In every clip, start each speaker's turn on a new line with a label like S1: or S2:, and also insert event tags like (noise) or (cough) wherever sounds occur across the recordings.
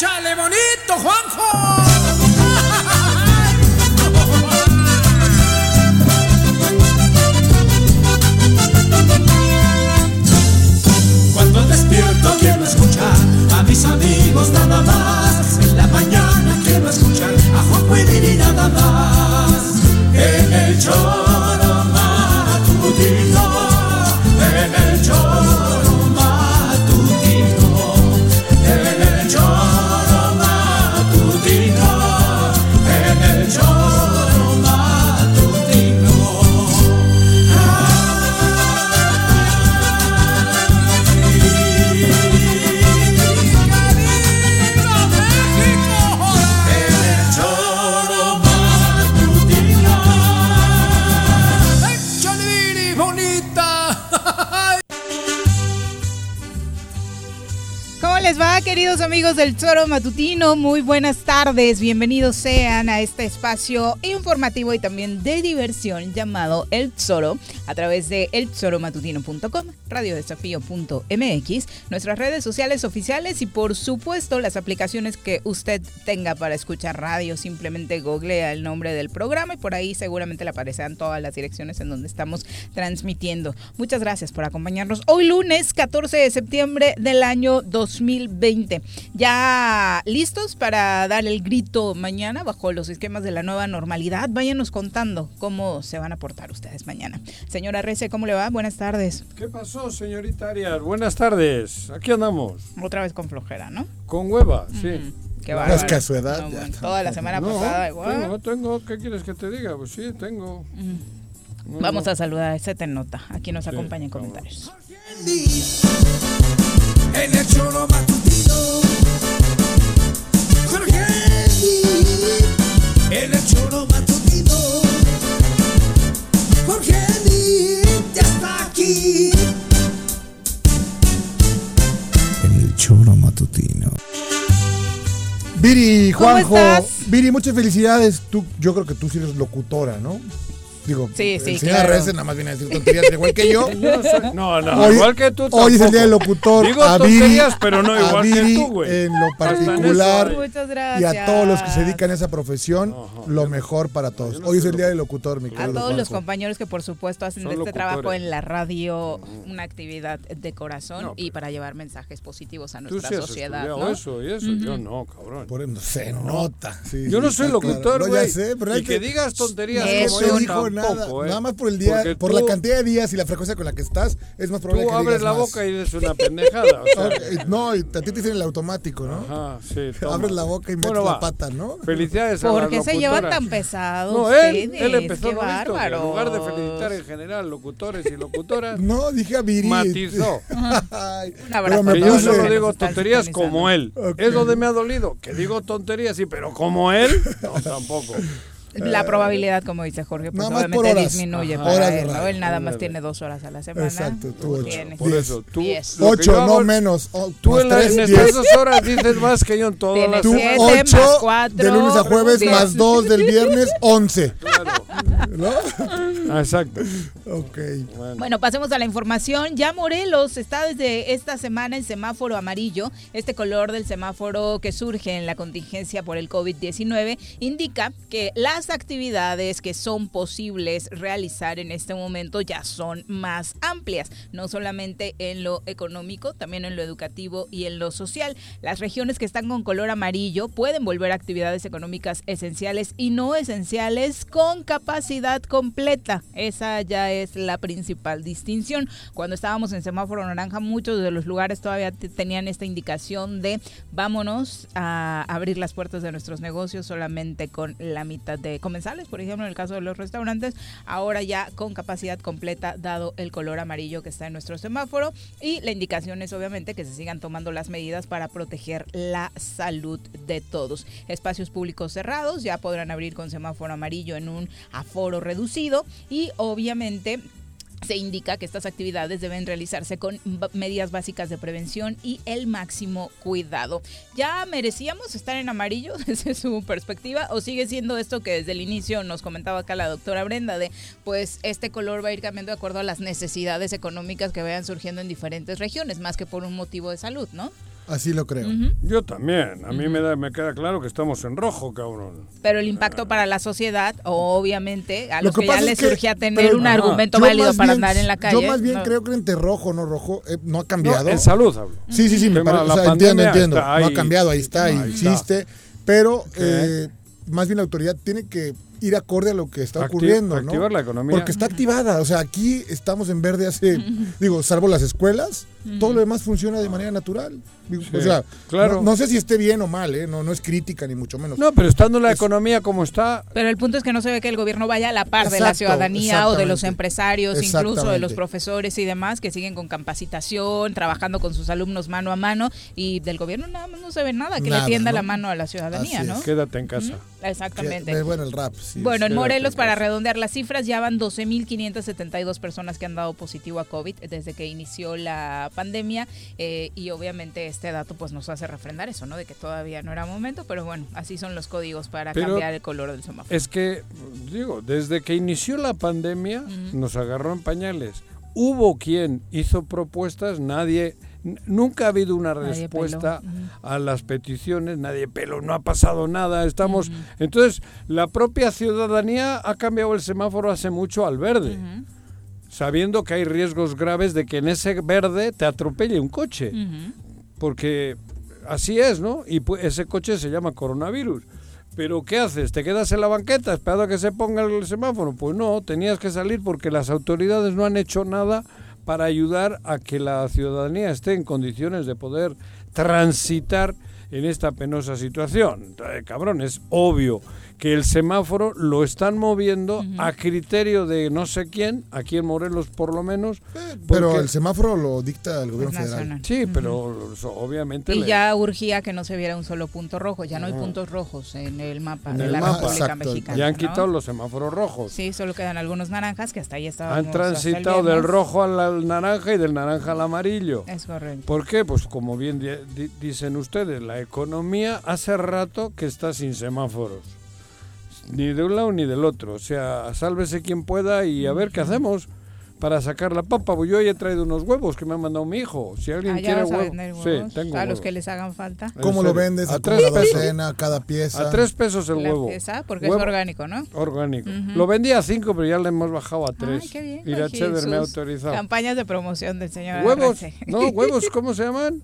S1: ¡Échale bonito, Juanjo!
S2: Cuando despierto quiero escuchar a mis amigos nada más. En la mañana quiero escuchar a Juanjo y nada más. En el choro matutino, en el choro
S3: queridos amigos del Zoro Matutino? Muy buenas tardes. Bienvenidos sean a este espacio informativo y también de diversión llamado El Zoro a través de elzoromatutino.com, radiodesafío.mx, nuestras redes sociales oficiales y por supuesto las aplicaciones que usted tenga para escuchar radio. Simplemente googlea el nombre del programa y por ahí seguramente le aparecerán todas las direcciones en donde estamos transmitiendo. Muchas gracias por acompañarnos hoy lunes 14 de septiembre del año 2020. Ya listos para dar el grito mañana bajo los esquemas de la nueva normalidad. Váyanos contando cómo se van a portar ustedes mañana. Señora Rece, ¿cómo le va? Buenas tardes.
S4: ¿Qué pasó, señorita Arias? Buenas tardes. Aquí andamos.
S3: Otra vez con flojera, ¿no?
S4: Con hueva, sí.
S3: Qué
S5: No es a
S3: No, bueno,
S5: está.
S3: toda la semana
S4: No,
S3: pasada igual.
S4: tengo, tengo. ¿Qué quieres que te diga? Pues sí, tengo. No,
S3: Vamos
S4: no.
S3: a saludar, se te nota. Aquí nos
S4: Sí,
S3: acompaña en
S4: vamos.
S2: En el choro matutino. Jorge En el choro matutino. Jorge ya está aquí.
S5: En el choro matutino. Viri,
S3: ¿Cómo
S5: Juanjo.
S3: estás?
S5: Viri, muchas felicidades. Tú, yo creo que tú sí eres locutora, ¿no? Digo,
S3: Sí, sí,
S5: el señor
S3: claro.
S5: Nada más viene a decir tonterías igual que yo. (laughs)
S4: Yo no soy- No, no,
S5: Hoy-
S4: igual que tú.
S5: Hoy es el día del locutor.
S4: Digo
S5: a Viri,
S4: tonterías, pero no
S5: a
S4: igual que tú, güey.
S5: En lo particular.
S4: eso
S5: Y a todos los que se dedican a esa profesión,
S4: Ajá.
S5: lo mejor para todos.
S4: No
S5: Hoy es el día del locutor, mi
S3: A
S5: querido
S3: todos los compañeros que por supuesto hacen de este
S4: locutores.
S3: trabajo en la radio una actividad de corazón
S4: No,
S3: y para llevar mensajes positivos a
S4: Tú
S3: nuestra
S4: sí has
S3: sociedad. ¿no?
S4: eso y eso. Yo no, cabrón.
S5: Por eso se nota. sí,
S4: Yo no soy locutor, güey. y que, digas tonterías como
S5: nada.
S4: ¿eh?
S5: Nada más por el día,
S4: Porque
S5: por la cantidad de días y la frecuencia con la que estás, es más probable
S4: Tú
S5: que
S4: abres
S5: digas
S4: la
S5: más.
S4: boca y eres una pendejada. O sea, (laughs)
S5: Ok, No, y a ti te dicen el automático, ¿no?
S4: Ajá, sí. (laughs) toma.
S5: Abres la boca y metes
S4: Bueno,
S5: la pata, ¿no?
S4: Felicidades a
S3: ¿Por qué se llevan tan pesados
S4: No, él, él empezó
S3: Qué bárbaros.
S4: En lugar de felicitar en general locutores y locutoras, (laughs)
S5: No, dije a Viri.
S4: matizó.
S5: Ay,
S3: Un abrazo
S5: pero me
S4: yo solo digo tonterías como él. Es donde me ha dolido. Que digo tonterías, sí, pero como él, no, tampoco.
S3: La probabilidad, como dice Jorge, pues obviamente
S5: por horas.
S3: disminuye
S4: Ajá.
S3: para él, ¿no? Él nada más tiene dos horas a la semana.
S5: Exacto, tú ocho.
S3: tienes
S4: Por
S5: Diez.
S4: eso, tú.
S3: Diez.
S5: Ocho, no
S4: hago-
S5: menos. O-
S4: Tú en,
S5: tres,
S4: horas dices más que yo en toda
S3: Tienes
S4: la
S5: Tú
S3: siete,
S5: ocho,
S3: más cuatro,
S5: de lunes a jueves,
S3: diez.
S5: más dos del viernes, once.
S4: Claro.
S5: ¿No?
S4: Ah, Exacto.
S5: Ok.
S4: Bueno.
S3: Bueno, pasemos a la información. Ya Morelos está desde esta semana en semáforo amarillo. Este color del semáforo que surge en la contingencia por el COVID-19 indica que las actividades que son posibles realizar en este momento ya son más amplias, no solamente en lo económico, también en lo educativo y en lo social. Las regiones que están con color amarillo pueden volver a actividades económicas esenciales y no esenciales con capacidad completa. Esa ya es la principal distinción. Cuando estábamos en semáforo naranja, muchos de los lugares todavía te- tenían esta indicación de vámonos a abrir las puertas de nuestros negocios solamente con la mitad de comensales, por ejemplo, en el caso de los restaurantes, ahora ya con capacidad completa dado el color amarillo que está en nuestro semáforo y la indicación es obviamente que se sigan tomando las medidas para proteger la salud de todos. Espacios públicos cerrados ya podrán abrir con semáforo amarillo en un aforo reducido y obviamente se indica que estas actividades deben realizarse con medidas básicas de prevención y el máximo cuidado. ¿Ya merecíamos estar en amarillo (laughs) desde su perspectiva o sigue siendo esto que desde el inicio nos comentaba acá la doctora Brenda de pues este color va a ir cambiando de acuerdo a las necesidades económicas que vayan surgiendo en diferentes regiones, más que por un motivo de salud, ¿no?
S5: Así lo creo.
S4: Yo también. A mí me, da, me queda claro que estamos en rojo, cabrón.
S3: Pero el impacto para la sociedad, obviamente, a
S5: Lo
S3: los
S5: que
S3: que, ya
S5: pasa es
S3: les
S5: que-
S3: surgía tener
S5: pero-
S3: un
S4: Ajá.
S3: argumento
S5: Yo
S3: válido para
S5: bien-
S3: andar en la calle.
S5: Yo más bien
S3: no.
S5: creo que entre rojo o no rojo eh, no ha cambiado.
S4: No, en salud hablo.
S5: Sí, sí, sí, me parece.
S4: la
S5: o sea, entiendo, entiendo. No ha cambiado, ahí está, ahí
S4: está.
S5: existe. Pero eh, más bien la autoridad tiene que ir acorde a lo que está ocurriendo, ¿no?
S4: activar la economía.
S5: Porque está activada. O sea, aquí estamos en verde hace, digo, salvo las escuelas, todo lo demás funciona de manera natural. Digo,
S4: Sí,
S5: o sea,
S4: claro.
S5: no, no sé si esté bien o mal, ¿eh? No, no es crítica ni mucho menos.
S4: No, pero estando la economía como está,
S3: Pero el punto es que no se ve que el gobierno vaya a la par de la ciudadanía o de los empresarios, incluso de los profesores y demás que siguen con capacitación, trabajando con sus alumnos mano a mano y del gobierno nada más no se ve nada que
S5: Nada,
S3: le tienda
S5: ¿no?
S3: la mano a la ciudadanía,
S5: Así
S3: ¿no?
S5: es.
S4: quédate en casa.
S3: Exactamente.
S5: Que- eh, bueno, el rap. sí.
S3: Bueno, en Morelos,
S4: en
S3: para redondear las cifras, ya van 12.572 personas que han dado positivo a COVID desde que inició la pandemia eh, y obviamente este dato pues nos hace refrendar eso, ¿no? De que todavía no era momento, pero bueno, así son los códigos para
S4: Pero-
S3: cambiar el color del semáforo.
S4: Es que, digo, desde que inició la pandemia nos agarró en pañales. Hubo quien hizo propuestas, nadie, nunca ha habido una
S3: Nadie
S4: respuesta a las peticiones, nadie peló, no ha pasado nada, estamos... Entonces, la propia ciudadanía ha cambiado el semáforo hace mucho al verde, sabiendo que hay riesgos graves de que en ese verde te atropelle un coche porque así es, ¿no? Y ese coche se llama coronavirus. Pero ¿qué haces? ¿Te quedas en la banqueta esperando a que se ponga el semáforo? Pues no, tenías que salir porque las autoridades no han hecho nada para ayudar a que la ciudadanía esté en condiciones de poder transitar en esta penosa situación. Entonces, cabrón, es obvio que el semáforo lo están moviendo a criterio de no sé quién, aquí en Morelos por lo menos.
S5: Pero
S4: porque-
S5: el semáforo lo dicta el gobierno
S3: Es
S5: federal.
S3: nacional.
S4: Sí, pero eso, obviamente...
S3: Y
S4: le-
S3: ya urgía que no se viera un solo punto rojo, ya no hay puntos rojos en el mapa
S4: En
S3: de
S4: el
S3: la
S4: mapa.
S3: República
S5: Exacto.
S3: Mexicana.
S4: Ya han
S3: ¿no?
S4: quitado los semáforos rojos.
S3: Sí, solo quedan algunos naranjas que hasta ahí estaban.
S4: han transitado del rojo al, al naranja y del naranja al amarillo.
S3: Es correcto.
S4: ¿Por qué? Pues como bien di- di- dicen ustedes, la economía hace rato que está sin semáforos. Ni de un lado ni del otro. O sea, sálvese quien pueda y a ver qué hacemos para sacar la papa. Pues yo ya he traído unos huevos que me ha mandado mi hijo. Si alguien
S3: Ah,
S4: quiere huevos.
S3: vender
S4: Sí,
S3: huevos
S4: tengo
S3: a los
S4: huevos.
S3: que les hagan falta.
S5: ¿Cómo lo vendes?
S4: A
S5: ¿A
S4: tres
S5: docena, cada pieza?
S4: A tres pesos el
S3: La
S4: huevo.
S3: pieza, porque
S4: Huevo
S3: es orgánico, ¿no?
S4: Orgánico. Lo vendía a cinco, pero ya le hemos bajado a tres.
S3: Ay, qué bien.
S4: Y la me ha autorizado.
S3: Campañas de promoción del señor
S4: ¿Huevos?
S3: Arrece.
S4: No, huevos, (laughs) ¿cómo se llaman?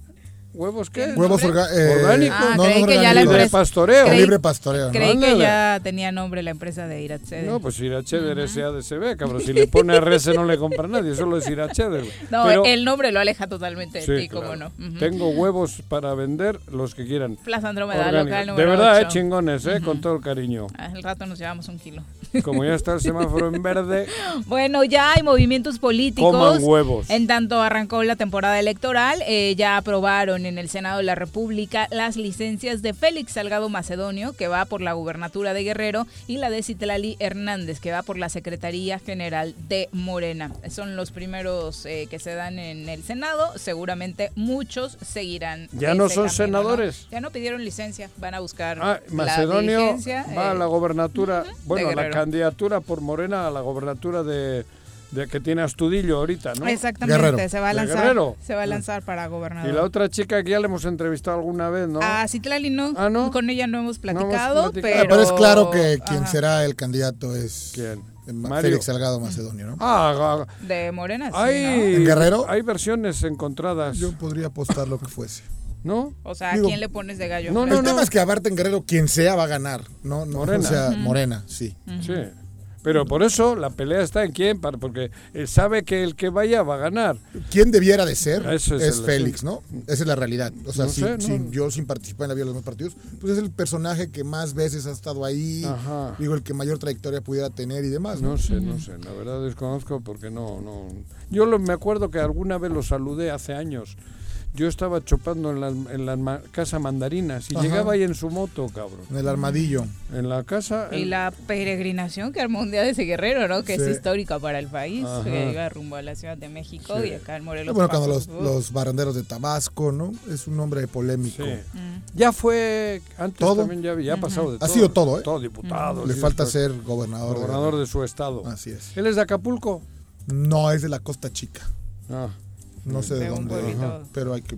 S4: ¿Huevos qué?
S5: Huevos orga- eh,
S4: Orgánicos.
S3: Ah,
S5: no,
S3: creí
S5: no
S3: que ya la
S5: orgánicos.
S4: Libre
S3: empresa-
S4: pastoreo.
S3: creí-
S5: Libre pastoreo, ¿no?
S3: Creí que
S4: Ándale.
S3: ya tenía nombre la empresa de Iratzede.
S4: No, pues Iracheder ese ADCB, cabrón. Si le (laughs) pone Rese no le compra nadie, solo es Iracheder.
S3: No,
S4: Pero-
S3: el nombre lo aleja totalmente de
S4: Sí,
S3: ti, cómo
S4: claro.
S3: no. Ujú.
S4: Tengo huevos para vender los que quieran.
S3: Plaza Andrómeda, local
S4: De
S3: número
S4: verdad, eh,
S3: ocho.
S4: chingones, eh, con todo el cariño.
S3: Al rato nos llevamos un kilo.
S4: Como ya está el semáforo en verde, (laughs)
S3: Bueno, ya hay movimientos políticos.
S4: coman huevos.
S3: En tanto arrancó la temporada electoral, eh, ya aprobaron en el Senado de la República las licencias de Félix Salgado Macedonio, que va por la gubernatura de Guerrero, y la de Citlali Hernández, que va por la Secretaría General de Morena. Son los primeros eh, que se dan en el Senado. Seguramente muchos seguirán.
S4: Ya no
S3: ese
S4: son
S3: camino,
S4: senadores.
S3: Ya no pidieron licencia, van a buscar
S4: Ah, Macedonio va a
S3: eh,
S4: la gobernatura, bueno, la candidatura por Morena a la gobernatura de, de que tiene Astudillo ahorita, ¿no?
S3: Exactamente,
S5: Guerrero.
S3: se va a lanzar.
S4: Guerrero.
S3: Se va a lanzar para gobernador.
S4: Y la otra chica que ya le hemos entrevistado alguna vez, ¿no?
S3: A Citlali no.
S4: Ah, ¿no?
S3: Con ella no hemos
S4: No hemos
S3: platicado,
S4: platicado.
S5: Ah,
S3: pero...
S5: Pero es claro que quien
S3: Ajá.
S5: será el candidato es
S4: ¿Quién? Mario.
S5: Félix Salgado Macedonio, ¿no?
S4: Ah, ah,
S3: De Morena, sí,
S4: hay,
S5: ¿En Guerrero?
S4: Hay versiones encontradas,
S5: Yo podría apostar lo que fuese.
S4: ¿no?
S3: ¿no? O sea, ¿a
S5: Digo,
S3: quién le pones de gallo?
S4: no,
S3: Fresco?
S5: el tema es que aparte en Guerrero quien sea va a ganar, no, no
S4: Morena.
S5: o sea, Morena, sí.
S4: Sí. Pero por eso la pelea está en quién, para- porque él sabe que el que vaya va a ganar.
S5: ¿Quién debiera de ser?
S4: Eso es
S5: Félix, ¿no? Esa es la realidad. O sea,
S4: No sé,
S5: yo sin participar en la vida de los partidos, pues es el personaje que más veces ha estado ahí,
S4: Ajá.
S5: digo, el que mayor trayectoria pudiera tener y demás, ¿no?
S4: No sé, no sé, la verdad desconozco porque no, no. Yo lo- me acuerdo que alguna vez lo saludé hace años. Yo estaba chopando en la, en la casa mandarinas y
S5: Ajá.
S4: llegaba ahí en su moto, cabrón.
S5: En el armadillo.
S4: En la casa.
S3: Y
S4: en-
S3: la peregrinación que armó un día de ese guerrero, ¿no? Que
S5: Sí.
S3: es histórica para el país.
S4: Ajá.
S3: Que llega rumbo a la Ciudad de México
S4: Sí.
S3: y acá en Morelos.
S5: bueno, cuando los, los barrenderos de Tabasco, ¿no? Es un hombre polémico.
S4: Sí.
S3: Mm.
S4: Ya fue, antes
S5: Todo.
S4: también ya, ya ha pasado de
S5: Ha
S4: todo.
S5: sido todo, ¿eh?
S4: Todo diputado.
S5: Le falta
S4: después
S5: ser gobernador. de-
S4: gobernador de su estado.
S5: Así es.
S4: Él es de Acapulco.
S5: No, es de la Costa Chica.
S4: Ah,
S5: No sé de,
S3: De un
S5: dónde, ajá, pero hay que...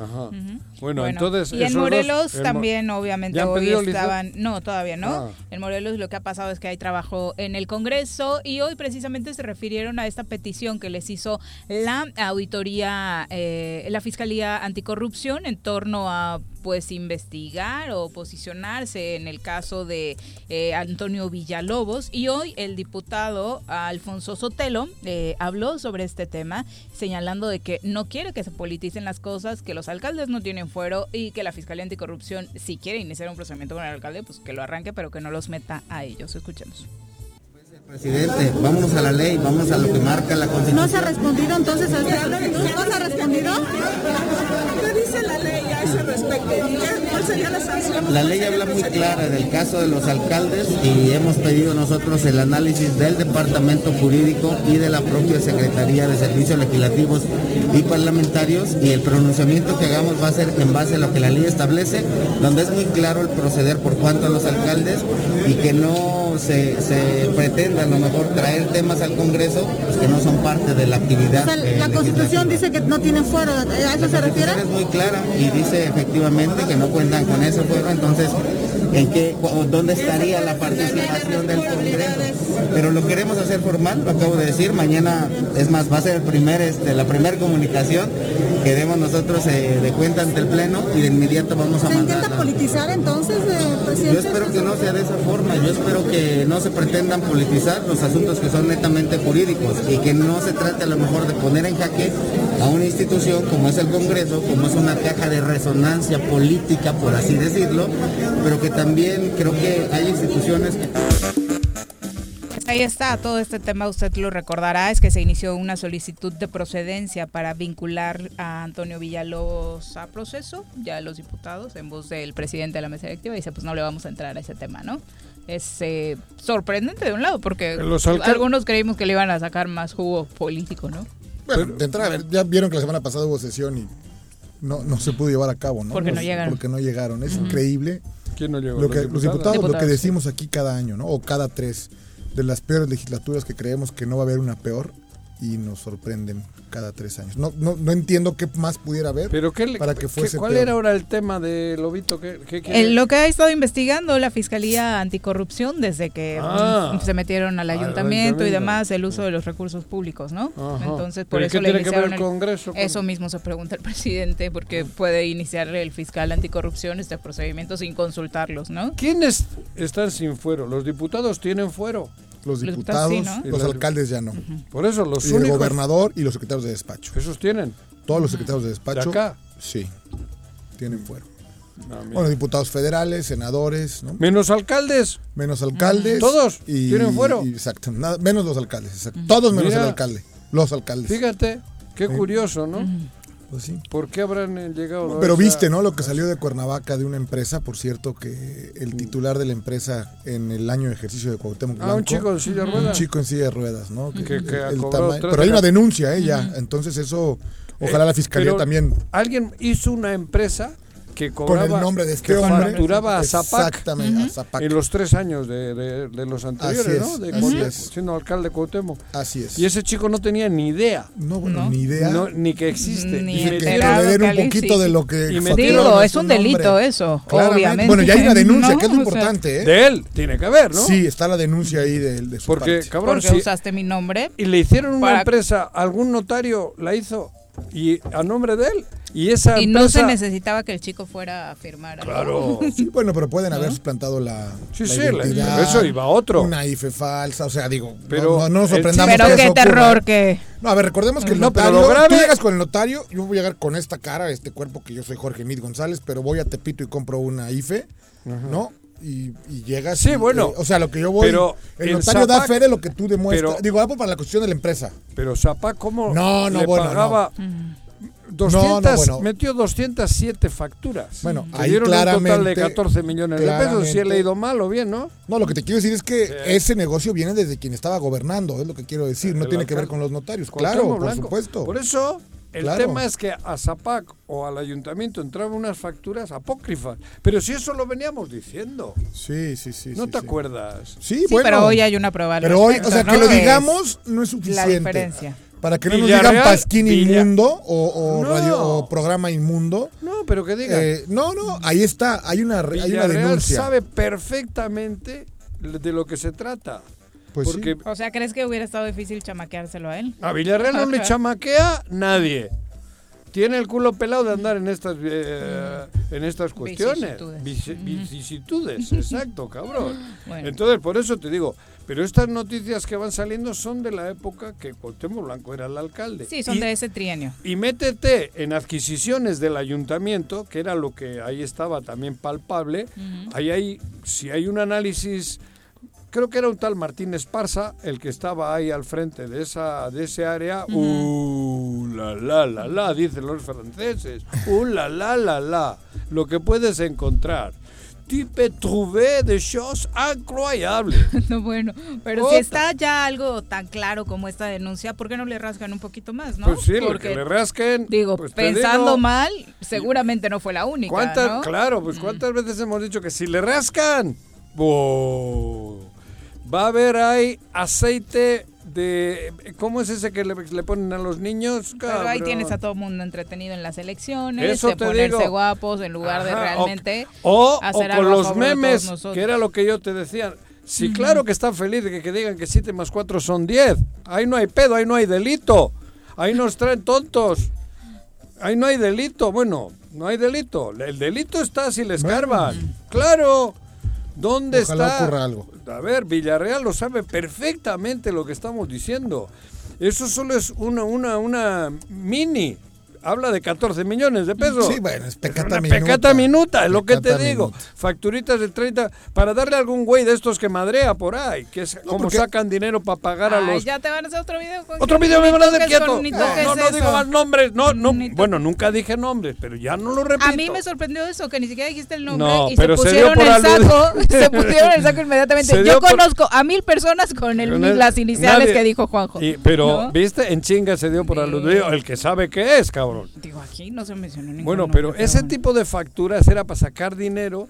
S4: ajá. Bueno, entonces.
S3: y en
S4: dos-
S3: Morelos
S4: el Mo-
S3: también, obviamente,
S4: ¿Ya han
S3: hoy estaban. No, todavía no.
S4: Ah.
S3: En Morelos lo que ha pasado es que hay trabajo en el Congreso y hoy precisamente se refirieron a esta petición que les hizo la auditoría, eh, la Fiscalía Anticorrupción en torno a pues investigar o posicionarse en el caso de eh, Antonio Villalobos y hoy el diputado Alfonso Sotelo eh, habló sobre este tema señalando de que no quiere que se politicen las cosas, que los alcaldes no tienen fuero y que la Fiscalía Anticorrupción si quiere iniciar un procedimiento con el alcalde pues que lo arranque pero que no los meta a ellos. Escuchemos.
S6: Presidente, vámonos a la ley, vamos a lo que marca la
S7: ¿No
S6: Constitución.
S7: se ha respondido entonces a este ¿No se ha respondido?
S8: ¿Qué dice la ley a ese respecto? ¿Y qué- ¿Cuál sería la sanción?
S6: La ley habla muy clara del caso de los alcaldes y hemos pedido nosotros el análisis del Departamento Jurídico y de la propia Secretaría de Servicios Legislativos y Parlamentarios y el pronunciamiento que hagamos va a ser en base a lo que la ley establece, donde es muy claro el proceder por cuanto a los alcaldes y que no se, se pretenda a lo mejor traer temas al Congreso pues, que no son parte de la actividad.
S7: O sea,
S6: eh,
S7: la Constitución dice que no tienen fuero. ¿A eso se refiere?
S6: es muy clara y dice efectivamente que no cuentan con ese fuero, entonces ¿en qué, o dónde estaría la participación del Congreso? Pero lo queremos hacer formal, lo acabo de decir, mañana es más, va a ser el primer, este, la primera comunicación que demos nosotros eh, de cuenta ante el Pleno y de inmediato vamos a
S7: ¿Se
S6: mandar.
S7: intenta politizar entonces, eh, presidente?
S6: Yo espero que no sea de esa forma, yo espero que no se pretendan politizar los asuntos que son netamente jurídicos y que no se trate a lo mejor de poner en jaque a una institución como es el Congreso, como es una caja de resonancia política, por así decirlo, pero que también creo que hay instituciones que...
S3: Ahí está, todo este tema usted lo recordará, es que se inició una solicitud de procedencia para vincular a Antonio Villalobos a proceso, ya los diputados, en voz del presidente de la mesa directiva, dice pues no le vamos a entrar a ese tema, ¿no? Es eh, sorprendente de un lado, porque
S4: Los alcal-
S3: algunos creímos que le iban a sacar más jugo político, ¿no?
S5: Bueno, de entrada, a ver, ya vieron que la semana pasada hubo sesión y no, no se pudo llevar a cabo, ¿no?
S3: Porque no llegaron.
S5: Porque no llegaron. Es increíble
S4: ¿Quién no llegó?
S5: lo que, los diputados, lo que decimos aquí cada año, ¿no? O cada tres. De las peores legislaturas que creemos que no va a haber una peor y nos sorprenden cada tres años. No, no, no entiendo qué más pudiera haber
S4: ¿Pero qué, le-
S5: para que
S4: qué-
S5: fuese
S4: ¿Cuál
S5: peor.
S4: era ahora el tema de Lobito? ¿Qué, qué?
S3: En lo que ha estado investigando la Fiscalía Anticorrupción desde que
S4: Ah.
S3: mm, se metieron al ayuntamiento y demás, el uso de los recursos públicos, ¿no?
S4: Ajá.
S3: Entonces, por
S4: ¿Pero
S3: eso
S4: qué
S3: le
S4: tiene que ver
S3: iniciaron
S4: el
S3: el-
S4: Congreso con-
S3: Eso mismo se pregunta el (laughs) presidente, porque puede iniciar el fiscal anticorrupción este procedimiento sin consultarlos, ¿no?
S4: ¿Quiénes están sin fuero? Los diputados tienen fuero.
S5: Los
S3: Los
S5: diputados, los
S4: ¿no?
S5: alcaldes ya no.
S4: Por eso, los
S5: Y el gobernador y los secretarios de despacho.
S4: Esos tienen.
S5: Todos los secretarios de despacho.
S4: ¿De acá?
S5: Sí. Tienen fuero.
S4: No.
S5: Bueno, diputados federales, senadores, ¿no?
S4: Menos alcaldes.
S5: Menos alcaldes.
S4: ¿Todos
S5: y-
S4: tienen fuero?
S5: y- exacto. nada- menos los alcaldes. exacto. Todos menos
S4: Mira.
S5: el alcalde. Los alcaldes.
S4: Fíjate, qué curioso, ¿no?
S5: Pues sí.
S4: ¿Por qué habrán eh, llegado
S5: Pero viste, ¿no? Lo que salió de Cuernavaca de una empresa, por cierto, que el titular de la empresa en el año de ejercicio de Cuauhtémoc
S4: Ah,
S5: Blanco,
S4: un chico en silla de
S5: un
S4: ruedas.
S5: chico en silla de ruedas, ¿no?
S4: Que- que
S5: el
S4: cobró
S5: tama-
S4: tres
S5: pero hay una denuncia, ¿eh? Ya. Entonces eso, ojalá la fiscalía también
S4: Alguien hizo una empresa que
S5: con
S4: cobraba.
S5: el nombre de este
S4: que
S5: hombre
S4: facturaba a Zapac
S5: Exactamente, a Zapac.
S4: en los tres años de, de- de los anteriores,
S5: Así
S4: ¿no?
S5: es,
S4: De
S5: así
S4: Cuauhtémoc,
S5: es.
S4: siendo alcalde de Cuauhtémoc.
S5: Así es.
S4: Y ese chico no tenía ni idea.
S5: no, bueno,
S3: No.
S5: ni idea.
S4: No, ni que existe.
S3: Ni
S4: Y
S5: Dice que le den un poquito
S3: sí.
S5: de lo que
S4: Y
S3: Digo, es un
S5: nombre.
S3: delito eso,
S5: Claramente.
S3: obviamente.
S5: Bueno, ya hay una denuncia,
S3: ¿no?
S5: que es lo importante, ¿eh?
S4: De él, tiene que haber, ¿no?
S5: Sí, está la denuncia ahí de, de su
S4: Porque,
S5: parte.
S4: cabrón,
S3: Porque
S4: si-
S3: usaste mi nombre.
S4: y le hicieron una empresa, algún notario la hizo y a nombre de él. Y esa
S3: Y no se necesitaba que el chico fuera a firmar. algo.
S4: Claro.
S5: Sí, bueno, pero pueden haber suplantado la,
S4: Sí,
S5: la
S4: sí, la-
S5: identidad,
S4: eso iba otro.
S5: Una IFE falsa, o sea, digo,
S4: Pero
S5: no, no, no nos sorprendamos
S3: Pero
S5: que
S3: qué
S5: eso ocurra.
S3: terror que...
S5: No, a ver, recordemos que el
S4: No, pero
S5: notario,
S4: lo grave-
S5: tú llegas con el notario, yo voy a llegar con esta cara, este cuerpo que yo soy Jorge Mid González, pero voy a Tepito y compro una IFE, ¿no? Y, y llegas.
S4: Sí,
S5: y,
S4: bueno,
S5: eh, o sea, lo que yo voy.
S4: pero
S5: el
S4: el
S5: notario da
S4: Zapac-
S5: fe de lo que tú demuestras.
S4: pero-
S5: digo, algo para la cuestión de la empresa.
S4: Pero Zapá, ¿cómo
S5: No, no,
S4: le
S5: bueno,
S4: pagaba
S3: Mm.
S4: 200,
S5: No, no, bueno.
S4: metió 207 facturas.
S5: Bueno, ahí
S4: dieron un total de
S5: claramente-
S4: 14 millones de pesos. Si he leído mal o bien, ¿no?
S5: No, lo que te quiero decir es que ese negocio viene desde quien estaba gobernando, es lo que quiero decir. No tiene que ver con los notarios. Claro, por
S4: Blanco.
S5: supuesto.
S4: Por eso, el
S5: Claro.
S4: tema es que a Zapac o al ayuntamiento entraban unas facturas apócrifas. Pero si eso lo veníamos diciendo.
S5: Sí, sí, sí.
S4: ¿No
S5: sí,
S4: te
S5: sí.
S4: acuerdas?
S5: Sí,
S3: Sí,
S5: bueno.
S3: pero hoy hay una prueba
S5: Pero hoy, o sea,
S3: ¿no?
S5: que lo digamos no es suficiente.
S3: diferencia.
S5: Para que no nos
S4: Villarreal-
S5: digan pasquín
S4: Villa-
S5: inmundo o, o
S4: No.
S5: radio, o programa inmundo.
S4: No, pero que digan.
S5: Eh, no, no, ahí está, hay una, re- hay una
S4: Villarreal
S5: denuncia.
S4: sabe perfectamente de lo que se trata.
S5: Pues sí.
S3: O sea, ¿crees que hubiera estado difícil chamaqueárselo a él?
S4: a Villarreal no le chamaquea nadie. Tiene el culo pelado de andar en estas eh, en estas cuestiones.
S3: Vicisitudes.
S4: Vici- Vicisitudes, exacto, cabrón. (laughs)
S3: Bueno.
S4: Entonces, por eso te digo, pero estas noticias que van saliendo son de la época que Cuauhtémoc Blanco era el alcalde.
S3: Sí, son
S4: Y-
S3: de ese trienio.
S4: y métete en adquisiciones del ayuntamiento, que era lo que ahí estaba también palpable. Ahí hay, si hay un análisis, creo que era un tal Martín Esparza, el que estaba ahí al frente de esa de ese área. Uh, la la la la, dicen los franceses. Uh, la la la la. Lo que puedes encontrar. Tu peux trouver des choses incroyables. (laughs)
S3: No, bueno, pero
S4: Otra.
S3: si está ya algo tan claro como esta denuncia, ¿por qué no le rasgan un poquito más, no?
S4: Pues sí,
S3: Porque,
S4: que le rasquen.
S3: digo,
S4: pues
S3: pensando
S4: digo,
S3: mal, seguramente no fue la única,
S4: ¿Cuántas,
S3: ¿no?
S4: Claro, pues cuántas veces hemos dicho que si le rascan, ¡bo! Va a haber ahí aceite de... ¿Cómo es ese que le, le ponen a los niños?
S3: Pero ahí
S4: cabrón?
S3: tienes a todo el mundo entretenido en las elecciones,
S4: Eso
S3: de
S4: te
S3: ponerse
S4: digo.
S3: guapos en lugar de
S4: Ajá, o-
S3: realmente
S4: O, o
S3: hacer
S4: con
S3: algo a
S4: los memes, que era lo que yo te decía. Sí, claro que están felices de que, que digan que 7 más 4 son 10. Ahí no hay pedo, ahí no hay delito. Ahí nos (laughs) traen tontos. Ahí no hay delito. Bueno, no hay delito. El delito está si le escarban. Claro. ¿Dónde
S5: Ojalá
S4: está?
S5: ocurra algo.
S4: A ver, Villarreal lo sabe perfectamente lo que estamos diciendo. Eso solo es una, una, una mini. Habla de 14 millones de pesos.
S5: Sí, bueno, es pecata minuta.
S4: pecata minuta, es lo que te digo.
S5: minuta.
S4: Facturitas de 30 para darle a algún güey de estos que madrea por ahí, que es como
S5: porque-
S4: sacan dinero para pagar a
S3: Ay,
S4: los
S3: ya te van a hacer otro video. con-
S4: otro video me van a hacer quieto.
S3: con-
S4: No, no, digo más nombres. No, no. Bueno, nunca dije nombres, pero ya no lo repito.
S3: A mí me sorprendió eso, que ni siquiera dijiste el nombre
S4: No,
S3: y
S4: pero
S3: se
S4: se
S3: pusieron
S4: por
S3: el saco, (laughs) se pusieron el saco inmediatamente.
S4: Se
S3: Yo
S4: por-
S3: conozco a mil personas con, el, las iniciales
S4: nadie-
S3: que dijo Juanjo.
S4: Y- pero,
S3: ¿no?
S4: ¿viste? En chinga se dio por aludido el que sabe qué es, cabrón.
S3: Digo, aquí no se mencionó ningún
S4: Bueno,
S3: nombre,
S4: pero ese
S3: bueno.
S4: tipo de facturas era para sacar dinero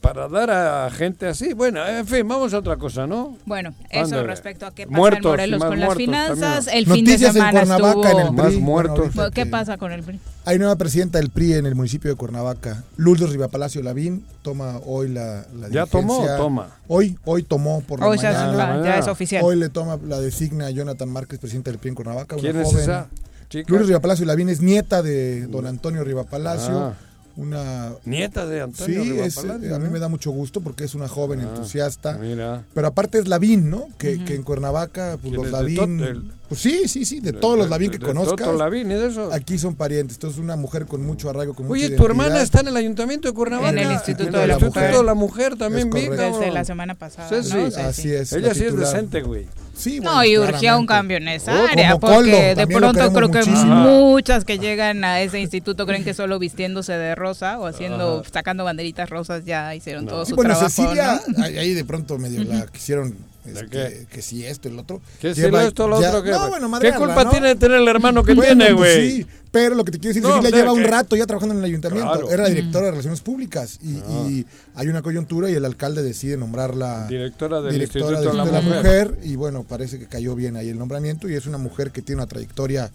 S4: para dar a gente así. Bueno, en fin, vamos a otra cosa, ¿no?
S3: Bueno, eso
S4: Ándale.
S3: respecto a qué pasa
S4: Muertos
S3: en Morelos
S4: más
S3: con las finanzas.
S4: también.
S3: El fin de
S5: Noticias en
S3: semana
S5: Cuernavaca
S3: estuvo...
S5: en el
S4: Más
S5: PRI.
S4: muertos.
S5: ahorita
S3: ¿Qué
S5: que
S3: pasa con el PRI?
S5: Hay nueva presidenta del PRI en el municipio de Cuernavaca. Lourdes Rivapalacio Lavín toma hoy la, la
S4: ¿Ya tomó o toma?
S5: Hoy, hoy tomó por la
S3: Hoy
S5: mañana.
S3: ya- es oficial.
S5: Hoy le toma la designa a Jonathan Márquez, presidente del PRI en Cuernavaca. una
S4: ¿Quién es
S5: joven.
S4: esa chica?
S5: Lourdes Rivapalacio Lavín es nieta de don Antonio Rivapalacio.
S4: Ah.
S5: Una
S4: Nieta de Antonio
S5: Sí, es, eh, a mí me da mucho gusto porque es una joven
S4: Ah,
S5: entusiasta.
S4: Mira.
S5: Pero aparte es Lavín, ¿no? Que, que en Cuernavaca, pues
S4: ¿Quién
S5: los Lavín. Pues sí, sí, sí, de todos los Lavín que
S4: De- de
S5: conozcas.
S4: Toto Lavín y de eso.
S5: Aquí son parientes. Entonces, una mujer con mucho arraigo, con
S4: Oye,
S5: mucha
S4: tu hermana está en el ayuntamiento de Cuernavaca.
S3: En el Instituto de la
S4: Instituto
S3: Mujer.
S4: de la Mujer también
S5: Es
S4: vi.
S3: Desde la semana pasada,
S4: Sí, sí.
S3: ¿no? Sí,
S5: Así
S3: sí.
S5: es.
S4: Ella
S5: la
S4: sí es decente, güey.
S5: Sí,
S3: No,
S5: bueno,
S3: y urgía un cambio en esa
S5: Oh,
S3: área,
S5: Coldo,
S3: porque de pronto creo que
S5: muchísimo.
S3: muchas que llegan a ese instituto creen que solo vistiéndose de rosa o haciendo, sacando banderitas rosas ya hicieron todo
S5: Sí,
S3: su
S5: bueno,
S3: trabajo.
S5: Cecilia,
S3: ¿no?
S5: ahí, ahí de pronto medio la (laughs) quisieron.
S4: ¿De
S5: este,
S4: qué?
S5: Que si esto, el otro.
S4: ¿Qué si
S5: Lleva
S4: lo esto, lo
S5: ya-
S4: otro? ¿qué,
S5: No, bueno,
S4: ¿Qué
S5: madrearla,
S4: culpa
S5: ¿no?
S4: tiene de tener el hermano que
S5: Bueno,
S4: tiene,
S5: pues
S4: güey?
S5: sí, pero lo que te quiero decir,
S4: No,
S5: Cecilia
S4: de
S5: lleva un
S4: que-
S5: rato ya trabajando en el ayuntamiento.
S4: Claro.
S5: Era directora de Relaciones Públicas y, y hay una coyuntura y el alcalde decide nombrarla
S4: Directora del
S5: directora
S4: Instituto
S5: del
S4: de la Mujer.
S5: Y bueno, parece que cayó bien ahí el nombramiento y es una mujer que tiene una trayectoria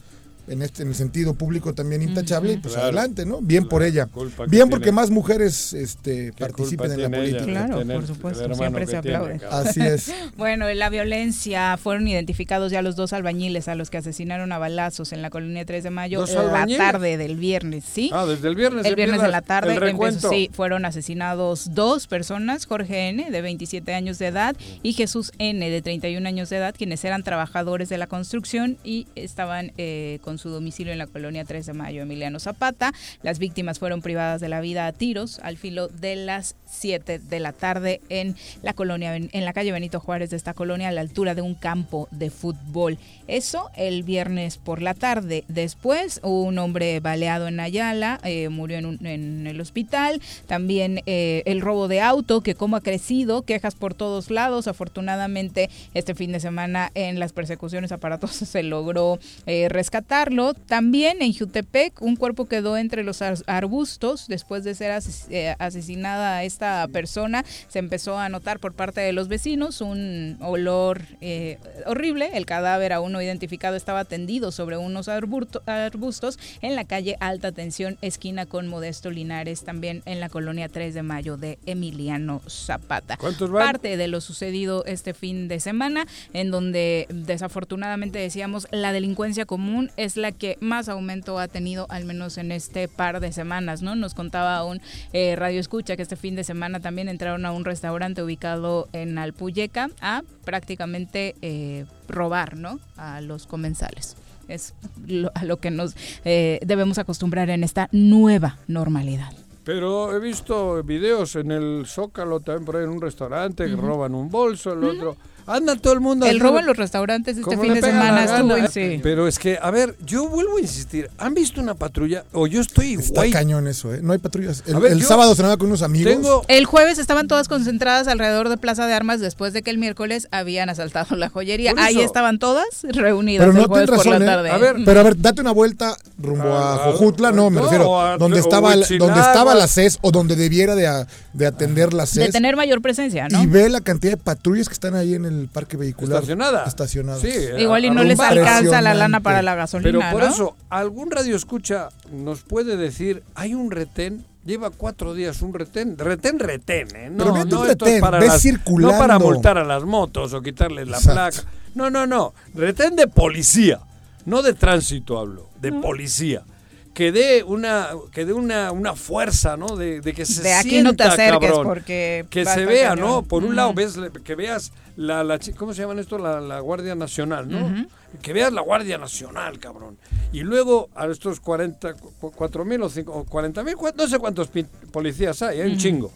S5: en este en el sentido público también intachable y pues
S4: Claro.
S5: adelante, ¿no? Bien por ella. Bien porque
S4: tiene.
S5: más mujeres este,
S4: ¿Qué
S5: participen en la
S4: tiene ella
S5: política.
S3: Claro, por supuesto, siempre se
S4: tiene,
S3: aplaude.
S4: cabrón?
S5: Así es. (laughs)
S3: Bueno, en la violencia fueron identificados ya los dos albañiles a los que asesinaron a balazos en la colonia 3 de mayo
S4: ¿Dos
S3: la
S4: albañiles?
S3: tarde del viernes, ¿sí?
S4: Ah, desde el viernes.
S3: El viernes en la tarde
S4: el
S3: empezó- sí, fueron asesinados dos personas, Jorge N, de 27 años de edad, y Jesús N, de 31 años de edad, quienes eran trabajadores de la construcción y estaban eh, con su domicilio en la colonia 3 de Mayo, Emiliano Zapata. Las víctimas fueron privadas de la vida a tiros al filo de las 7 de la tarde en la colonia, en la calle Benito Juárez de esta colonia, a la altura de un campo de fútbol. Eso el viernes por la tarde. Después, un hombre baleado en Ayala, eh, murió en, el hospital. También eh, el robo de auto, que como ha crecido, quejas por todos lados. Afortunadamente, este fin de semana en las persecuciones aparatosas (laughs) se logró eh, También en Jutepec, un cuerpo quedó entre los ar- arbustos después de ser ases- eh, asesinada esta persona. Se empezó a notar por parte de los vecinos un olor eh, horrible. El cadáver aún no identificado estaba tendido sobre unos arbustos en la calle Alta Tensión, esquina con Modesto Linares, también en la colonia 3 de mayo de Emiliano Zapata. Parte de lo sucedido este fin de semana, en donde desafortunadamente decíamos la delincuencia común es la que más aumento ha tenido, al menos en este par de semanas, ¿no? Nos contaba un eh, radio escucha que este fin de semana también entraron a un restaurante ubicado en Alpuyeca a prácticamente eh, robar, ¿no? A los comensales. Es lo- a lo que nos eh, debemos acostumbrar en esta nueva normalidad.
S4: Pero he visto videos en el Zócalo, también por ahí en un restaurante, que roban un bolso, el otro. Anda todo el mundo.
S3: El robo en los restaurantes este fin de semana estuvo sí.
S4: Pero es que, a ver, yo vuelvo a insistir. ¿Han visto una patrulla? O yo estoy
S5: Está
S4: guay.
S5: cañón eso, ¿eh? No hay patrullas. El,
S4: A ver,
S5: el sábado cenaba con unos amigos.
S4: Tengo.
S3: El jueves estaban todas concentradas alrededor de Plaza de Armas después de que el miércoles habían asaltado la joyería. Ahí estaban todas reunidas
S5: Pero no
S3: el jueves
S5: tienes
S3: por la
S5: razón, ¿eh?
S3: tarde.
S4: A ver,
S5: Pero a ver, date una vuelta rumbo
S4: Ah,
S5: a
S4: ah,
S5: Jojutla, no, me
S4: no,
S5: refiero,
S4: a-
S5: donde estaba, donde estaba la CES o donde debiera de, a- de atender la
S3: de
S5: CES
S3: tener mayor presencia, ¿no?
S5: y ve la cantidad de patrullas que están ahí en el parque vehicular.
S4: Estacionada.
S5: Estacionadas.
S4: Sí,
S3: Igual y no les alcanza la lana para la gasolina,
S4: Pero por
S3: ¿no?
S4: eso, algún radio escucha nos puede decir, hay un retén, lleva cuatro días un retén, retén, retén, ¿eh? No,
S5: Pero
S4: no
S5: un
S4: esto es
S5: retén,
S4: para las-
S5: circulando.
S4: No para multar a las motos o quitarles la
S5: Exacto.
S4: placa. No, no, no, retén de policía, no de tránsito hablo, de policía. Que dé una, que dé una, una fuerza, ¿no? De, de que se
S3: De aquí no te acerques
S4: cabrón.
S3: porque
S4: que se vea,
S3: cañón.
S4: ¿no? Por un lado ves que veas la, la ¿cómo se llaman esto? La, la Guardia Nacional, ¿no? Que veas la Guardia Nacional, cabrón. Y luego a estos 40, cu- cuatro mil o, cinco- o 40 mil, no sé cuántos policías hay, hay un chingo.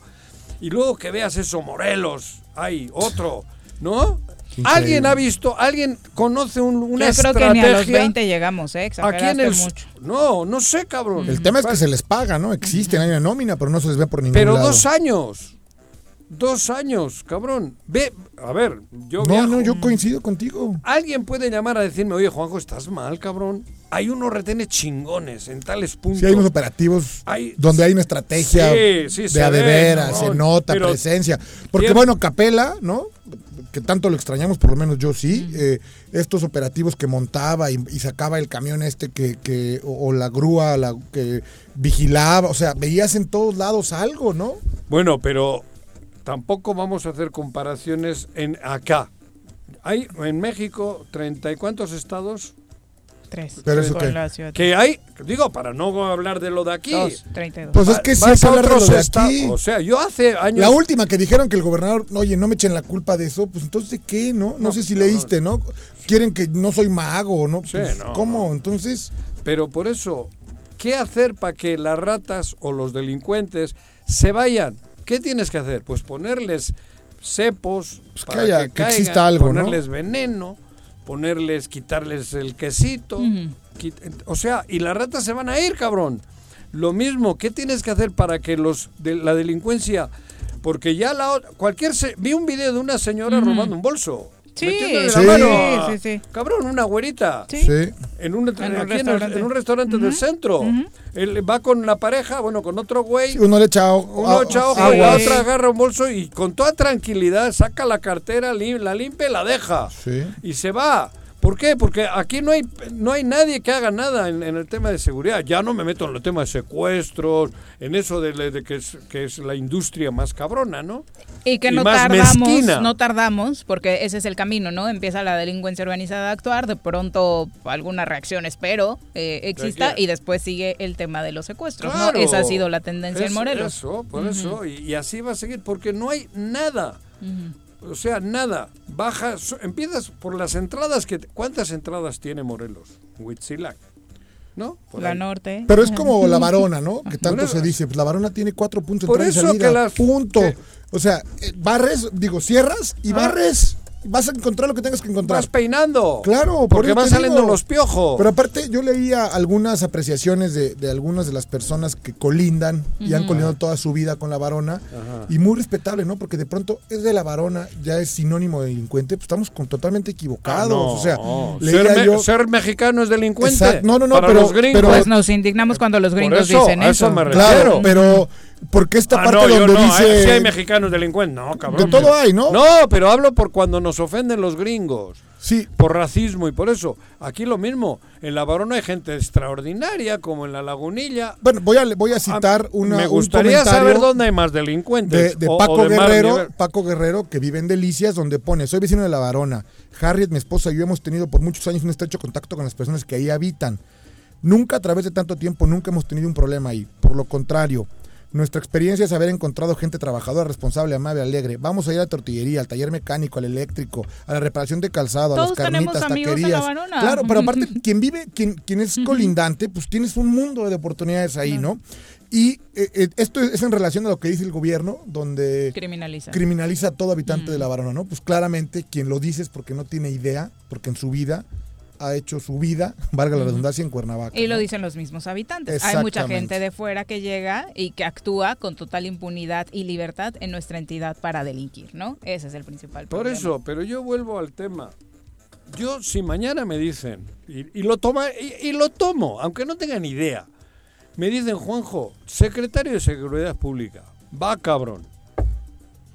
S4: Y luego que veas eso, Morelos, hay otro, ¿no?
S5: Increíble.
S4: ¿Alguien ha visto, alguien conoce un- una
S3: Yo creo que
S4: estrategia?
S3: ni a los 20 llegamos, ¿eh?
S4: Aquí
S3: Exageraste
S4: en el...
S3: mucho.
S4: No, no sé, cabrón.
S5: El tema es que se les paga, ¿no? Existen, hay una nómina, pero no se les ve por ningún
S4: Pero
S5: lado.
S4: dos años. Dos años, cabrón. Ve, a ver, yo
S5: no,
S4: viajo.
S5: no, yo coincido contigo.
S4: Alguien puede llamar a decirme, oye, Juanjo, estás mal, cabrón. Hay unos retenes chingones en tales puntos.
S5: Sí, hay unos operativos
S4: Hay-
S5: donde hay una estrategia
S4: Sí, sí,
S5: de
S4: se
S5: a de
S4: ve,
S5: veras,
S4: cabrón.
S5: se nota
S4: Pero-
S5: presencia. Porque bueno, Capela, ¿no? Que tanto lo extrañamos, por lo menos yo sí. eh, estos operativos que montaba y, y sacaba el camión este que, que o, o la grúa la, que vigilaba, o sea, veías en todos lados algo, ¿no?
S4: Bueno, pero tampoco vamos a hacer comparaciones en acá. Hay en México treinta y cuántos estados
S3: Tres.
S5: Pero eso qué.
S4: que hay, digo, para no hablar de lo de aquí.
S3: Dos, 32.
S5: Pues es que que
S4: a
S5: hablar de lo aquí.
S4: O sea, yo hace años
S5: La última que dijeron que el gobernador, oye, no me echen la culpa de eso, pues entonces ¿de qué, no? No, sé si leíste, ¿no? Quieren que no soy mago, ¿no?
S4: Sí,
S5: Pues,
S4: no,
S5: ¿Cómo? Entonces,
S4: Pero por eso, ¿qué hacer para que las ratas o los delincuentes se vayan? ¿Qué tienes que hacer? Pues ponerles cepos
S5: Pues
S4: para
S5: que haya-
S4: que,
S5: que
S4: caigan,
S5: exista algo, ¿no?
S4: ponerles veneno, ponerles, quitarles el quesito, o sea, y las ratas se van a ir, cabrón. Lo mismo, ¿qué tienes que hacer para que los de la delincuencia, porque ya la cualquier se- vi un video de una señora robando un bolso.
S3: Sí,
S5: sí,
S4: mano
S3: sí, sí.
S4: Cabrón, una güerita.
S3: Sí.
S4: En un,
S3: En
S4: en el-
S3: restaurante.
S4: en un restaurante del centro. Él va con la pareja, bueno, con otro güey.
S5: Uno le echa
S4: Uno echa
S5: agua.
S4: y la otra agarra un bolso y con toda tranquilidad saca la cartera, lim- la limpia y la deja.
S5: Sí.
S4: Y se va. ¿Por qué? Porque aquí no hay no hay nadie que haga nada en, en el tema de seguridad. Ya no me meto en el tema de secuestros, en eso de, de que, es, que es la industria más cabrona, ¿no?
S3: Y que
S4: Y
S3: no tardamos,
S4: mezquina.
S3: no tardamos, porque ese es el camino, ¿no? Empieza la delincuencia organizada a actuar, de pronto alguna reacción espero eh, exista y después sigue el tema de los secuestros,
S4: Claro.
S3: ¿no? Esa ha sido la tendencia en Morelos.
S4: Eso, por eso. Y, y así va a seguir, porque no hay nada. O sea, nada. Baja, so- empiezas por las entradas que... ¿Cuántas entradas tiene Morelos? Huitzilac. ¿No? Por
S3: La
S4: ahí.
S3: norte.
S5: Pero es como la varona, ¿no? Que tanto se dice. Pues la varona tiene cuatro puntos de
S4: Por eso
S5: salida.
S4: que las-
S5: Punto.
S4: que-
S5: O sea, eh, barres, digo, cierras y barres. Vas a encontrar lo que tengas que encontrar.
S4: Vas peinando.
S5: Claro, por
S4: Porque van saliendo
S5: digo.
S4: los piojos.
S5: Pero aparte, yo leía algunas apreciaciones de, de algunas de las personas que colindan y han colindado toda su vida con la varona. Y muy respetable, ¿no? Porque de pronto es de la varona, ya es sinónimo de delincuente. Pues estamos con, totalmente equivocados.
S4: Ah, no.
S5: o sea,
S4: ser,
S5: leía
S4: me-
S5: yo.
S4: ser mexicano es delincuente.
S5: No, no, no,
S4: Para
S5: pero-
S4: los gringos.
S5: pero-
S3: Pues nos indignamos cuando los gringos
S4: eso,
S3: dicen
S4: a eso
S3: eso.
S4: me
S5: Claro, pero ¿por qué esta
S4: Ah,
S5: parte
S4: no,
S5: donde
S4: no,
S5: dice.
S4: sí hay mexicanos delincuentes. No, cabrón.
S5: De todo hay, ¿no?
S4: No, pero hablo por cuando nos ofenden los gringos.
S5: Sí,
S4: Por racismo y por eso. Aquí lo mismo. En la Barona hay gente extraordinaria, como en la Lagunilla.
S5: Bueno, voy a, voy a citar
S4: Ah,
S5: una,
S4: Me gustaría saber dónde hay más
S5: de,
S4: delincuentes.
S5: de
S4: o- o
S5: Paco
S4: de
S5: Guerrero. Paco Guerrero, que vive en Delicias, donde pone, soy vecino de La Varona. Harriet, mi esposa y yo hemos tenido por muchos años un estrecho contacto con las personas que ahí habitan. Nunca a través de tanto tiempo, nunca hemos tenido un problema ahí. Por lo contrario, nuestra experiencia es haber encontrado gente trabajadora, responsable, amable, alegre. Vamos a ir a la tortillería, al taller mecánico, al eléctrico, a la reparación de calzado, a las carnitas, taquerías.
S3: La.
S5: Claro, pero aparte, quien vive, quien, quien es colindante, pues tienes un mundo de oportunidades ahí, ¿no? Y eh, eh, esto es en relación a lo que dice el gobierno, donde
S3: Criminaliza.
S5: criminaliza a todo habitante de la varona, ¿no? Pues claramente quien lo dice es porque no tiene idea, porque en su vida ha hecho su vida, (laughs) valga la redundancia, en Cuernavaca.
S3: Y lo
S5: ¿no?
S3: dicen los mismos habitantes. Hay mucha gente de fuera que llega y que actúa con total impunidad y libertad en nuestra entidad para delinquir, ¿no? Ese es el principal
S4: Por
S3: problema.
S4: eso, pero yo vuelvo al tema. Yo, si mañana me dicen, y, y lo toma, y, y lo tomo, aunque no tengan idea, me dicen, Juanjo, secretario de Seguridad Pública, va cabrón,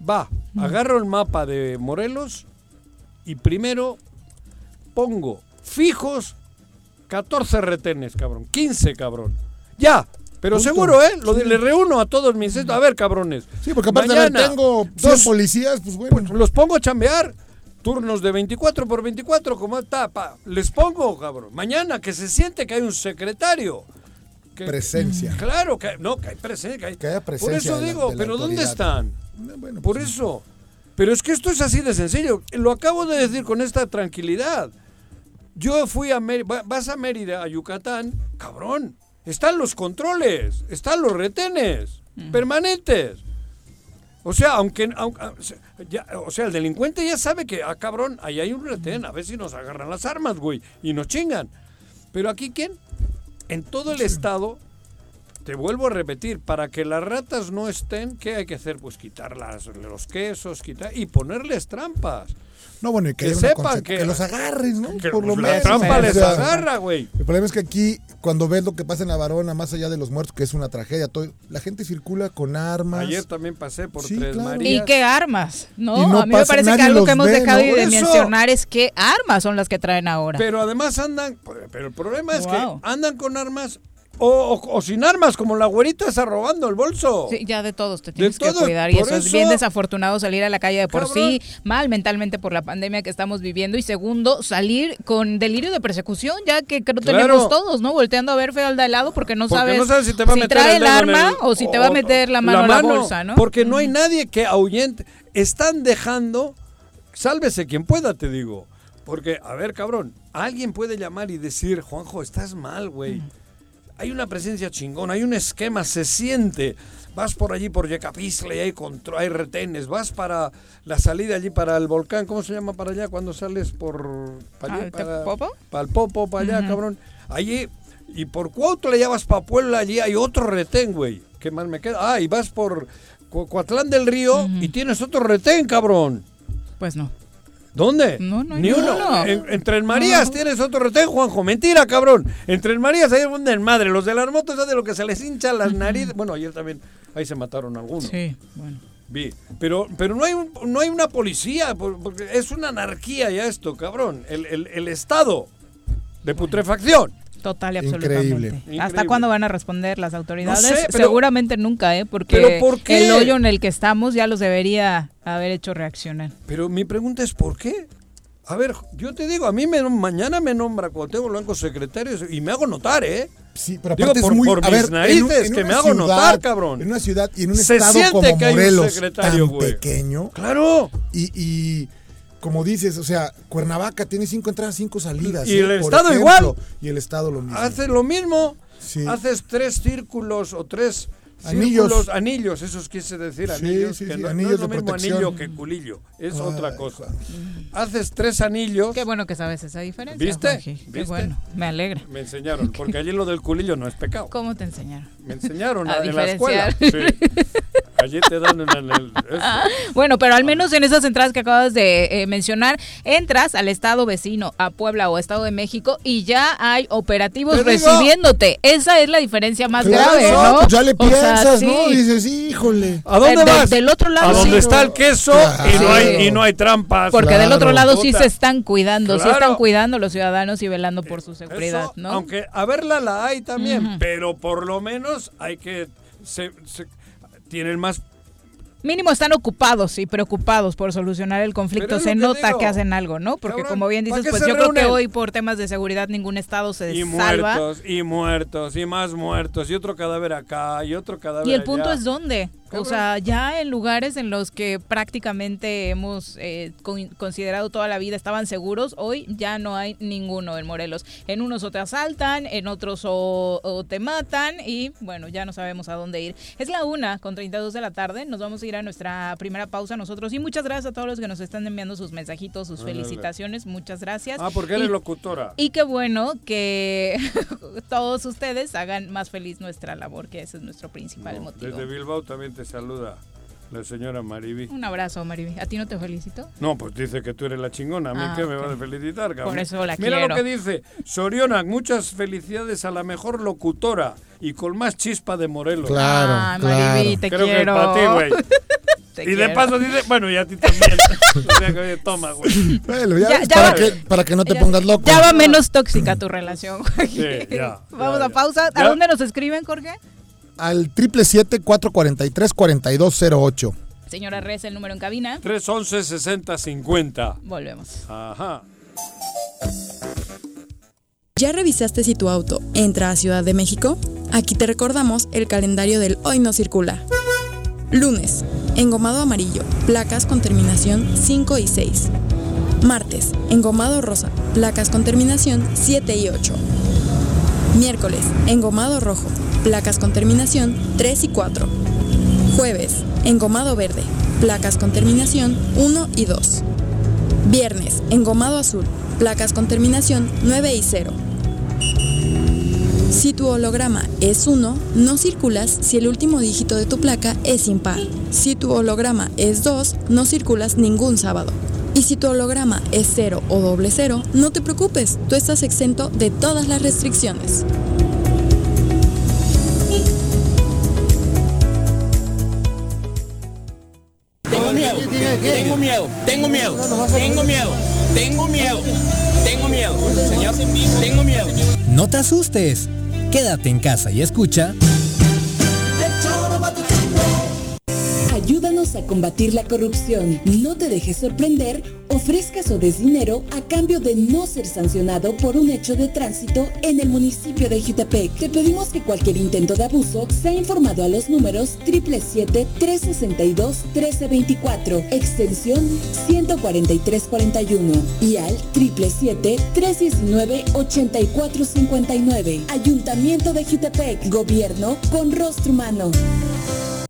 S4: va, agarro el mapa de Morelos y primero pongo fijos 14 retenes, cabrón, 15, cabrón, ya. Pero
S5: Punto.
S4: seguro, ¿eh? Lo de- le reúno a todos mis... A ver, cabrones.
S5: Sí, porque aparte, ver,
S4: mañana,
S5: tengo
S4: dos-
S5: 100 policías, pues bueno.
S4: los pongo a chambear. Turnos de 24 por 24, como está, pa, les pongo, cabrón. Mañana que se siente que hay un secretario. Que-
S5: Presencia.
S4: Claro, que no, que hay presencia. Que hay-
S5: Que haya
S4: por
S5: presencia
S4: eso
S5: de la-
S4: digo,
S5: la
S4: pero ¿dónde están?
S5: Eh, Bueno,
S4: Por
S5: pues,
S4: eso. Pero es que esto es así de sencillo. Lo acabo de decir con esta tranquilidad. Yo fui a Mérida, vas a Mérida, a Yucatán, cabrón. Están los controles, están los retenes permanentes. O sea, aunque, ya- o sea, el delincuente ya sabe que, ah, cabrón, ahí hay un retén, a ver si nos agarran las armas, güey, y nos chingan. Pero aquí, ¿quién? En todo el estado, te vuelvo a repetir, para que las ratas no estén, ¿qué hay que hacer? Pues quitar las- los quesos, quitar y ponerles trampas.
S5: No, bueno, y que,
S4: que sepan que-
S5: que los agarres, ¿no?
S4: Que
S5: Por lo
S4: la
S5: menos.
S4: trampa
S5: o
S4: les
S5: sea,
S4: agarra, güey.
S5: El problema es que aquí, cuando ves lo que pasa en la varona, más allá de los muertos, que es una tragedia, todo, la gente circula con armas.
S4: Ayer también pasé por
S5: Sí,
S4: Tres
S5: claro.
S4: Marías.
S3: ¿Y qué armas? ¿no? A mí me parece que algo que hemos
S5: ve,
S3: dejado
S5: ¿no?
S3: de mencionar es qué armas son las que traen ahora.
S4: Pero además andan, pero el problema es
S3: Wow.
S4: que andan con armas o, o- o sin armas, como la güerita está robando el bolso.
S3: Sí, ya de todos te tienes que
S4: todos,
S3: cuidar y eso, es bien desafortunado salir a la calle de por
S4: Cabrón.
S3: sí, mal mentalmente por la pandemia que estamos viviendo y segundo, salir con delirio de persecución, ya que creo
S4: Claro.
S3: tenemos todos, ¿no? Volteando a ver feo al de al lado porque no
S4: Porque
S3: sabes,
S4: no sabes si te va a meter
S3: trae
S4: el
S3: arma
S4: el-
S3: o si te va a meter la mano en la bolsa, ¿no?
S4: Porque no hay nadie que ahuyente. Están dejando, sálvese quien pueda, te digo. Porque, a ver, cabrón, alguien puede llamar y decir, Juanjo, estás mal, güey. Hay una presencia chingona, hay un esquema, se siente. Vas por allí, por Yecapistle, y hay, contro- hay retenes. Vas para la salida allí, para el volcán, ¿cómo se llama para allá? Cuando sales por... Para,
S3: ¿Al Tepopo?
S4: Para el Popo, para allá, cabrón. Allí, y por Cuautla ya vas para Puebla, allí hay otro retén, güey. ¿Qué más me queda? Ah, y vas por Cuatlán del Río y tienes otro retén, cabrón.
S3: Pues no.
S4: ¿Dónde?
S3: No, no hay
S4: Ni uno.
S3: ninguno.
S4: En, en Tres Marías tienes otro retén, Juanjo. Mentira, cabrón. En Tres Marías hay un desmadre. Los de las motos es de lo que se les hincha las narices. Bueno, ayer también ahí se mataron algunos.
S3: Sí, bueno.
S4: Vi. Pero, pero no, hay un- no hay una policía, por- porque es una anarquía ya esto, cabrón. El, el- el estado de putrefacción.
S3: Total y
S5: Increíble.
S3: absolutamente.
S4: Increíble.
S3: ¿Hasta cuándo van a responder las autoridades?
S4: No sé, pero-
S3: Seguramente nunca, ¿eh? Porque
S4: ¿Pero por
S3: el hoyo en el que estamos ya los debería haber hecho reaccionar.
S4: Pero mi pregunta es ¿por qué? A ver, yo te digo, a mí me, mañana me nombra Cuauhtémoc Blanco secretario y me hago notar, ¿eh?
S5: Sí, pero
S4: Digo,
S5: aparte
S4: por-
S5: es muy.
S4: por
S5: a
S4: mis
S5: ver, en
S4: narices,
S5: en
S4: que me hago notar, cabrón.
S5: En una ciudad y en un
S4: Se
S5: estado
S4: siente
S5: como
S4: que hay un
S5: Morelos,
S4: secretario,
S5: tan
S4: güey.
S5: pequeño.
S4: Claro.
S5: Y, y como dices, o sea, Cuernavaca tiene cinco entradas, cinco salidas.
S4: Y
S5: ¿eh?
S4: el estado igual.
S5: Y el estado lo mismo.
S4: Haces lo mismo.
S5: Sí.
S4: Haces tres círculos o tres
S5: Anillos.
S4: círculos, anillos, esos quise decir, anillos,
S5: sí,
S4: que
S5: sí,
S4: no, es lo
S5: de
S4: mismo
S5: protección.
S4: anillo que culillo, es otra cosa. Haces tres anillos,
S3: Qué bueno que sabes esa diferencia.
S4: ¿Viste?
S3: Juanji. Qué
S4: ¿Viste?
S3: bueno, me alegra.
S4: me enseñaron, porque allí lo del culillo no es pecado.
S3: ¿Cómo te enseñaron?
S4: Me enseñaron
S3: A
S4: en la escuela. Sí. Allí te dan en el... eso. (laughs)
S3: Bueno, pero al menos en esas entradas que acabas de eh, mencionar, entras al estado vecino, a Puebla o Estado de México, y ya hay operativos recibiéndote. Esa es la diferencia más
S5: Claro,
S3: grave,
S5: no,
S3: ¿no?
S5: ya le
S3: O sea,
S5: piensas,
S3: sí.
S5: ¿no? Dices, híjole.
S4: ¿A dónde
S3: de-
S4: vas?
S3: del otro lado,
S4: A donde
S3: sí.
S4: está el queso y, no hay, y no hay trampas.
S3: Porque del otro lado sí se están cuidando, sí
S4: Claro.
S3: están cuidando los ciudadanos y velando por su seguridad,
S4: Eso,
S3: ¿no?
S4: Aunque a verla la hay también, pero por lo menos hay que... Se, se- tienen más...
S3: Mínimo están ocupados y preocupados por solucionar el conflicto. Se
S4: que
S3: nota
S4: digo.
S3: que hacen algo, ¿no? Porque
S4: Cabrón,
S3: como bien
S4: ¿para
S3: dices, pues yo creo que hoy por temas de seguridad ningún estado se
S4: Y
S3: salva.
S4: muertos, y muertos, y más muertos, y otro cadáver acá, y otro cadáver
S3: Y el punto es dónde. O sea, ya en lugares en los que prácticamente hemos eh, con- considerado toda la vida estaban seguros, hoy ya no hay ninguno en Morelos. En unos o te asaltan, en otros o, o te matan y bueno, ya no sabemos a dónde ir. Es la una con 32 de la tarde, nos vamos a ir a nuestra primera pausa nosotros y muchas gracias a todos los que nos están enviando sus mensajitos, sus felicitaciones, muchas gracias.
S4: Ah, porque eres
S3: Y-
S4: locutora.
S3: y qué bueno que (laughs) todos ustedes hagan más feliz nuestra labor, que ese es nuestro principal
S4: No,
S3: motivo.
S4: Desde Bilbao también te saluda la señora Mariby.
S3: Un abrazo, Mariby. ¿A ti no te felicito?
S4: No, pues dice que tú eres la chingona. ¿A mí
S3: Ah,
S4: qué me
S3: ok.
S4: va a felicitar, cabrón?
S3: Por eso la
S4: Mira
S3: quiero.
S4: lo que dice. Sorionak, muchas felicidades a la mejor locutora y con más chispa de Morelos.
S5: Claro,
S3: ah,
S5: claro.
S3: Mariby, te
S4: Creo que es
S3: quiero.
S4: para ti, güey. (laughs)
S3: Te
S4: Y de
S3: quiero.
S4: paso dice, bueno, y a ti también. (laughs) o sea que, oye, toma, güey.
S5: Bueno, ya,
S3: Ya-
S5: para,
S3: va-
S5: que, para que no te
S3: ya-
S5: pongas loco.
S3: Ya va menos tóxica tu relación. (laughs)
S4: Sí, ya,
S3: Vamos
S4: ya,
S3: a
S4: ya.
S3: pausa. ¿A
S4: Ya.
S3: dónde nos escriben, Jorge?
S5: Al 777-443-4208.
S3: Señora Reza, el número en cabina.
S4: 311-6050.
S3: Volvemos.
S4: Ajá.
S9: ¿Ya revisaste si tu auto entra a Ciudad de México? Aquí te recordamos el calendario del Hoy no circula. Lunes, engomado amarillo, placas con terminación 5 y 6. Martes, engomado rosa, placas con terminación 7 y 8. Miércoles, engomado rojo, placas con terminación 3 y 4. Jueves, engomado verde, placas con terminación 1 y 2. Viernes, engomado azul, placas con terminación 9 y 0. Si tu holograma es 1, no circulas si el último dígito de tu placa es impar. Si tu holograma es 2, no circulas ningún sábado. Y si tu holograma es 0 o doble 0, no te preocupes, tú estás exento de todas las restricciones.
S10: Tengo miedo, tengo miedo, tengo miedo, tengo miedo, tengo miedo, tengo miedo, señor, tengo miedo.
S11: No te asustes. Quédate en casa y escucha
S12: A combatir la corrupción. No te dejes sorprender, ofrezcas o des dinero a cambio de no ser sancionado por un hecho de tránsito en el municipio de Jutepec. Te pedimos que cualquier intento de abuso sea informado a los números 777-362-1324, extensión 14341 y al 777-319-8459. Ayuntamiento de Jutepec, gobierno con rostro humano.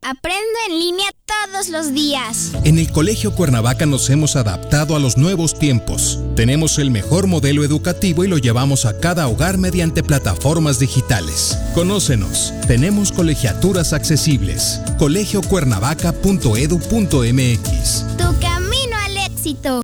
S13: Aprendo en línea todos los días.
S14: En el Colegio Cuernavaca nos hemos adaptado a los nuevos tiempos. Tenemos el mejor modelo educativo y lo llevamos a cada hogar mediante plataformas digitales. Conócenos. Tenemos colegiaturas accesibles. colegiocuernavaca.edu.mx.
S13: Tu camino al éxito.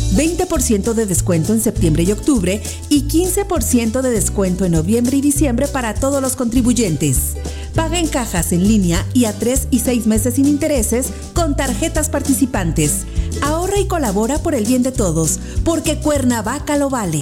S15: 20% de descuento en septiembre y octubre y 15% de descuento en noviembre y diciembre para todos los contribuyentes. Paga en cajas en línea y a 3 y 6 meses sin intereses con tarjetas participantes. Ahorra y colabora por el bien de todos, porque Cuernavaca lo vale.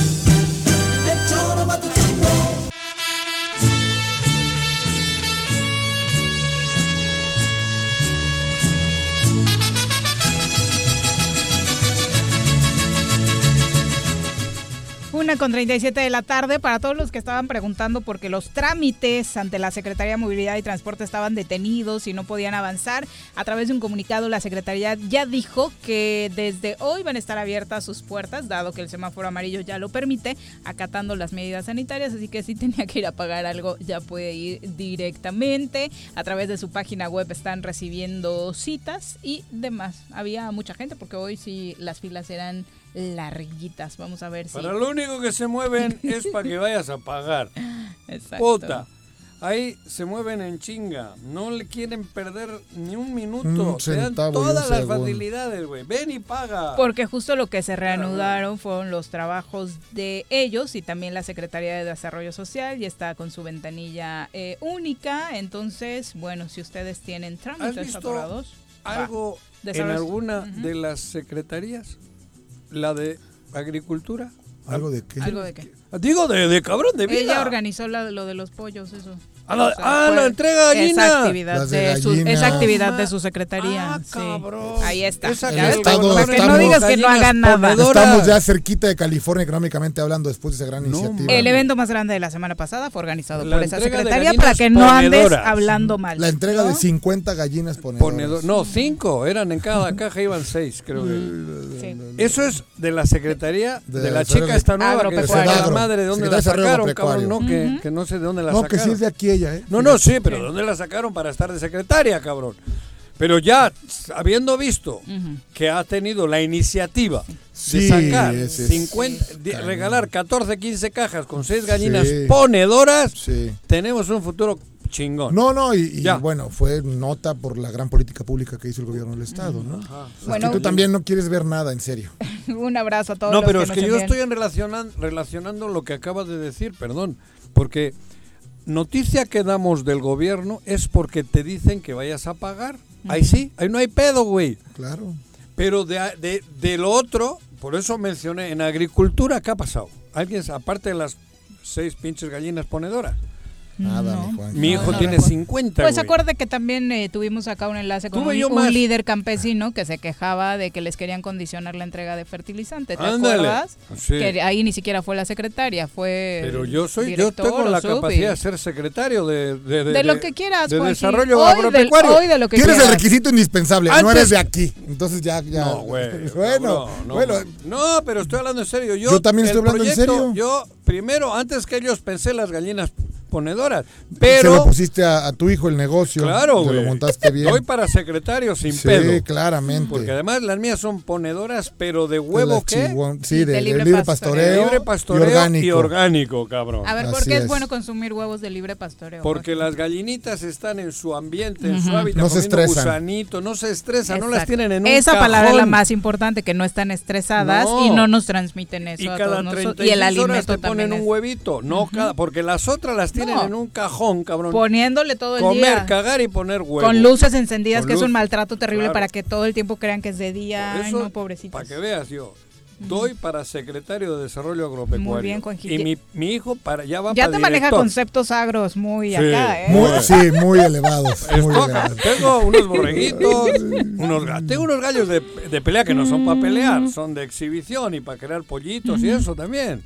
S3: Con 37 de la tarde para todos los que estaban preguntando porque los trámites ante la Secretaría de Movilidad y Transporte estaban detenidos y no podían avanzar. A través de un comunicado la Secretaría ya dijo que desde hoy van a estar abiertas sus puertas, dado que el semáforo amarillo ya lo permite, acatando las medidas sanitarias, así que si tenía que ir a pagar algo ya puede ir directamente. A través de su página web están recibiendo citas y demás. Había mucha gente porque hoy sí las filas eran larguitas. Vamos a ver si.
S4: Para lo único que se mueven (laughs) es para que vayas a pagar.
S3: Exacto.
S4: Puta. Ahí se mueven en chinga. No le quieren perder ni un minuto.
S5: Un
S4: Te dan todas las
S5: segundo.
S4: facilidades, güey. Ven y paga.
S3: Porque justo lo que se reanudaron fueron los trabajos de ellos y también la Secretaría de Desarrollo Social y está con su ventanilla eh, única. Entonces, bueno, si ustedes tienen
S4: ¿Has
S3: trámites
S4: visto
S3: atorados,
S4: algo
S3: va.
S4: en alguna de las secretarías? ¿La de Agricultura?
S5: ¿Algo de qué?
S3: ¿Algo de qué?
S4: Digo, de, de cabrón, de vida.
S3: Ella organizó la- lo de los pollos, eso.
S4: Ah, la-
S3: O sea,
S4: ah, la entrega gallina.
S3: Esa actividad,
S5: de
S3: de, su, esa actividad de su secretaría.
S4: Ah,
S3: sí. Ahí está.
S4: Esa
S3: Ya
S5: Estado-
S3: que no digas que no hagan nada.
S5: Estamos ya cerquita de California económicamente hablando después de esa gran iniciativa.
S3: El evento más grande de la semana pasada fue organizado
S4: La
S3: por esa secretaría para que no andes
S4: ponedoras.
S3: hablando mal.
S5: La entrega
S3: ¿no?
S5: de 50 gallinas ponedoras.
S4: Ponedor- no, cinco. Eran en cada (laughs) caja, iban seis, creo que.
S3: Sí.
S4: Eso es de la secretaría de,
S5: De
S4: la chica esta nueva que la madre de dónde la sacaron, cabrón, no, que, no sé de dónde la
S5: No, que
S4: sacaron.
S5: sí es de aquí ella, ¿eh?
S4: No, no, sí, pero ¿de dónde la sacaron para estar de secretaria, cabrón? Pero ya, habiendo visto que ha tenido la iniciativa
S5: Sí,
S4: de sacar
S5: ese es-
S4: 50, de regalar 14, 15 cajas con 6 gallinas
S5: Sí.
S4: ponedoras,
S5: Sí.
S4: tenemos un futuro chingón.
S5: No, no, y, y
S4: Ya.
S5: bueno, fue nota por la gran política pública que hizo el gobierno del Estado, ¿no? Es
S3: Bueno.
S5: que tú también no quieres ver nada, en serio. (laughs)
S3: Un abrazo a todos
S4: No,
S3: los
S4: pero
S3: que
S4: es que yo
S3: envían.
S4: estoy en relacionan- relacionando lo que acabas de decir, perdón, porque noticia que damos del gobierno es porque te dicen que vayas a pagar. Ahí sí, ahí no hay pedo, güey.
S5: Claro.
S4: Pero de, de, de lo otro, por eso mencioné, en agricultura, ¿qué ha pasado? Alguien, aparte de las seis pinches gallinas ponedoras,
S5: Nada,
S3: No.
S5: mi Juan.
S4: Mi hijo
S3: no
S4: tiene
S3: recuerdo.
S4: 50,
S3: Pues acuérdate que también eh, tuvimos acá un enlace con
S4: Tuve
S3: un,
S4: yo
S3: líder campesino que se quejaba de que les querían condicionar la entrega de fertilizante. ¿Te
S4: Ándale.
S3: acuerdas?
S4: Sí.
S3: Que ahí ni siquiera fue la secretaria, fue.
S4: Pero yo soy, yo
S3: director
S4: tengo
S3: o
S4: la
S3: sub y-
S4: capacidad de ser secretario de, de,
S3: De lo que quieras,
S4: de desarrollo
S3: Hoy del-
S4: agropecuario.
S3: hoy de lo que
S5: Tienes el
S3: quieras.
S5: requisito indispensable, no eres de aquí. Entonces ya, ya.
S4: No, (laughs) güey.
S5: bueno, bueno.
S4: No, pero estoy hablando en serio. Yo,
S5: Yo también
S4: el
S5: estoy hablando en serio.
S4: Yo, primero, antes que ellos, pensé las gallinas ponedoras.
S5: se
S4: Pero,
S5: lo pusiste a, a tu hijo el negocio.
S4: claro,
S5: Te lo montaste bien.
S4: Doy para secretario sin
S5: sí,
S4: pedo.
S5: claramente.
S4: Porque además las mías son ponedoras, pero de huevo,
S5: chihuahua- Sí, de,
S3: de
S5: de
S3: libre pastoreo.
S5: pastoreo,
S4: libre pastoreo
S5: y orgánico.
S4: y orgánico, cabrón.
S3: A ver, ¿por
S5: Así
S3: qué es
S5: es.
S3: bueno consumir huevos de libre pastoreo?
S4: Porque las gallinitas están en su ambiente, en su hábitat,
S5: No se
S4: comiendo
S5: estresan.
S4: gusanito, no se estresan, no las tienen en un
S3: Esa palabra es la más importante, que no están estresadas
S4: No.
S3: y no nos transmiten eso
S4: Y
S3: a
S4: cada
S3: todos nosotros.
S4: 36
S3: Y el
S4: horas
S3: alimento
S4: te ponen
S3: también
S4: un huevito, no cada, porque las otras las tienen
S3: No.
S4: en un cajón, cabrón.
S3: Poniéndole todo el
S4: Comer,
S3: día.
S4: cagar y poner huevo.
S3: Con luces encendidas,
S4: Con
S3: que es un
S4: luz.
S3: maltrato terrible
S4: Claro.
S3: para que todo el tiempo crean que es de día.
S4: Por
S3: Ay,
S4: eso,
S3: no, pobrecitos.
S4: Para que veas yo. Doy para secretario de Desarrollo Agropecuario.
S3: Muy bien, Juanji.
S4: Y mi, mi hijo para, ya va
S3: Ya
S4: para
S3: te maneja
S4: director.
S3: conceptos agros muy
S4: Sí.
S3: acá, ¿eh?
S5: Muy, (laughs) sí, muy elevados. Muy elevados.
S4: tengo unos borreguitos, unos, tengo unos gallos de, de pelea que no son para pelear, son de exhibición y para crear pollitos y eso también.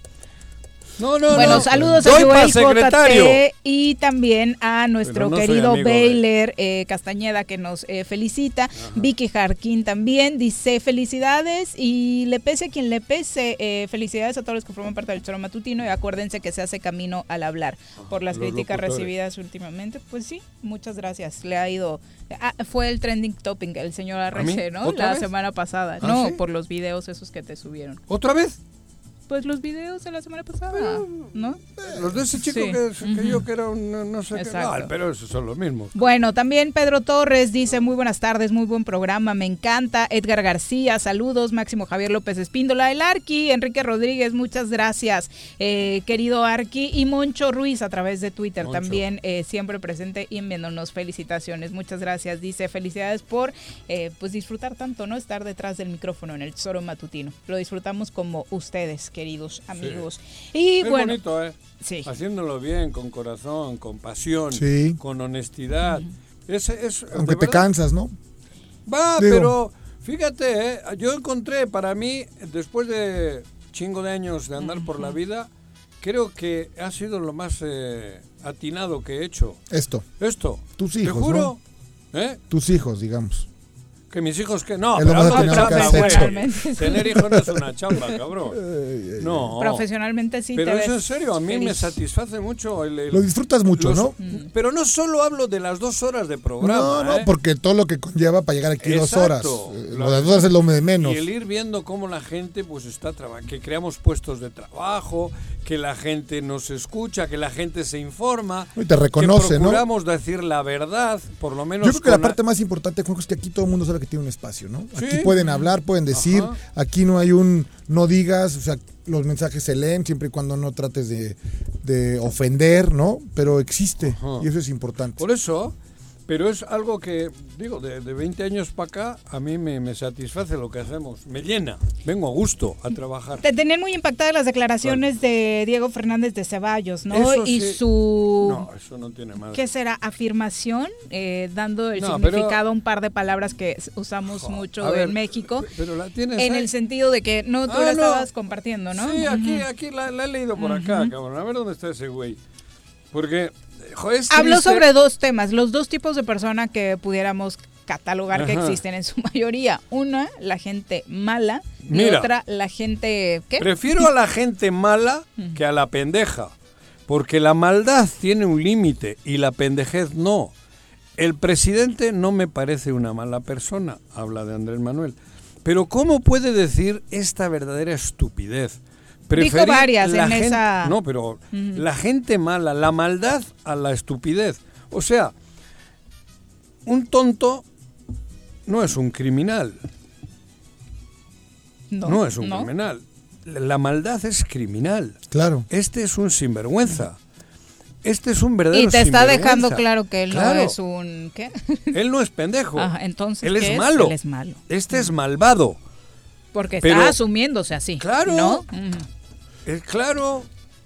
S4: No, no,
S3: Bueno,
S4: no.
S3: saludos
S4: Doy
S3: a Joel
S4: secretario.
S3: JT y también a nuestro
S4: no
S3: querido Baylor eh, Castañeda que nos eh, felicita. Vicky Jarquín también dice felicidades y le pese a quien le pese. eh, felicidades a todos los que forman parte del choro matutino y acuérdense que se hace camino al hablar. Por las
S4: los
S3: críticas
S4: locutores.
S3: recibidas últimamente, pues sí, muchas gracias. Le ha ido... ah, fue el trending topic el señor Arreche, ¿no?
S4: ¿Otra
S3: La
S4: vez?
S3: semana pasada.
S4: ¿Ah,
S3: no,
S4: sí?
S3: por los videos esos que te subieron.
S4: ¿Otra vez?
S3: Pues los videos de la semana pasada, ¿no?
S4: Los de ese chico
S3: Sí.
S4: que, que yo que era un no- sé qué. No, pero esos son los mismos.
S3: Bueno, también Pedro Torres dice muy buenas tardes, muy buen programa, me encanta. Edgar García, saludos. Máximo Javier López Espíndola, el Arqui, Enrique Rodríguez, muchas gracias, eh, querido Arqui. Y Moncho Ruiz a través de Twitter
S4: Moncho.
S3: también, eh, siempre presente y enviándonos felicitaciones. Muchas gracias, dice felicidades por eh, pues disfrutar tanto, ¿no? Estar detrás del micrófono en el Tesoro Matutino. Lo disfrutamos como ustedes, queridos amigos. Y
S4: es
S3: bueno,
S4: bonito, ¿eh?
S3: Sí.
S4: Haciéndolo bien, con corazón, con pasión,
S5: Sí.
S4: con honestidad. Es, es,
S5: Aunque te
S4: verdad,
S5: cansas, ¿no?
S4: Va,
S5: Digo-
S4: pero fíjate, ¿eh? yo encontré para mí, después de chingo de años de andar por la vida, creo que ha sido lo más eh, atinado que he hecho.
S5: Esto.
S4: Esto.
S5: Tus
S4: Te
S5: hijos,
S4: juro. ¿Eh?
S5: Tus hijos, digamos.
S4: Que mis hijos que no,
S5: Es lo
S4: pero
S5: que has hecho.
S3: Profesionalmente.
S4: Tener hijos no es una chamba, cabrón. (laughs) No.
S3: profesionalmente sí
S4: Pero
S3: te
S4: es
S3: ves
S4: en serio, a mí me satisface mucho el, el-
S5: Lo disfrutas mucho,
S4: los-
S5: ¿no?
S4: Pero no solo hablo de las dos horas de programa.
S5: No, no,
S4: ¿eh?
S5: porque todo lo que conlleva para llegar aquí dos horas. Eh,
S4: Lo-
S5: de dos horas es lo de menos.
S4: Y el ir viendo cómo la gente pues está trabajando, que creamos puestos de trabajo, que la gente nos escucha, que la gente se informa.
S5: Y te reconoce,
S4: que
S5: ¿no?
S4: procuramos decir la verdad, por lo menos
S5: Yo creo que la parte más importante, Juanjo, es que aquí todo el mundo sabe que tiene un espacio, ¿no?
S4: Sí.
S5: Aquí pueden hablar, pueden decir,
S4: Ajá.
S5: aquí no hay un no digas, o sea, los mensajes se leen siempre y cuando no trates de, de ofender, ¿no? Pero existe
S4: Ajá.
S5: y eso es importante.
S4: Por eso, pero es algo que, digo, de, de 20 años para acá, a mí me, me satisface lo que hacemos, me llena, vengo a gusto a trabajar.
S3: Te tenían muy impactadas las declaraciones de Diego Fernández de Ceballos, ¿no?
S4: Eso
S3: y
S4: sí.
S3: su...
S4: No, eso no tiene madre.
S3: ¿Qué será? Afirmación, eh, dando el
S4: No, pero-
S3: significado a un par de palabras que usamos mucho
S4: a ver,
S3: en México,
S4: Pero la tienes
S3: en
S4: ahí.
S3: el sentido de que no, tú
S4: Ah,
S3: la
S4: no.
S3: estabas compartiendo, ¿no?
S4: Sí, aquí,
S3: Ujú.
S4: aquí la, la he leído por acá, cabrón. A ver dónde está ese güey. Porque, es
S3: Habló
S4: triste.
S3: sobre dos temas, los dos tipos de persona que pudiéramos catalogar que existen en su (laughs) mayoría. Una, la gente mala, y otra, la gente... ¿Qué?
S4: Prefiero a la gente mala que a la pendeja. Porque la maldad tiene un límite y la pendejez no. El presidente no me parece una mala persona, habla de Andrés Manuel. Pero ¿cómo puede decir esta verdadera estupidez? Preferir
S3: varias
S4: la
S3: en
S4: gente-
S3: esa-
S4: No, pero la gente mala, la maldad a la estupidez. O sea, un tonto no es un criminal. No, es un
S3: no.
S4: criminal. La maldad es criminal.
S5: Claro.
S4: Este es un sinvergüenza. Este es un verdadero
S3: Y te está
S4: sinvergüenza.
S3: dejando claro que él
S4: Claro.
S3: no es un... ¿Qué?
S4: Él no es pendejo.
S3: Ajá, entonces,
S4: él
S3: ¿qué
S4: es
S3: es?
S4: malo.
S3: Él es malo.
S4: Este es malvado.
S3: Porque
S4: Pero-
S3: está asumiéndose así.
S4: Claro.
S3: ¿no?
S4: Es claro.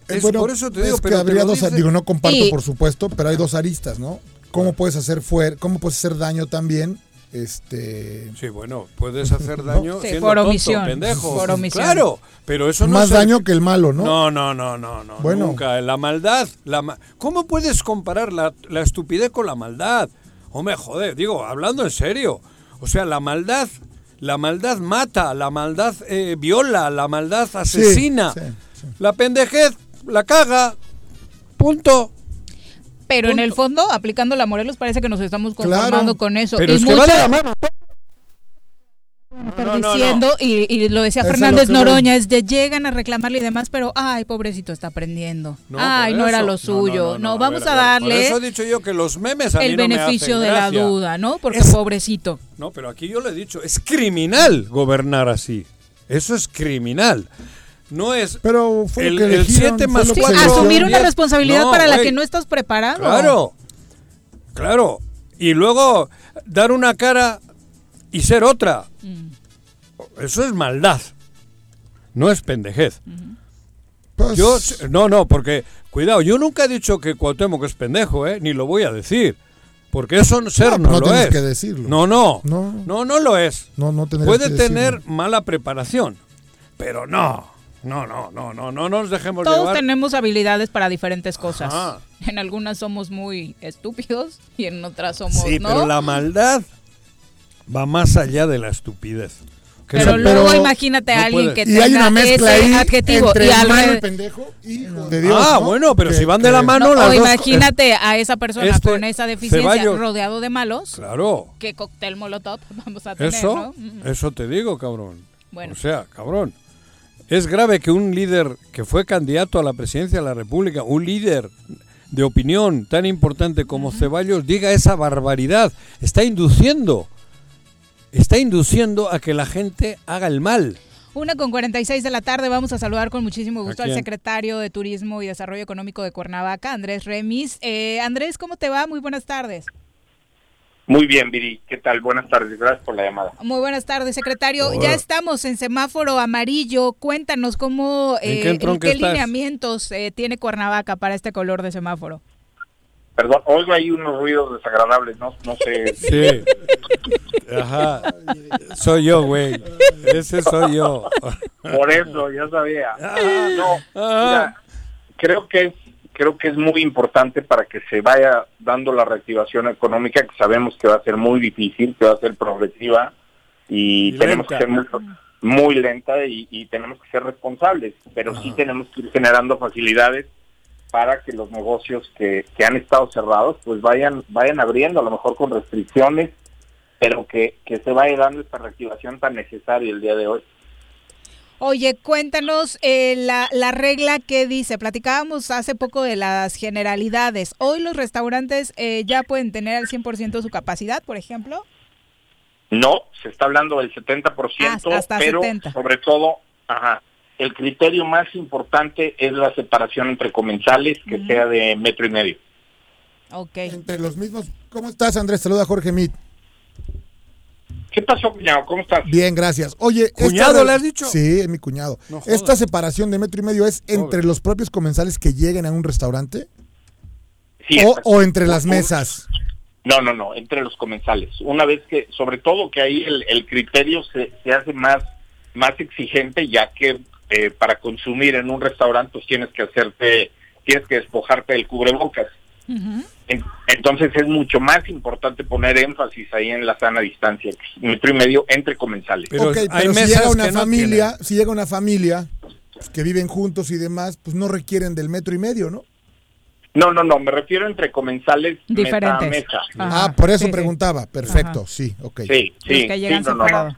S4: Es-
S5: bueno,
S4: por eso te digo,
S5: es
S4: pero
S5: que habría dos,
S4: dice-
S5: digo, no comparto
S3: Y-
S5: por supuesto, pero hay dos aristas, ¿no? ¿Cómo puedes hacer fuer cómo puedes hacer daño también? Este
S4: Sí, bueno, puedes hacer daño
S3: Sí,
S4: siendo
S3: por
S4: tonto,
S3: omisión.
S4: pendejo.
S3: Por omisión.
S4: Claro, pero eso no
S5: más
S4: se-
S5: daño que el malo, ¿no?
S4: No, no, no, no, no.
S5: Bueno.
S4: Nunca. La maldad. La ma- ¿Cómo puedes comparar la, la estupidez con la maldad? Hombre, joder, digo, hablando en serio. O sea, la maldad. La maldad mata, la maldad eh, viola, la maldad asesina.
S5: sí,
S4: La pendejez la caga. Punto.
S3: Pero en el fondo, aplicando la Morelos, parece que nos estamos conformando
S4: Claro.
S3: con eso.
S4: Pero
S3: y
S4: es que
S3: mucho-
S4: va de la mano.
S3: Estar
S4: No, no, no.
S3: diciendo, Y, y lo decía
S5: Eso
S3: Fernández. Noroña, es de llegan a reclamarle y demás, pero ay, pobrecito, está aprendiendo.
S4: No,
S3: ay, no era lo
S4: No,
S3: suyo. No,
S4: no, no, a
S3: vamos
S4: ver,
S3: a, darle
S4: Por eso he dicho yo que los memes a mí
S3: el beneficio
S4: hacen
S3: de la duda, ¿no? Porque
S4: Es-
S3: pobrecito.
S4: No, pero aquí yo le he dicho, es criminal gobernar así. Eso es criminal. No es.
S5: Pero fue
S4: el,
S5: que
S4: el
S5: elegieron,
S4: 7
S5: fue
S4: más
S3: Sí,
S5: se
S4: cuatro,
S3: asumir una responsabilidad
S4: No,
S3: para la que no estás preparado.
S4: Claro, claro. Y luego dar una cara y ser otra.
S3: Mm.
S4: Eso es maldad. No es pendejez.
S5: Pues,
S4: Yo, no, no, porque, cuidado, yo nunca he dicho que Cuauhtémoc es pendejo, ¿eh? Ni lo voy a decir. Porque eso ser no,
S5: no
S4: lo es.
S5: que decirlo.
S4: No, no,
S5: No.
S4: no, no lo es.
S5: no, no tendrías
S4: Puede
S5: que
S4: tener
S5: decirlo.
S4: mala preparación, pero no, no, no, no, no, no nos dejemos
S3: Todos
S4: llevar.
S3: tenemos habilidades para diferentes cosas.
S4: Ajá.
S3: En algunas somos muy estúpidos y en otras somos,
S4: Sí,
S3: ¿no?
S4: pero la maldad va más allá de la estupidez.
S3: Pero luego imagínate a
S4: no
S3: alguien
S4: puede.
S3: que
S5: Y hay
S3: tenga
S5: una mezcla
S3: ese
S5: ahí
S3: adjetivo
S5: entre
S3: y al
S5: malo y pendejo, hijo de Dios,
S4: ah,
S5: ¿no?
S4: bueno, pero
S5: Que-
S4: si van de la mano
S3: No,
S4: las
S3: o
S4: dos
S3: imagínate a esa persona
S4: Este
S3: con esa deficiencia
S4: Ceballos-
S3: rodeado de malos.
S4: Claro,
S3: ¿Qué cóctel molotov vamos a tener,
S4: eso,
S3: no?
S4: Eso te digo, cabrón.
S3: Bueno.
S4: O sea, cabrón. Es grave que un líder que fue candidato a la presidencia de la República, un líder de opinión tan importante como Ceballos, diga esa barbaridad. Está induciendo, está induciendo a que la gente haga el mal.
S3: Una con 46 de la tarde, vamos a saludar con muchísimo gusto
S4: ¿A
S3: al secretario de Turismo y Desarrollo Económico de Cuernavaca, Andrés Remis. Eh, Andrés, ¿cómo te va? Muy buenas tardes.
S16: Muy bien, Viri. ¿Qué tal? Buenas tardes. Gracias por la llamada.
S3: Muy buenas tardes, secretario.
S16: Hola.
S3: Ya estamos en semáforo amarillo. Cuéntanos cómo,
S16: ¿En
S3: eh,
S16: qué entronque
S3: qué lineamientos eh, tiene Cuernavaca para este color de semáforo.
S16: Perdón, oigo ahí unos ruidos desagradables, no, no sé. (laughs)
S4: Sí. Ajá. Soy yo, güey. Ese soy yo.
S16: Por eso, ya sabía. No, mira, creo que es creo que es muy importante para que se vaya dando la reactivación económica, que sabemos que va a ser muy difícil, que va a ser progresiva y,
S4: Y
S16: tenemos
S4: lenta.
S16: que ser muy, muy lenta y, y tenemos que ser responsables, pero sí tenemos que ir generando facilidades para que los negocios que, que han estado cerrados pues vayan vayan abriendo, a lo mejor con restricciones, pero que, que se vaya dando esta reactivación tan necesaria el día de hoy.
S3: Oye, cuéntanos eh, la, la regla que dice. Platicábamos hace poco de las generalidades. Hoy los restaurantes eh, ya pueden tener al 100% su capacidad, por ejemplo.
S16: No, se está hablando del 70%,
S3: Hasta- hasta
S16: pero
S3: 70.
S16: sobre todo, ajá, el criterio más importante es la separación entre comensales, que sea de metro y medio.
S3: Ok.
S5: Entre los mismos. ¿Cómo estás, Andrés? Saluda a Jorge Mit.
S16: ¿Qué pasó, cuñado? ¿Cómo estás?
S5: Bien, gracias. Oye,
S16: ¿Cuñado le has dicho?
S5: Sí, es mi cuñado.
S16: No
S5: esta separación de metro y medio es entre los propios comensales que lleguen a un restaurante
S16: Sí,
S5: o entre las mesas.
S16: No, no, no, entre los comensales. Una vez que, sobre todo que ahí el, el criterio se, se hace más, más exigente, ya que eh, para consumir en un restaurante pues tienes que hacerte, tienes que despojarte del cubrebocas. En- Entonces es mucho más importante poner énfasis ahí en la sana distancia, metro y medio entre comensales.
S5: pero si llega una familia, si llega una familia pues, que viven juntos y demás, pues no requieren del metro y medio, ¿no?
S16: No, no, no, me refiero entre comensales mesa a
S3: Diferentes.
S16: mesa.
S5: ah, por eso
S3: sí,
S5: preguntaba. Perfecto,
S16: Ajá.
S5: sí, ok.
S16: Sí, sí,
S3: que llegan
S16: sí, no, no, no.
S3: separados.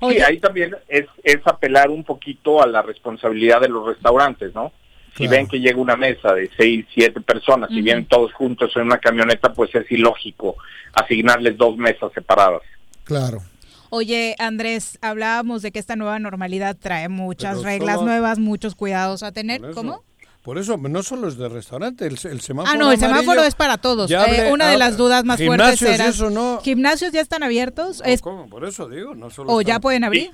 S16: Sí, ahí también es, es apelar un poquito a la responsabilidad de los restaurantes, ¿no? Si
S5: Claro.
S16: ven que llega una mesa de seis, siete personas, si vienen todos juntos en una camioneta, pues es ilógico asignarles dos mesas separadas.
S5: Claro.
S3: Oye, Andrés, hablábamos de que esta nueva normalidad trae muchas
S4: Pero
S3: reglas nuevas, muchos cuidados a tener. ¿Cómo?
S4: Por eso, no solo es de restaurante, el, el semáforo.
S3: Ah, no, el semáforo es para todos.
S4: ya
S3: Eh, una de
S4: ah,
S3: las dudas más fuertes era...
S4: eso no.
S3: ¿Gimnasios ya están abiertos?
S4: No,
S3: Es-
S4: ¿cómo? Por eso digo, no solo
S3: ¿O ya pueden abrir?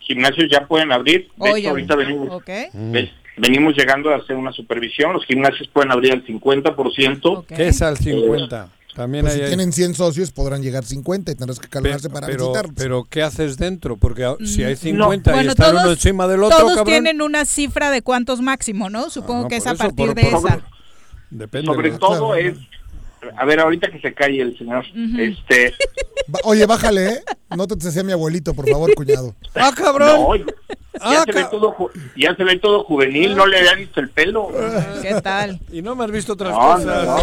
S16: Gimnasios ya pueden abrir. De
S3: Oh,
S16: hecho, ahorita venimos,
S3: Ok.
S16: de, venimos llegando a hacer una supervisión. Los gimnasios pueden abrir al 50%.
S4: ¿Qué es al 50? También
S5: Pues
S4: hay
S5: si tienen 100 socios, podrán llegar 50 y tendrás que calmarse para
S4: pero,
S5: visitarlos.
S4: pero ¿qué haces dentro? Porque a- si hay
S3: Mm,
S4: 50 y
S3: bueno,
S4: están
S3: todos,
S4: uno encima del otro,
S3: todos
S4: cabrón,
S3: tienen una cifra de cuántos máximo, ¿no? Supongo
S4: no,
S3: que es a
S4: eso,
S3: partir
S4: por-
S3: de
S4: por-
S3: esa.
S4: depende.
S16: Sobre
S4: ¿no?
S16: todo es, a ver, ahorita que se calle el señor, este,
S5: Oye, bájale, ¿eh? No te decía mi abuelito, por favor, cuñado.
S4: ¡Ah, cabrón!
S16: no, ya,
S4: Ah,
S16: se ve todo, ju- ya se ve todo juvenil, no le había visto el pelo.
S3: ¿Qué tal?
S4: Y no me has visto otras
S16: No,
S4: cosas.
S16: no,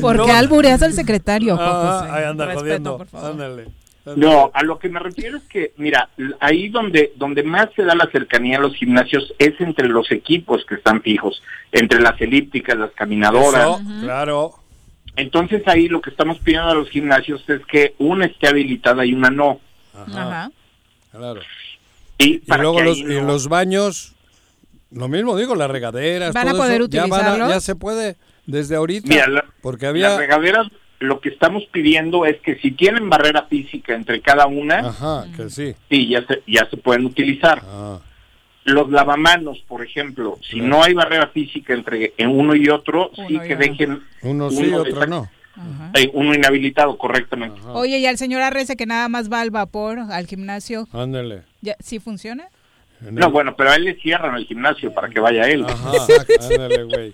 S3: ¿Por qué albureas al secretario, Juan
S4: Ah,
S3: José?
S4: ahí anda
S3: Respeto,
S4: jodiendo.
S3: por favor.
S4: Ándale.
S16: No, a lo que me refiero es que, mira, ahí donde, donde más se da la cercanía a los gimnasios es entre los equipos que están fijos, entre las elípticas, las caminadoras.
S4: Eso, claro.
S16: Entonces ahí lo que estamos pidiendo a los gimnasios es que una esté habilitada y una no.
S3: Ajá.
S4: Claro.
S16: Y,
S4: luego los, y los baños, lo mismo digo, las regaderas,
S3: ¿Van a poder
S4: eso, ya, van a-
S3: utilizarlos?
S4: ya se puede desde ahorita.
S16: Mira, la-
S4: porque había...
S16: Las regaderas, lo que estamos pidiendo es que si tienen barrera física entre cada una,
S4: Ajá, que sí.
S16: sí, ya se, ya se pueden utilizar.
S4: Ah.
S16: Los lavamanos, por ejemplo, si no hay barrera física entre en uno y otro, sí
S3: Uno
S16: que
S3: uno.
S16: dejen
S4: Uno sí,
S16: uno
S4: otro no.
S16: eh, uno inhabilitado correctamente.
S3: Oye, y al señor Arrece que nada más va al vapor, al gimnasio,
S4: Ándale.
S3: ¿ya, ¿sí funciona?
S16: No, bueno, pero a él le cierran el gimnasio para que vaya él.
S4: Ajá, ándale, güey.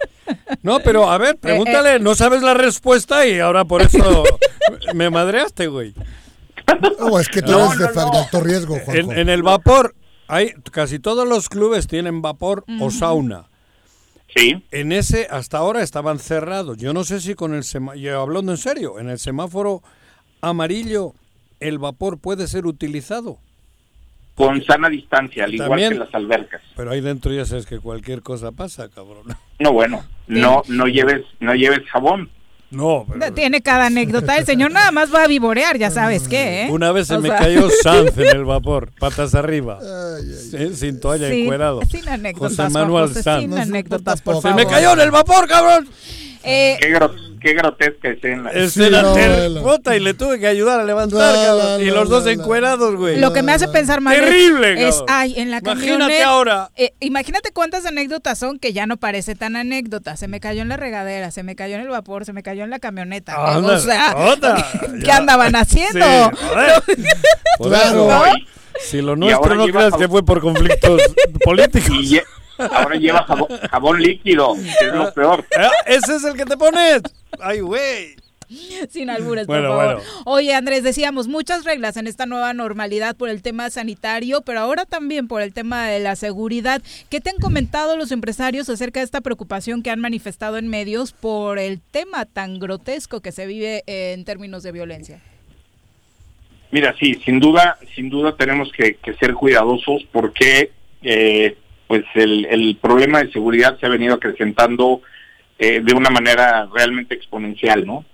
S4: No, (laughs) pero a ver, pregúntale, no sabes la respuesta y ahora por eso (laughs) me madreaste, güey.
S5: O es que tú
S4: No,
S5: eres de, de alto riesgo, Juanjo.
S4: En, en el vapor, hay casi todos los clubes tienen vapor o sauna.
S16: Sí.
S4: En ese hasta ahora estaban cerrados. Yo no sé si con el semáforo, hablando en serio, en el semáforo amarillo el vapor puede ser utilizado.
S16: Con sana distancia, al igual
S4: También-
S16: que las albercas.
S4: Pero ahí dentro ya sabes que cualquier cosa pasa, cabrón.
S16: No, bueno, no no lleves no lleves jabón.
S4: No,
S3: Tiene cada anécdota. El señor nada más va a vivorear, ya sabes qué, ¿eh?
S4: Una vez se
S3: O
S4: me
S3: sea-
S4: cayó Sanz en el (laughs) vapor, patas arriba, Sí, sin toalla
S3: Sí,
S4: encuerado.
S3: sin anécdotas,
S4: José Manuel
S3: José,
S4: Sanz.
S3: sin anécdotas, por
S4: Se
S3: favor.
S4: me cayó en el vapor, cabrón.
S3: Eh,
S16: Qué, gro- qué grotesca escena.
S4: Era ter- puta, y le tuve que ayudar a levantar, cabrón. Y los dos encuerados, güey.
S3: Lo que me hace pensar más
S4: Terrible,
S3: es,
S4: cabrón.
S3: ay, en la
S4: Imagínate ahora.
S3: eh, imagínate cuántas anécdotas son que ya no parece tan anécdota. Se me cayó en la regadera, se me cayó en el vapor, se me cayó en la camioneta.
S4: Anda,
S3: o sea,
S4: otra, (laughs)
S3: ¿qué
S4: ya.
S3: andaban haciendo?
S4: Sí. Por (laughs)
S16: Claro. ¿No?
S4: Si lo nuestro no creas que fue por conflictos (laughs) políticos.
S16: Y ahora lleva jabón, jabón líquido, que es lo peor.
S4: Ah, Ese es el que te pones. Ay, güey.
S3: Sin albures,
S4: Bueno,
S3: por favor.
S4: bueno.
S3: Oye, Andrés, decíamos muchas reglas en esta nueva normalidad por el tema sanitario, pero ahora también por el tema de la seguridad. ¿Qué te han comentado los empresarios acerca de esta preocupación que han manifestado en medios por el tema tan grotesco que se vive en términos de violencia?
S16: Mira, sí, sin duda, sin duda tenemos que, que ser cuidadosos porque eh, pues el, el problema de seguridad se ha venido acrecentando eh, de una manera realmente exponencial, ¿no?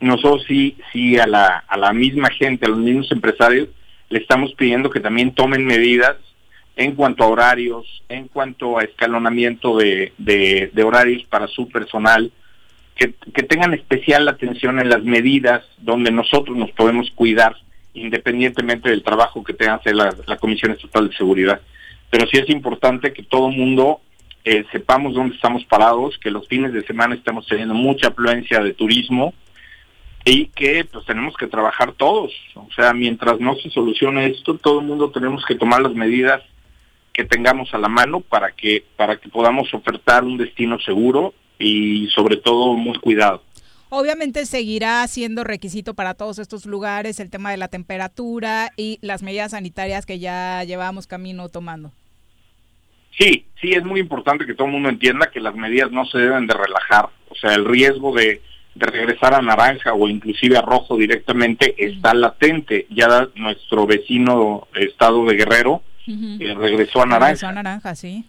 S16: Nosotros sí, sí a la, a la misma gente, a los mismos empresarios, le estamos pidiendo que también tomen medidas en cuanto a horarios, en cuanto a escalonamiento de, de, de horarios para su personal, que, que tengan especial atención en las medidas donde nosotros nos podemos cuidar, independientemente del trabajo que tenga hacer la, la Comisión Estatal de Seguridad. Pero sí es importante que todo mundo eh, sepamos dónde estamos parados, que los fines de semana estamos teniendo mucha afluencia de turismo y que pues tenemos que trabajar todos. O sea, mientras no se solucione esto, todo el mundo tenemos que tomar las medidas que tengamos a la mano para que para que podamos ofertar un destino seguro y sobre todo muy cuidado.
S3: Obviamente seguirá siendo requisito para todos estos lugares el tema de la temperatura y las medidas sanitarias que ya llevamos camino tomando.
S16: Sí, sí, es muy importante que todo el mundo entienda que las medidas no se deben de relajar. O sea, el riesgo de, de regresar a naranja o inclusive a rojo directamente está latente. Ya nuestro vecino estado de Guerrero eh, regresó a naranja.
S3: Regresó a naranja, sí.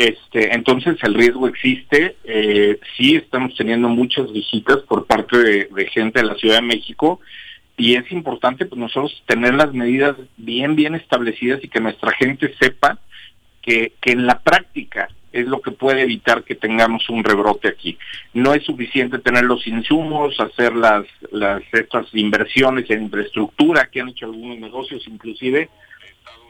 S16: Este, entonces el riesgo existe. Eh, sí, estamos teniendo muchas visitas por parte de, gente de la Ciudad de México y es importante pues nosotros tener las medidas bien, bien establecidas y que nuestra gente sepa que, que en la práctica es lo que puede evitar que tengamos un rebrote aquí. No es suficiente tener los insumos, hacer las estas inversiones en infraestructura que han hecho algunos negocios inclusive,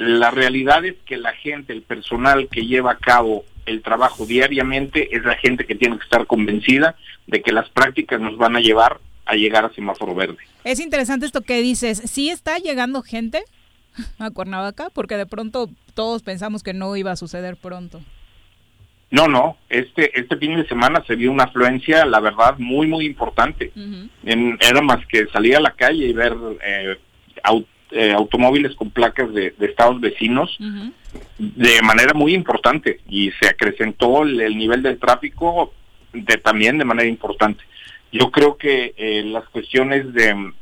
S16: la realidad es que la gente, el personal que lleva a cabo el trabajo diariamente es la gente que tiene que estar convencida de que las prácticas nos van a llevar a llegar a semáforo verde.
S3: Es interesante esto que dices. ¿Sí está llegando gente (laughs) a Cuernavaca? Porque de pronto todos pensamos que no iba a suceder pronto.
S16: No, no, este este fin de semana se vio una afluencia, la verdad, muy, muy importante. En- era más que salir a la calle y ver eh, eh, automóviles con placas de, de estados vecinos de manera muy importante y se acrecentó el, el nivel del tráfico de, también de manera importante. Yo creo que eh, las cuestiones de mm,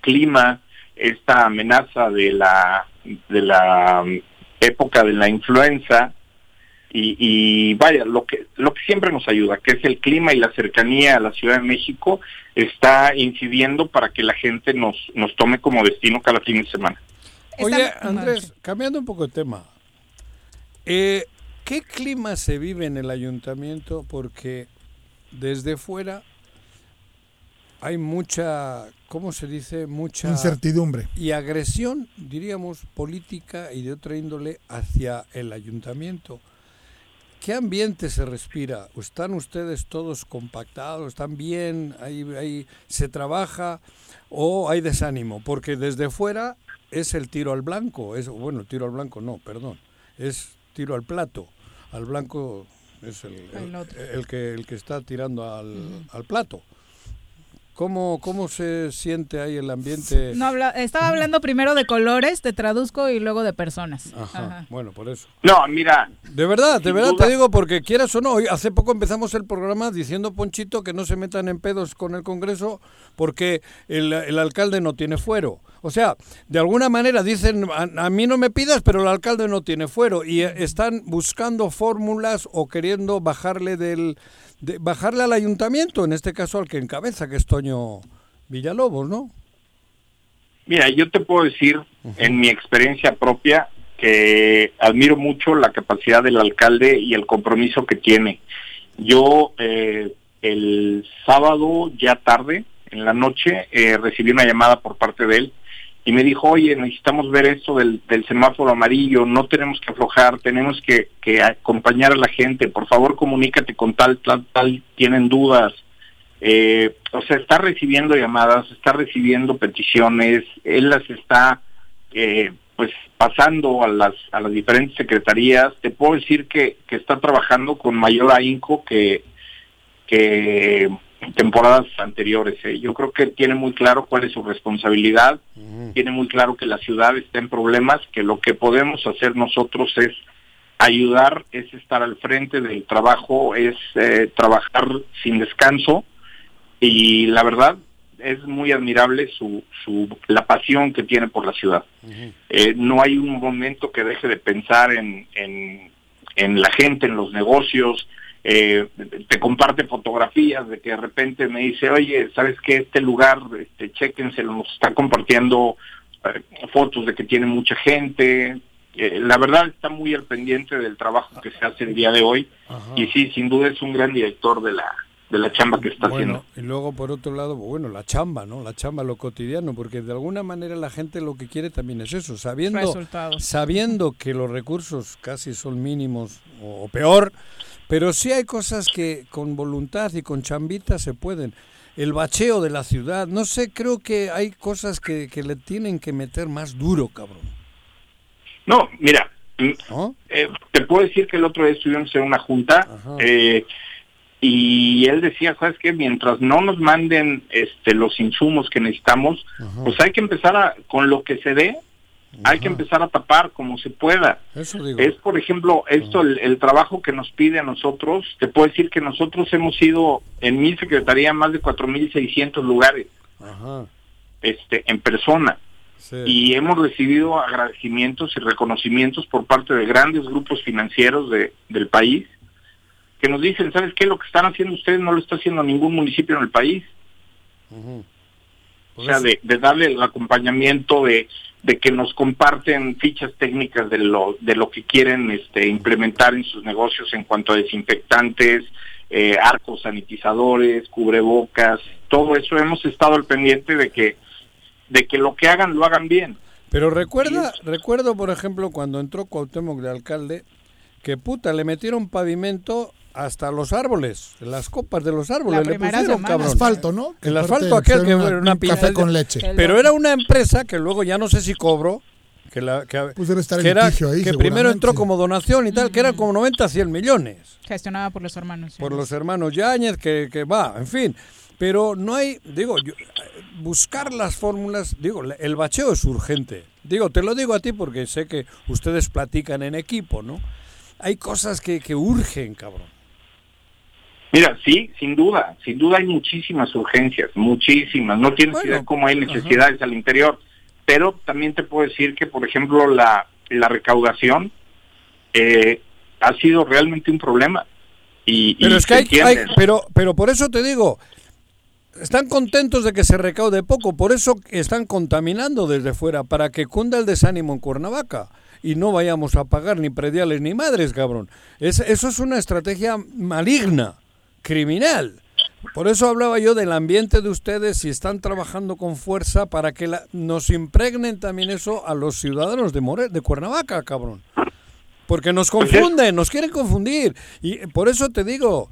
S16: clima, esta amenaza de la de la mm, época de la influenza y, y vaya lo que lo que siempre nos ayuda, que es el clima y la cercanía a la Ciudad de México, está incidiendo para que la gente nos nos tome como destino cada fin de semana.
S4: Oye, Andrés, cambiando un poco de tema, eh, ¿qué clima se vive en el ayuntamiento? Porque desde fuera hay mucha, ¿cómo se dice? Mucha
S5: Incertidumbre.
S4: y agresión, diríamos, política y de otra índole hacia el ayuntamiento. ¿Qué ambiente se respira? ¿Están ustedes todos compactados? ¿Están bien? ¿Ahí, ahí se trabaja? ¿O hay desánimo? Porque desde fuera es el tiro al blanco. Es, bueno, tiro al blanco no, perdón. Es tiro al plato. Al blanco es el, el-
S3: El otro.
S4: el que, el que está tirando al, al plato. ¿Cómo, ¿Cómo se siente ahí el ambiente?
S3: No habla, estaba hablando primero de colores, te traduzco, y luego de personas.
S4: Ajá,
S3: Ajá.
S4: bueno, por eso.
S16: No, mira.
S4: De verdad, de verdad
S16: duda-
S4: te digo, porque quieras o no, hoy- hace poco empezamos el programa diciendo, Ponchito, que no se metan en pedos con el Congreso porque el, el alcalde no tiene fuero. O sea, de alguna manera dicen, a, a mí no me pidas, pero el alcalde no tiene fuero. Y eh, están buscando fórmulas o queriendo bajarle del de- bajarle al ayuntamiento, en este caso al que encabeza, que es Toño Villalobos, ¿no?
S16: Mira, yo te puedo decir en mi experiencia propia que admiro mucho la capacidad del alcalde y el compromiso que tiene. Yo eh, el sábado ya tarde, en la noche, eh, recibí una llamada por parte de él y me dijo, oye, necesitamos ver esto del, semáforo amarillo, no tenemos que aflojar, tenemos que, que acompañar a la gente, por favor comunícate con tal, tal, tal, tienen dudas. Eh, o sea, está recibiendo llamadas, está recibiendo peticiones, él las está eh, pues pasando a las a las diferentes secretarías. Te puedo decir que, que está trabajando con mayor ahínco que, que temporadas anteriores. ¿eh? Yo creo que tiene muy claro cuál es su responsabilidad, tiene muy claro que la ciudad está en problemas, que lo que podemos hacer nosotros es ayudar, es estar al frente del trabajo, es eh, trabajar sin descanso y la verdad es muy admirable su, su la pasión que tiene por la ciudad. Eh, no hay un momento que deje de pensar en, en, en la gente, en los negocios. Eh, te comparte fotografías de que de repente me dice, oye, ¿sabes qué? Este lugar, este, chéquenselo, nos está compartiendo eh, fotos de que tiene mucha gente. Eh, la verdad está muy al pendiente del trabajo que se hace el día de hoy. Y sí, sin duda es un gran director de la, de la chamba que está
S4: Bueno,
S16: haciendo.
S4: y luego por otro lado, bueno, la chamba, ¿no? La chamba, lo cotidiano, porque de alguna manera la gente lo que quiere también es eso, sabiendo,
S3: Resultados.
S4: sabiendo que los recursos casi son mínimos o, o peor, pero sí hay cosas que con voluntad y con chambita se pueden. El bacheo de la ciudad, no sé, creo que hay cosas que, que le tienen que meter más duro, cabrón.
S16: No, mira, mm, eh, te puedo decir que el otro día estuvimos en una junta eh, y él decía, ¿sabes qué? Mientras no nos manden este, los insumos que necesitamos, pues hay que empezar a, con lo que se dé, hay que empezar a tapar como se pueda.
S4: Eso digo.
S16: Es, por ejemplo, esto, el, el trabajo que nos pide a nosotros, te puedo decir que nosotros hemos ido en mi secretaría a más de 4.600 lugares
S4: Ajá.
S16: este, en persona y hemos recibido agradecimientos y reconocimientos por parte de grandes grupos financieros de, del país que nos dicen, ¿sabes qué? Lo que están haciendo ustedes no lo está haciendo ningún municipio en el país. O sea, de, de darle el acompañamiento, de, de que nos comparten fichas técnicas de lo, de lo que quieren este, implementar en sus negocios en cuanto a desinfectantes, eh, arcos sanitizadores, cubrebocas, todo eso hemos estado al pendiente de que de que lo que hagan lo hagan bien.
S4: Pero recuerda, recuerdo, por ejemplo, cuando entró Cuauhtémoc de alcalde, que puta, le metieron pavimento hasta los árboles, las copas de los árboles,
S5: La
S4: le pusieron,
S5: semana.
S4: cabrón.
S5: Asfalto, ¿no? Que
S4: El asfalto aquel que era
S5: una- café
S4: de-
S5: con leche.
S4: Pero era una empresa que luego ya no sé si cobró, que, la, que,
S5: Pues debe estar en
S4: que era-
S5: litigio ahí,
S4: que primero entró como donación y tal, que eran como 90, 100 millones
S3: Gestionada por los hermanos.
S4: por los hermanos Yáñez, que, que va, en fin. Pero no hay, digo, yo- buscar las fórmulas, digo, el bacheo es urgente. Digo, te lo digo a ti porque sé que ustedes platican en equipo, ¿no? Hay cosas que, que urgen, cabrón.
S16: Mira, sí, sin duda, sin duda hay muchísimas urgencias, muchísimas. No tienes
S4: Bueno,
S16: idea cómo hay necesidades al interior. Pero también te puedo decir que, por ejemplo, la, la recaudación eh, ha sido realmente un problema. Y,
S4: Pero
S16: y
S4: es que hay, hay- pero, pero por eso te digo, están contentos de que se recaude poco, por eso están contaminando desde fuera, para que cunda el desánimo en Cuernavaca y no vayamos a pagar ni prediales ni madres, cabrón. Es, eso es una estrategia maligna, criminal. Por eso hablaba yo del ambiente de ustedes y están trabajando con fuerza para que la- nos impregnen también eso a los ciudadanos de, More, de Cuernavaca, cabrón. Porque nos confunden, nos quieren confundir. Y por eso te digo,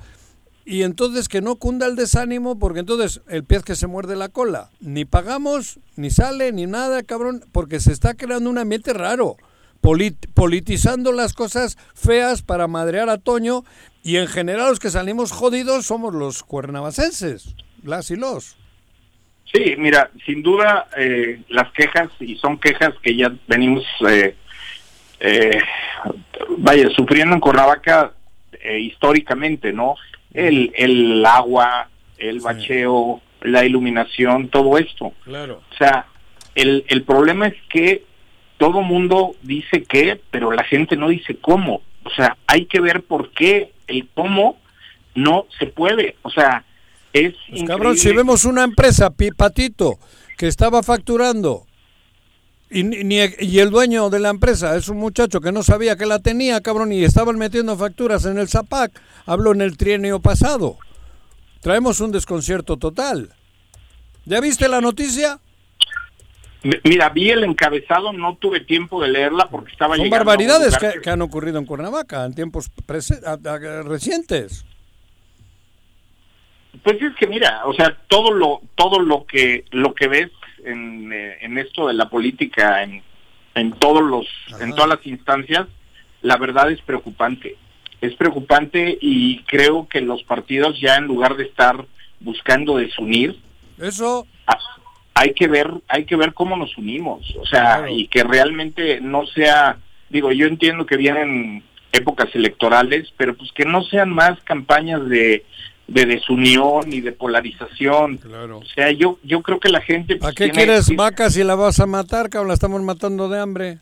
S4: y entonces que no cunda el desánimo, porque entonces el pez que se muerde la cola, ni pagamos, ni sale, ni nada, cabrón, porque se está creando un ambiente raro, polit- politizando las cosas feas para madrear a Toño, y en general los que salimos jodidos somos los cuernavacenses, las y los.
S16: Sí, mira, sin duda eh, las quejas, y son quejas que ya venimos, eh, eh, vaya, sufriendo en Cuernavaca eh, históricamente, ¿no? El, el agua, el bacheo, la iluminación, todo esto.
S4: Claro.
S16: O sea, el, el problema es que todo mundo dice qué, pero la gente no dice cómo. O sea, hay que ver por qué el cómo no se puede. O sea, es
S4: Pues, cabrón, si vemos una empresa, Patito, que estaba facturando y, ni- y el dueño de la empresa es un muchacho que no sabía que la tenía, cabrón, y estaban metiendo facturas en el ZAPAC, hablo en el trienio pasado. Traemos un desconcierto total. ¿Ya viste la noticia?
S16: Mira, vi el encabezado, no tuve tiempo de leerla porque estaba
S4: Son
S16: llegando
S4: barbaridades que, que han ocurrido en Cuernavaca en tiempos a- a- recientes.
S16: Pues es que mira, o sea, todo lo todo lo que lo que ves en, eh, en esto de la política en, en todos los en todas las instancias, la verdad es preocupante. Es preocupante y creo que los partidos ya en lugar de estar buscando desunir,
S4: Eso
S16: hay que ver hay que ver cómo nos unimos, o sea, y que realmente no sea, digo, yo entiendo que vienen épocas electorales, pero pues que no sean más campañas de de desunión y de polarización.
S4: Claro.
S16: O sea, yo yo creo que la gente pues,
S4: ¿A qué quieres vacas si la vas a matar, cabrón? La estamos matando de hambre.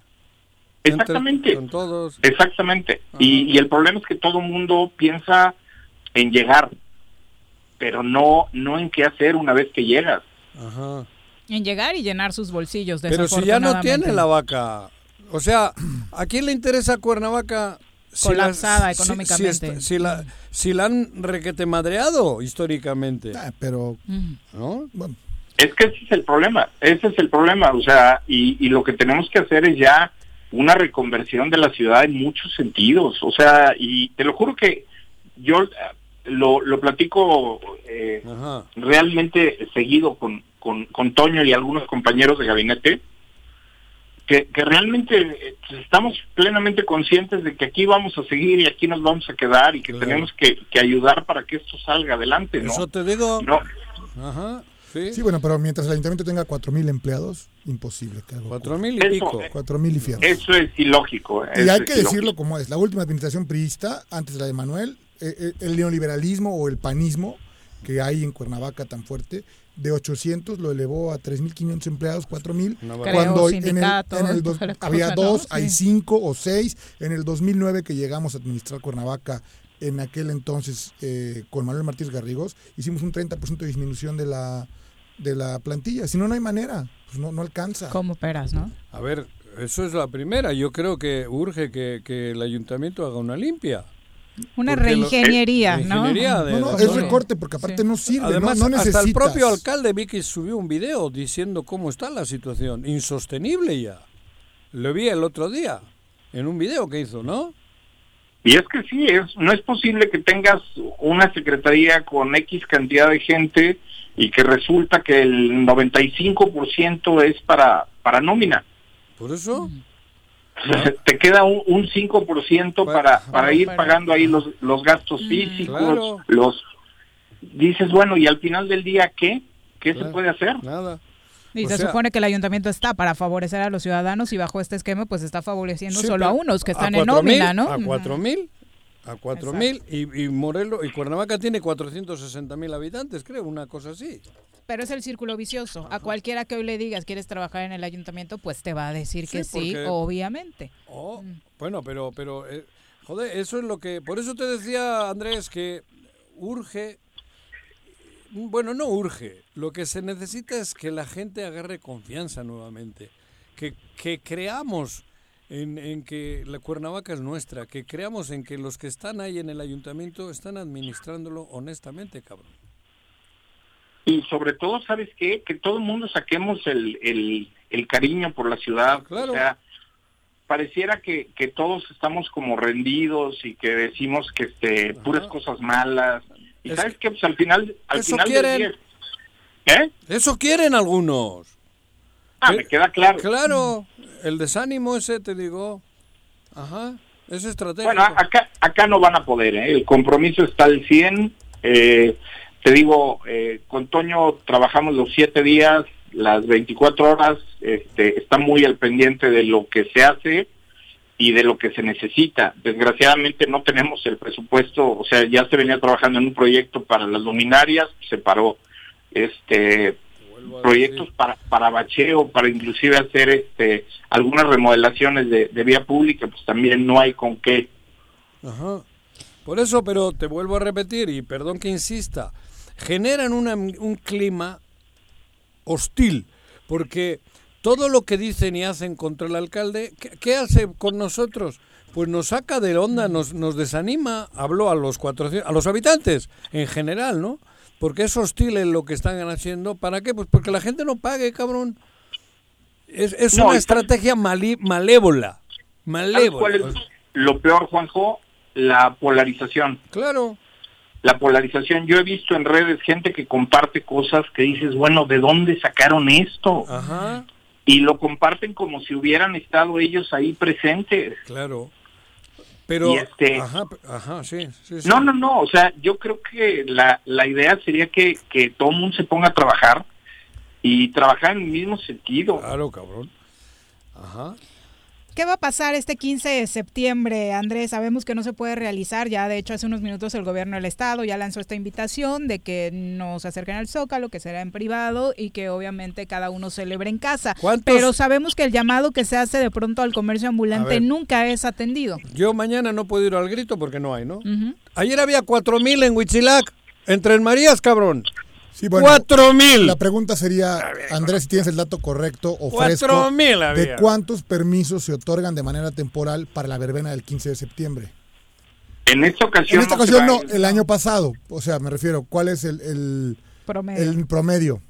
S16: Exactamente.
S4: Con todos.
S16: Exactamente. Y, y el problema es que todo el mundo piensa en llegar, pero no no en qué hacer una vez que llegas.
S4: Ajá.
S3: En llegar y llenar sus bolsillos.
S4: Pero si ya no tiene la vaca. O sea, ¿a quién le interesa Cuernavaca?
S3: Colapsada
S4: la- si-
S3: económicamente.
S4: Si, si la, si la han requete madreado históricamente.
S5: Ah, pero.
S4: ¿No?
S16: Es que ese es el problema, ese es el problema, o sea, y, y lo que tenemos que hacer es ya una reconversión de la ciudad en muchos sentidos, o sea, y te lo juro que yo eh, lo, lo platico eh, realmente seguido con, con, con Toño y algunos compañeros de gabinete, que, que realmente eh, estamos plenamente conscientes de que aquí vamos a seguir y aquí nos vamos a quedar y que tenemos que, que ayudar para que esto salga adelante, ¿no?
S4: Eso te digo.
S16: No,
S4: Ajá. Sí.
S5: Sí, bueno, pero mientras el ayuntamiento tenga 4.000 empleados, imposible que algo
S4: Cuatro mil y
S16: Eso,
S4: pico.
S16: eh,
S5: 4.000 y fierro.
S16: Eso es ilógico.
S5: Y
S16: eso
S5: hay que
S16: ilógico.
S5: decirlo como es. La última administración priista, antes de la de Manuel, eh, eh, el neoliberalismo o el panismo que hay en Cuernavaca tan fuerte, de 800 lo elevó a 3.500 empleados, 4.000.
S3: barbaridad.
S5: Cuando en el,
S3: sindicato,
S5: en el dos- había
S3: cosa, ¿no?
S5: dos,
S3: Sí.
S5: hay cinco o seis. En el 2009 que llegamos a administrar Cuernavaca, en aquel entonces eh, con Manuel Martínez Garrigos, hicimos un 30% de disminución de la, de la plantilla. Si no, no hay manera. Pues no, no alcanza.
S3: Como peras, ¿no?
S4: A ver, eso es la primera. Yo creo que urge que, que el ayuntamiento haga una limpia.
S3: Una reingeniería,
S4: eh,
S3: ¿no?
S4: reingeniería de-
S5: No, no,
S4: de-
S5: es recorte porque aparte no sirve,
S4: Además,
S5: no, no
S4: hasta el propio alcalde vi que subió un video diciendo cómo está la situación. Insostenible ya. Lo vi el otro día en un video que hizo, ¿no?
S16: Y es que sí, es, no es posible que tengas una secretaría con X cantidad de gente y que resulta que el 95% es para, para nómina.
S4: Por eso. (laughs)
S16: Te queda un, un 5% para, para ir pagando ahí los, los gastos físicos,
S4: Claro.
S16: los... Dices, bueno, ¿y al final del día qué? ¿Qué se puede hacer?
S4: Nada.
S3: Y
S4: O
S3: se
S4: sea-
S3: supone que el ayuntamiento está para favorecer a los ciudadanos y bajo este esquema pues está favoreciendo
S4: Sí,
S3: solo a unos que están
S4: a
S3: en
S4: 4,000,
S3: nómina, ¿no?
S4: A. 4 mil. A 4 mil y, y Morelos y Cuernavaca tiene 460 mil habitantes, creo, una cosa así.
S3: Pero es el círculo vicioso. A cualquiera que hoy le digas quieres trabajar en el ayuntamiento, pues te va a decir que sí, obviamente.
S4: Oh, Bueno, pero, pero, eh, joder, eso es lo que, por eso te decía Andrés que urge, bueno, no urge, lo que se necesita es que la gente agarre confianza nuevamente, que, que creamos en, en que la Cuernavaca es nuestra, que creamos en que los que están ahí en el ayuntamiento están administrándolo honestamente, cabrón.
S16: Y sobre todo, ¿sabes qué? Que todo el mundo saquemos el, el, el cariño por la ciudad. O sea, pareciera que, que todos estamos como rendidos y que decimos que este puras cosas malas. Y
S4: Es
S16: ¿sabes qué? Pues al final, al
S4: Eso
S16: final
S4: quieren.
S16: del día... ¿Eh?
S4: Eso quieren algunos.
S16: Ah, me queda claro.
S4: Claro, el desánimo ese, te digo. Ajá, es estratégico.
S16: Bueno, acá, acá no van a poder, ¿eh? el compromiso está al 100. Eh, te digo, eh, con Toño trabajamos los siete días, las 24 horas, este, está muy al pendiente de lo que se hace y de lo que se necesita. Desgraciadamente no tenemos el presupuesto, o sea, ya se venía trabajando en un proyecto para las luminarias, se paró. Este proyectos para, para bacheo, para inclusive hacer este algunas remodelaciones de, de vía pública, pues también no hay con qué.
S4: Ajá. Por eso, pero te vuelvo a repetir, y perdón que insista, generan una- un clima hostil, porque todo lo que dicen y hacen contra el alcalde, ¿qué, qué hace con nosotros? Pues nos saca de onda, nos, nos desanima, habló a los 400, a los habitantes en general, ¿no? Porque es hostil en lo que están haciendo. ¿Para qué? Pues porque la gente no pague, cabrón. Es, es
S16: No,
S4: una estrategia malí- malévola.
S16: ¿Sabes
S4: Malévola.
S16: cuál es lo peor, Juanjo? La polarización.
S4: Claro.
S16: La polarización. Yo he visto en redes gente que comparte cosas que dices, bueno, ¿de dónde sacaron esto?
S4: Ajá.
S16: Y lo comparten como si hubieran estado ellos ahí presentes.
S4: Claro. Pero,
S16: Y este-
S4: ajá, ajá, sí, sí, sí.
S16: No, no, no. O sea, yo creo que la, la idea sería que, que todo el mundo se ponga a trabajar y trabajar en el mismo sentido.
S4: Claro, cabrón. Ajá.
S3: ¿Qué va a pasar este 15 de septiembre, Andrés? Sabemos que no se puede realizar. Ya, de hecho, hace unos minutos el gobierno del estado ya lanzó esta invitación de que no se acerquen al Zócalo, que será en privado y que obviamente cada uno celebre en casa.
S4: ¿Cuántos?
S3: Pero sabemos que el llamado que se hace de pronto al comercio ambulante nunca es atendido.
S4: Yo mañana no puedo ir al grito porque no hay, ¿no? Ayer había cuatro mil en Huitzilac, en Tres Marías, cabrón.
S5: Sí, bueno,
S4: ¡Cuatro mil!
S5: La pregunta sería, Andrés, si tienes el dato correcto o fresco,
S4: Cuatro mil
S5: ¿de
S4: había.
S5: cuántos permisos se otorgan de manera temporal para la verbena del 15 de septiembre?
S16: En esta ocasión.
S5: En esta ocasión no, el año pasado. O sea, me refiero, ¿cuál es el, el,
S3: Promedio.
S5: el promedio?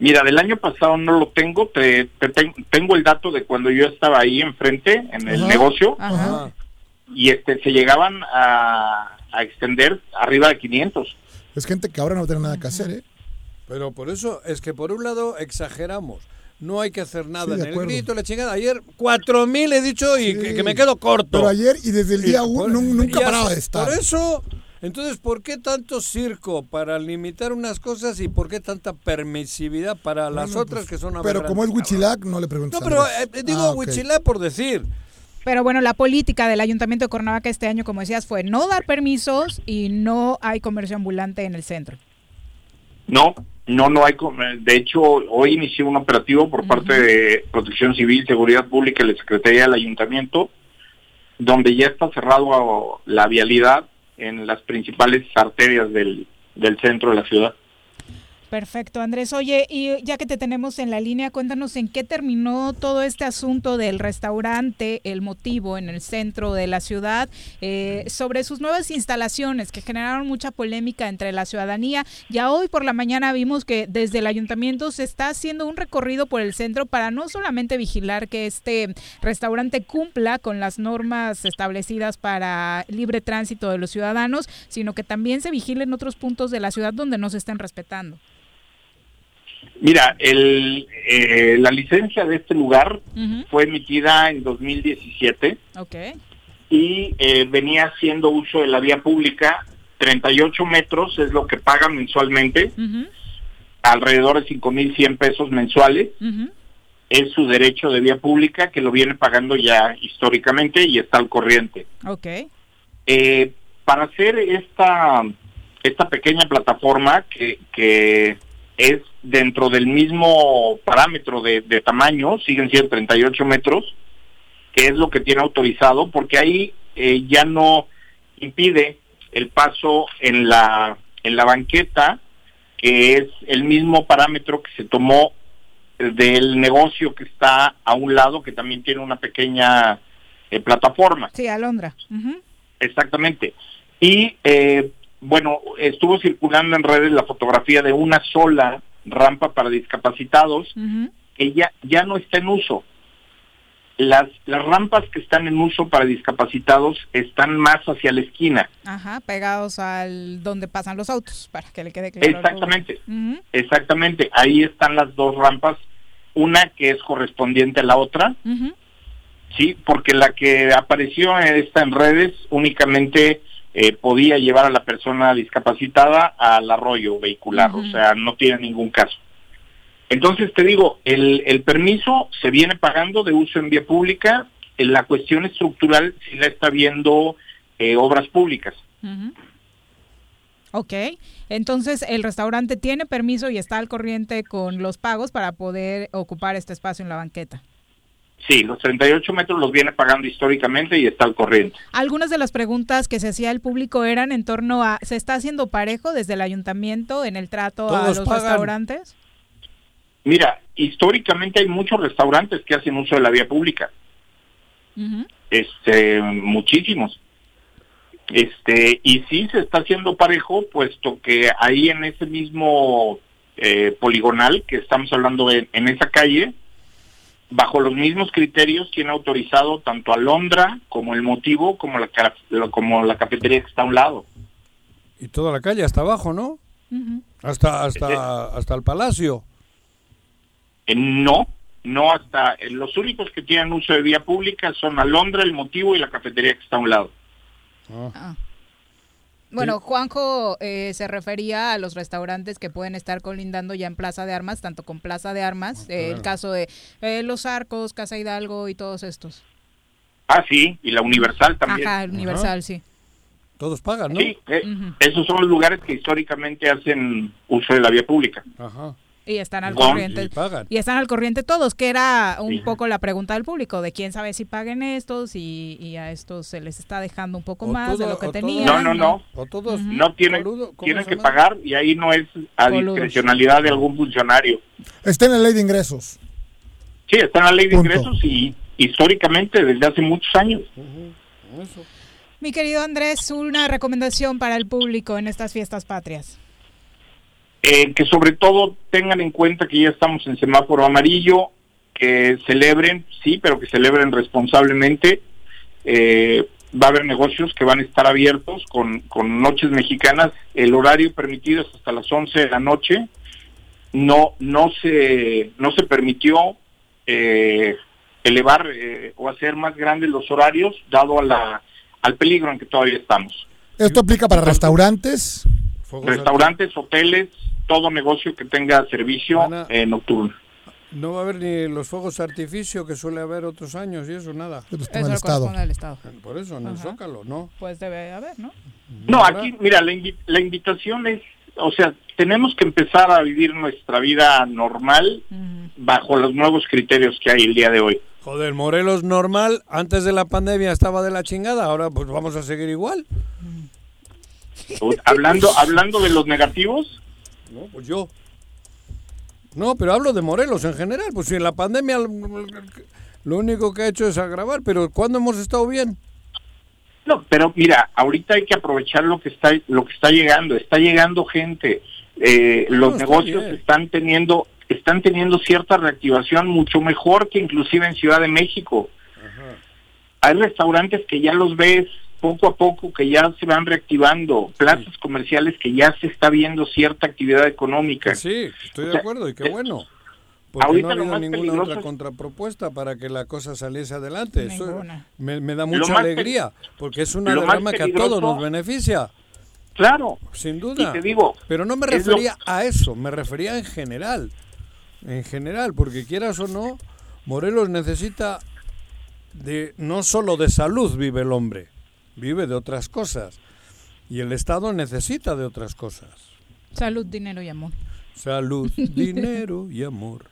S16: Mira, del año pasado no lo tengo, te, te ten- tengo el dato de cuando yo estaba ahí enfrente en el
S5: Ajá.
S16: negocio
S3: Ajá.
S16: y este se llegaban a, a extender arriba de 500.
S5: Es gente que ahora no tiene nada que hacer, ¿eh?
S4: Pero por eso es que por un lado exageramos. No hay que hacer nada
S5: Sí,
S4: en el grito, la chingada. Ayer cuatro mil he dicho y que, que me quedo corto.
S5: Pero ayer y desde el día
S4: Y
S5: uno
S4: por-
S5: nun- nunca
S4: y
S5: paraba de estar.
S4: Por eso, entonces, ¿por qué tanto circo para limitar unas cosas y por qué tanta permisividad para las
S5: Bueno,
S4: otras
S5: pues,
S4: que son
S5: Pero como es Huichilac, no le preguntas
S4: No, pero eh, digo
S5: Ah,
S4: por decir.
S3: Pero bueno, la política del Ayuntamiento de Cuernavaca este año, como decías, fue no dar permisos y no hay comercio ambulante en el centro.
S16: No, no, no hay. De hecho, hoy inició un operativo por parte de Protección Civil, Seguridad Pública y la Secretaría del Ayuntamiento, donde ya está cerrado la vialidad en las principales arterias del, del centro de la ciudad.
S3: Perfecto, Andrés. Oye, y ya que te tenemos en la línea, cuéntanos en qué terminó todo este asunto del restaurante, el motivo en el centro de la ciudad, eh, sobre sus nuevas instalaciones que generaron mucha polémica entre la ciudadanía. Ya hoy por la mañana vimos que desde el ayuntamiento se está haciendo un recorrido por el centro para no solamente vigilar que este restaurante cumpla con las normas establecidas para libre tránsito de los ciudadanos, sino que también se vigilen otros puntos de la ciudad donde no se estén respetando.
S16: Mira, el, eh, la licencia de este lugar fue emitida en 2017
S3: Ok.
S16: y eh, venía haciendo uso de la vía pública. 38 metros es lo que pagan mensualmente, alrededor de 5.100 pesos mensuales. Es su derecho de vía pública que lo viene pagando ya históricamente y está al corriente.
S3: Ok.
S16: Eh, para hacer esta, esta pequeña plataforma que, que es dentro del mismo parámetro de, de tamaño, siguen siendo 38 metros, que es lo que tiene autorizado, porque ahí eh, ya no impide el paso en la, en la banqueta, que es el mismo parámetro que se tomó del negocio que está a un lado, que también tiene una pequeña eh, plataforma.
S3: Sí, Alondra.
S16: Exactamente. Y eh, bueno, estuvo circulando en redes la fotografía de una sola rampa para discapacitados que ya, ya no está en uso. Las, las rampas que están en uso para discapacitados están más hacia la esquina.
S3: Ajá, pegados al donde pasan los autos, para que le quede claro.
S16: Exactamente. Exactamente. Ahí están las dos rampas, una que es correspondiente a la otra, sí, porque la que apareció esta en redes únicamente eh, podía llevar a la persona discapacitada al arroyo vehicular, o sea, no tiene ningún caso. Entonces te digo, el, el permiso se viene pagando de uso en vía pública, en la cuestión estructural sí la está viendo eh, obras públicas.
S3: Ujú. Ok, entonces el restaurante tiene permiso y está al corriente con los pagos para poder ocupar este espacio en la banqueta.
S16: Sí, los 38 metros los viene pagando históricamente y está al corriente.
S3: Algunas de las preguntas que se hacía el público eran en torno a, ¿se está haciendo parejo desde el ayuntamiento en el trato a los
S16: pagan.
S3: restaurantes?
S16: Mira, históricamente hay muchos restaurantes que hacen uso de la vía pública. Este muchísimos este y sí se está haciendo parejo puesto que ahí en ese mismo eh, poligonal que estamos hablando en, en esa calle bajo los mismos criterios tiene autorizado tanto a Londra como el motivo como la como la cafetería que está a un lado
S4: Y toda la calle hasta abajo, ¿no? Hasta, hasta, hasta el palacio.
S16: Eh, no no hasta eh, los únicos que tienen uso de vía pública son Alondra, el motivo y la cafetería que está a un lado.
S3: Ah. Bueno, Juanjo eh, se refería a los restaurantes que pueden estar colindando ya en Plaza de Armas, tanto con Plaza de Armas, eh, el caso de eh, Los Arcos, Casa Hidalgo y todos estos.
S16: Ah, sí, y la Universal también.
S3: Ajá, Universal, sí.
S4: Todos pagan, ¿no?
S16: Sí, eh, esos son los lugares que históricamente hacen uso de la vía pública.
S4: Ajá.
S3: Y están al corriente.
S16: y pagan.
S3: Y están al corriente todos, que era un
S16: Sí.
S3: poco la pregunta del público, de quién sabe si paguen estos y, y a estos se les está dejando un poco
S16: O
S3: más de lo que
S16: todo-
S3: tenían.
S16: No, no, no.
S4: O todos
S16: No tienen,
S4: ¿cómo
S16: tienen que pagar y ahí no es a
S5: Coludos.
S16: discrecionalidad de algún funcionario.
S5: Está en la ley de ingresos.
S16: Sí, está en la ley de
S5: Punto.
S16: ingresos y históricamente desde hace muchos años.
S3: Mi querido Andrés, una recomendación para el público en estas fiestas patrias.
S16: Eh, que sobre todo tengan en cuenta que ya estamos en semáforo amarillo, que celebren, sí, pero que celebren responsablemente. Eh, va a haber negocios que van a estar abiertos con, con noches mexicanas. El horario permitido es hasta las 11 de la noche. No, no se, no se permitió eh, elevar eh, o hacer más grandes los horarios, dado a la, al peligro en que todavía estamos.
S5: Esto aplica para restaurantes.
S16: Restaurantes, hoteles, todo negocio que tenga servicio eh, nocturno.
S4: No va a haber ni los fuegos de artificio que suele haber otros años y eso, nada.
S3: Eso al Estado.
S4: Por eso, en el. Zócalo, ¿no?
S3: Pues debe haber, ¿no?
S16: No, aquí, mira, la, invi- la invitación es, o sea, tenemos que empezar a vivir nuestra vida normal bajo los nuevos criterios que hay el día de hoy.
S4: Joder, Morelos normal, antes de la pandemia estaba de la chingada, ahora pues vamos a seguir igual.
S16: Hablando, hablando de los negativos,
S4: No, pues yo. No, pero hablo de Morelos en general. Pues si en la pandemia lo único que ha hecho es agravar, pero ¿cuándo hemos estado bien?
S16: No, pero mira, ahorita hay que aprovechar lo que está lo que está llegando. Está llegando gente. Eh,
S4: No,
S16: los negocios
S4: bien.
S16: están teniendo están teniendo cierta reactivación mucho mejor que inclusive en Ciudad de México. Hay restaurantes que ya los ves poco a poco que ya se van reactivando, plazas comerciales que ya se está viendo cierta actividad económica.
S4: Sí, estoy
S16: O
S4: de
S16: sea,
S4: acuerdo y qué bueno. Porque
S16: ahorita
S4: no ha
S16: lo
S4: habido
S16: más
S4: ninguna
S16: peligroso
S4: otra
S16: es-
S4: contrapropuesta para que la cosa saliese adelante. Eso
S16: Ninguna.
S4: me, me da mucha alegría, porque es una derrama que a todos nos beneficia.
S16: Claro.
S4: Sin duda.
S16: Y te digo,
S4: Pero no me
S16: es lo-
S4: refería a eso, me refería en general. En general, porque quieras o no, Morelos necesita de no solo de salud vive el hombre, vive de otras cosas. Y el Estado necesita de otras cosas.
S3: Salud, dinero y amor.
S4: Salud, (laughs) dinero y amor.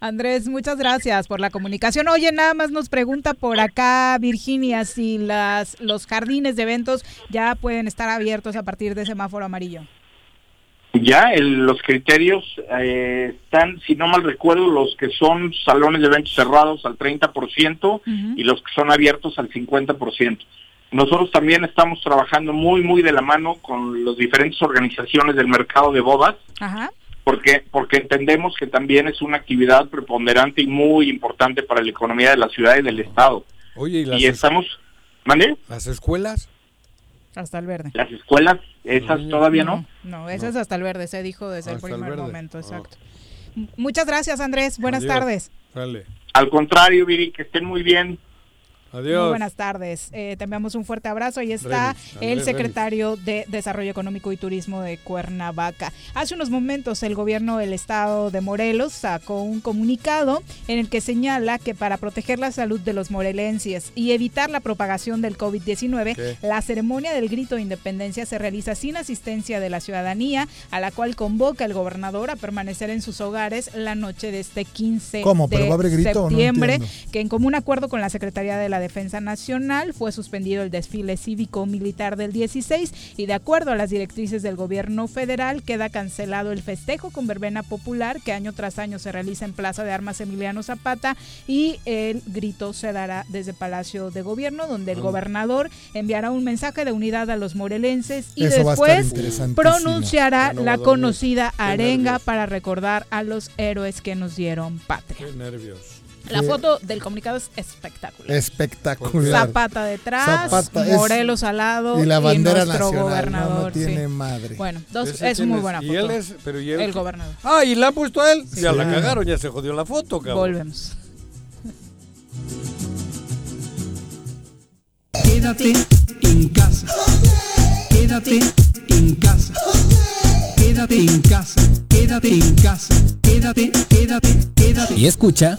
S3: Andrés, muchas gracias por la comunicación. Oye, nada más nos pregunta por acá Virginia si las los jardines de eventos ya pueden estar abiertos a partir de semáforo amarillo.
S16: Ya el- los criterios eh, están, si no mal recuerdo, los que son salones de eventos cerrados al 30% y los que son abiertos al 50%. Nosotros también estamos trabajando muy, muy de la mano con las diferentes organizaciones del mercado de bodas,
S3: Ajá.
S16: porque, porque entendemos que también es una actividad preponderante y muy importante para la economía de la ciudad y del estado.
S4: Oye, ¿y las,
S16: Y
S4: es-
S16: estamos, ¿mande?
S4: las escuelas?
S3: Hasta el verde.
S16: Las escuelas, esas todavía no.
S3: No, ese es hasta el verde, se dijo desde el
S16: Hasta el
S3: primer momento, exacto. M- Muchas gracias, Andrés. Buenas
S16: Adiós.
S3: tardes.
S4: Dale.
S16: Al contrario, Viri, que estén muy bien.
S4: Adiós.
S3: Muy buenas tardes. Eh, te enviamos un fuerte abrazo. Ahí está
S16: Remis,
S3: el secretario de Desarrollo Económico y Turismo de Cuernavaca. Hace unos momentos el gobierno del estado de Morelos sacó un comunicado en el que señala que para proteger la salud de los morelenses y evitar la propagación del COVID-19,
S17: ¿Qué?
S3: la ceremonia del grito de independencia se realiza sin asistencia de la ciudadanía, a la cual convoca el gobernador a permanecer en sus hogares la noche de este 15
S5: ¿Cómo?
S3: de
S5: ¿Pero va a haber grito no
S3: septiembre que en común acuerdo con la Secretaría de la Defensa Nacional fue suspendido el desfile cívico-militar del 16 y de acuerdo a las directrices del gobierno federal queda cancelado el festejo con verbena popular que año tras año se realiza en Plaza de Armas Emiliano Zapata y el grito se dará desde Palacio de Gobierno donde el
S5: Ah.
S3: gobernador enviará un mensaje de unidad a los morelenses y
S5: Eso
S3: después pronunciará
S4: no
S3: la conocida arenga para recordar a los héroes que nos dieron patria.
S4: Qué nervios.
S3: La foto del comunicado es espectacular.
S5: Espectacular.
S3: Zapata detrás,
S5: Zapata es-
S3: Morelos al lado
S5: y la bandera
S3: nuestro
S5: nacional, no, no
S3: gobernador. sí.
S5: tiene madre.
S3: Bueno, dos,
S4: ¿Ese
S3: es muy
S4: es?
S3: buena
S4: ¿Y
S3: foto.
S4: él es? Pero ¿y él
S3: el
S4: qué?
S3: gobernador.
S4: Ah, y la ha puesto a él. Ya
S5: Sí.
S4: la cagaron, ya se jodió la foto, cabrón.
S3: Volvemos.
S17: Quédate en casa. Quédate en casa. Quédate en casa. Quédate en casa. Quédate, quédate, quédate.
S11: Y escucha.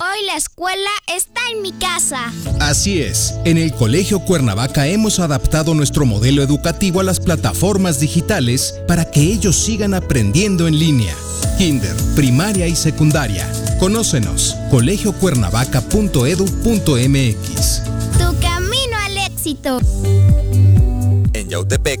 S13: Hoy la escuela está en mi casa.
S14: Así es, en el Colegio Cuernavaca hemos adaptado nuestro modelo educativo a las plataformas digitales para que ellos sigan aprendiendo en línea. Kinder, primaria y secundaria. Conócenos, colegiocuernavaca.edu.mx.
S13: Tu camino al éxito.
S18: En Yautepec,